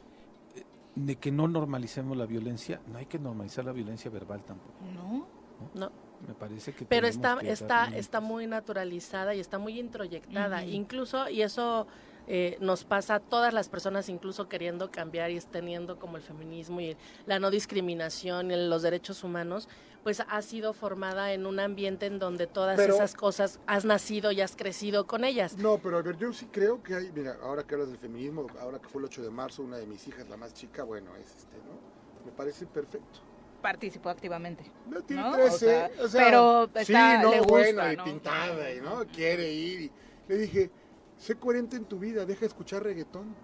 de que no normalicemos la violencia, no hay que normalizar la violencia verbal tampoco. No. No. Me parece que pero está que está está muy naturalizada y está muy introyectada incluso y eso eh, nos pasa a todas las personas incluso queriendo cambiar y teniendo como el feminismo y la no discriminación y los derechos humanos pues ha sido formada en un ambiente en donde todas Pero- esas cosas has nacido y has crecido con ellas No, pero a ver, yo sí creo que hay, mira, ahora que hablas del feminismo, ahora que fue el 8 de marzo, una de mis hijas, la más chica, bueno, es este, ¿no? Me parece perfecto. Participó activamente. No, tiene ¿no? 13, O sea, o sea, pero sí, está, no, le gusta, bueno, y ¿no? pintada, y no, quiere ir. y- le dije, sé coherente en tu vida, deja de escuchar reggaetón.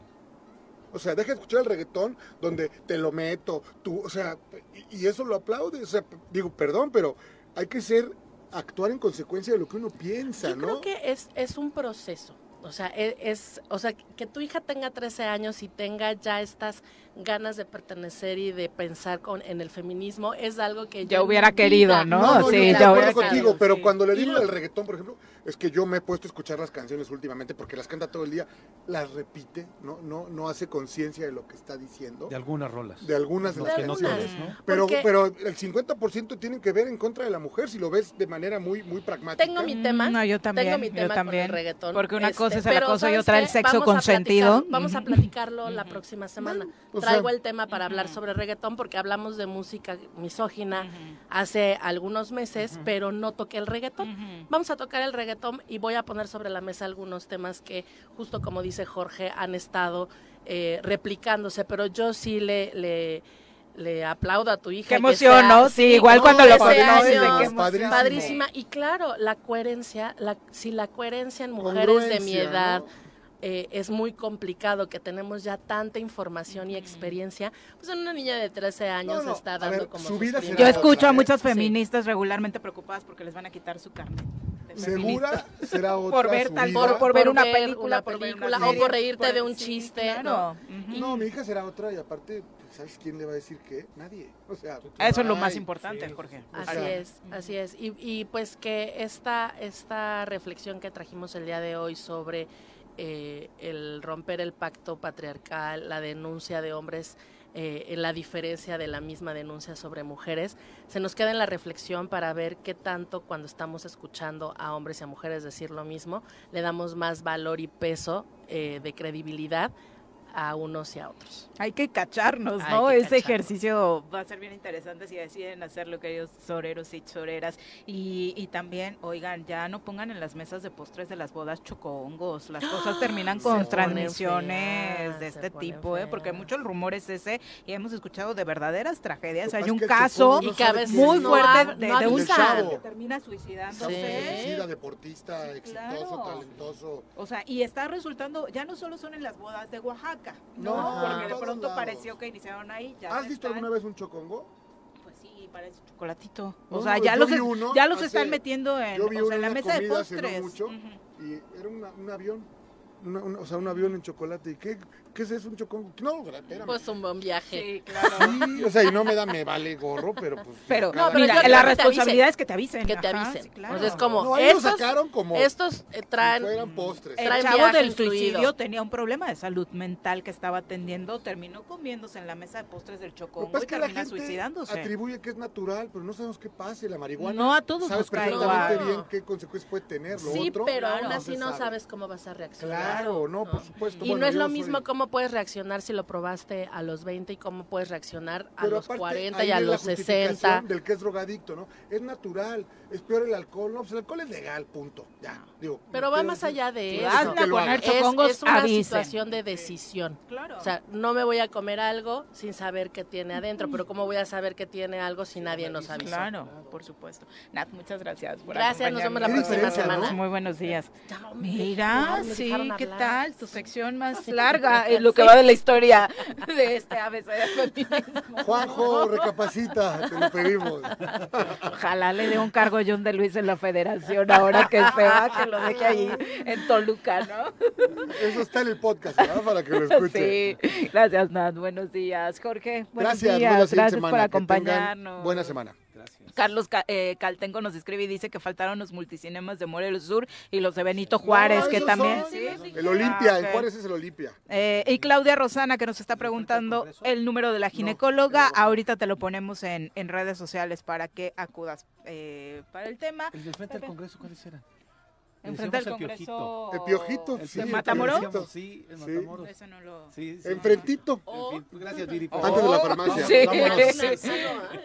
O sea, deja de escuchar el reggaetón donde te lo meto, tú, o sea, y, y eso lo aplaude. O sea, digo, perdón, pero hay que ser actuar en consecuencia de lo que uno piensa, Yo ¿no? creo que es, es un proceso. O sea, e- es, o sea, que tu hija tenga 13 años y tenga ya estas ganas de pertenecer y de pensar con, en el feminismo es algo que Ya yo en hubiera querido, vida- ¿no? No, no, Sí, yo hubiera contigo, querido, pero sí. cuando le digo del reggaetón, por ejemplo, es que yo me he puesto a escuchar las canciones últimamente porque las canta todo el día, las repite, no, no, no hace conciencia de lo que está diciendo, De algunas rolas. de algunas de las que no canciones. ¿no? Pero, Porque- pero el 50% tienen que ver en contra de la mujer si lo ves de manera muy, muy pragmática. Tengo mi tema. Mm, No, yo también, Tengo mi yo tema también. con el reggaetón. Porque una Este, cosa es el pero, acoso y ¿sabes otra el sexo Vamos a consentido. platicarlo- Vamos a platicarlo la próxima semana. o Traigo sea- el tema para hablar sobre reggaetón porque hablamos de música misógina hace algunos meses, pero no toqué el reggaetón. Vamos a tocar el reggaetón y voy a poner sobre la mesa algunos temas que, justo como dice Jorge, han estado eh, replicándose, pero yo sí le... le le aplaudo a tu hija. Qué que emoción, sea- ¿no? Sí, igual cuando lo 13 conoces, de años, qué emoción. Padrísimo. Padrísima. Y claro, la coherencia, la, si la coherencia en mujeres de mi edad ¿no? eh, es muy complicado, que tenemos ya tanta información y experiencia, pues en una niña de 13 años No, no, está dando ver, como Yo escucho otra, a ¿eh? muchas Sí. feministas regularmente preocupadas porque les van a quitar su carne. Segura será otra Por ver tal- por- por ver una película, una por ver una película, o por reírte por- de un sí, chiste, claro. ¿no? No, mi hija será otra y aparte, ¿sabes quién le va a decir qué? Nadie. O sea, Eso es lo más importante, sí. Jorge. Así sea, es, así es. Y, y pues que esta, esta reflexión que trajimos el día de hoy sobre eh, el romper el pacto patriarcal, la denuncia de hombres, eh, la diferencia de la misma denuncia sobre mujeres, se nos queda en la reflexión para ver qué tanto cuando estamos escuchando a hombres y a mujeres decir lo mismo, le damos más valor y peso eh, de credibilidad a unos y a otros. Hay que cacharnos, ¿no? que Ese cacharnos. ejercicio va a ser bien interesante si deciden hacerlo, queridos soreros y soreras. Y, y también, oigan, ya no pongan en las mesas de postres de las bodas chocongos. Las cosas terminan con transmisiones de este tipo, ¿eh? Porque feas. mucho el rumor es ese y hemos escuchado de verdaderas tragedias. Hay un caso Y que a veces muy no fuerte de, no de un chavo que termina suicidándose. Sí. Suicida, deportista, exitoso, Claro. talentoso. O sea, y está resultando, ya no solo son en las bodas de Oaxaca, ¿no? Porque de pronto pareció que iniciaron ahí. Ya ¿Has visto están- alguna vez un chocongo? Pues sí, parece chocolatito. No, O sea, no, ya los, uno ya los hace- están metiendo en, o sea, la mesa de postres. mucho y era una- un avión. una- una- o sea, un avión en chocolate. ¿Y qué, qué es eso, un chocongo? No, espérame. Pues un buen viaje. Sí, claro. Sí, o sea, y no me da, me vale gorro, pero pues. Pero, no, pero mira, la responsabilidad avisen. es que te avisen. Que te ajá, avisen. sí, claro. O sea, es como, No, lo estos, sacaron como estos eh, traen, si fueran postres. El traen chavo viaje del incluido. suicidio tenía un problema de salud mental que estaba atendiendo, terminó comiéndose en la mesa de postres del Chocongo y es que la termina gente suicidándose. atribuye que es natural, pero no sabemos qué pase. La marihuana. No a todos sabes perfectamente igual. bien qué consecuencias puede tener. Lo sí, otro, pero claro, aún así no sabe. sabes cómo vas a reaccionar. Claro, no, por supuesto. Y Bueno, no es lo soy- mismo cómo puedes reaccionar si lo probaste a los 20 y cómo puedes reaccionar a Pero los aparte, 40 ahí y a la los justificación 60. Del que es drogadicto, ¿no? Es natural, es peor el alcohol. No, pues el alcohol es legal, punto. Ya, digo. Pero va más allá de eso. Es, es una avisen. situación de decisión. Claro. O sea, no me voy a comer algo sin saber qué tiene adentro, pero ¿cómo voy a saber que tiene algo si nadie nos avisó? Claro, por supuesto. Nat, muchas gracias por Gracias, nos vemos la próxima semana. Muy buenos días. Mira, sí, ¿qué tal? Tu sección más <laughs> larga en lo que va de la historia <laughs> de este ABC de feminismo. Juanjo, recapacita, te lo pedimos. Ojalá le dé un cargo John de Luis en la federación ahora que se va, que lo deje ahí en Toluca, ¿no? Eso está en el podcast, ¿verdad? Para que lo escuche. Sí, gracias Nat, buenos días. Jorge, buenos Gracias, días, buena siguiente gracias semana. por acompañarnos. Buena semana. Carlos Ca- eh, Caltenco nos escribe y dice que faltaron los multicinemas de Morelos Sur y los de Benito Juárez, No, que también... son- ¿sí? El Olimpia, Ah, en ok. Juárez es el Olimpia. Eh, y Claudia Rosana que nos está preguntando el número de la ginecóloga. Ahorita te lo ponemos en, en redes sociales para que acudas eh, para el tema. El del frente del Congreso, ¿cuáles eran? Enfrente del Congreso. El Piojito, sí, ¿De el Matamoros? Sí, en Sí. Matamoros. Eso no lo... Sí, sí. Enfrentito. En fin, Gracias, Viri. Oh, Antes de la farmacia. Sí. Vámonos.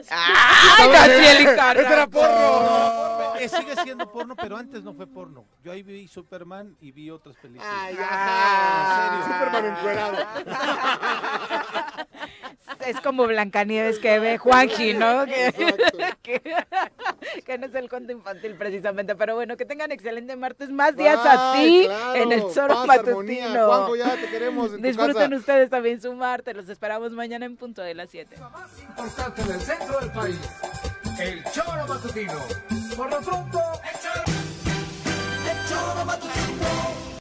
¡Ay, Angélica! ¡Ese era porno! Eh, sigue siendo porno, pero antes no fue porno. Yo ahí vi Superman y vi otras películas. Ay, Ah. ajá. Superman encuerado. <laughs> Es como Blancanieves que ve Juanji, ¿no? Que, <laughs> que, que no es el cuento infantil precisamente. Pero bueno, que tengan excelente martes. Más días Ay, así claro. en el armonía. Matutino. Juanjo, ya te queremos en tu Disfruten casa. ustedes también su martes. Los esperamos mañana en punto de las 7. Importante en el centro del país. el choro matutino. Por lo pronto, el choro, el choro matutino.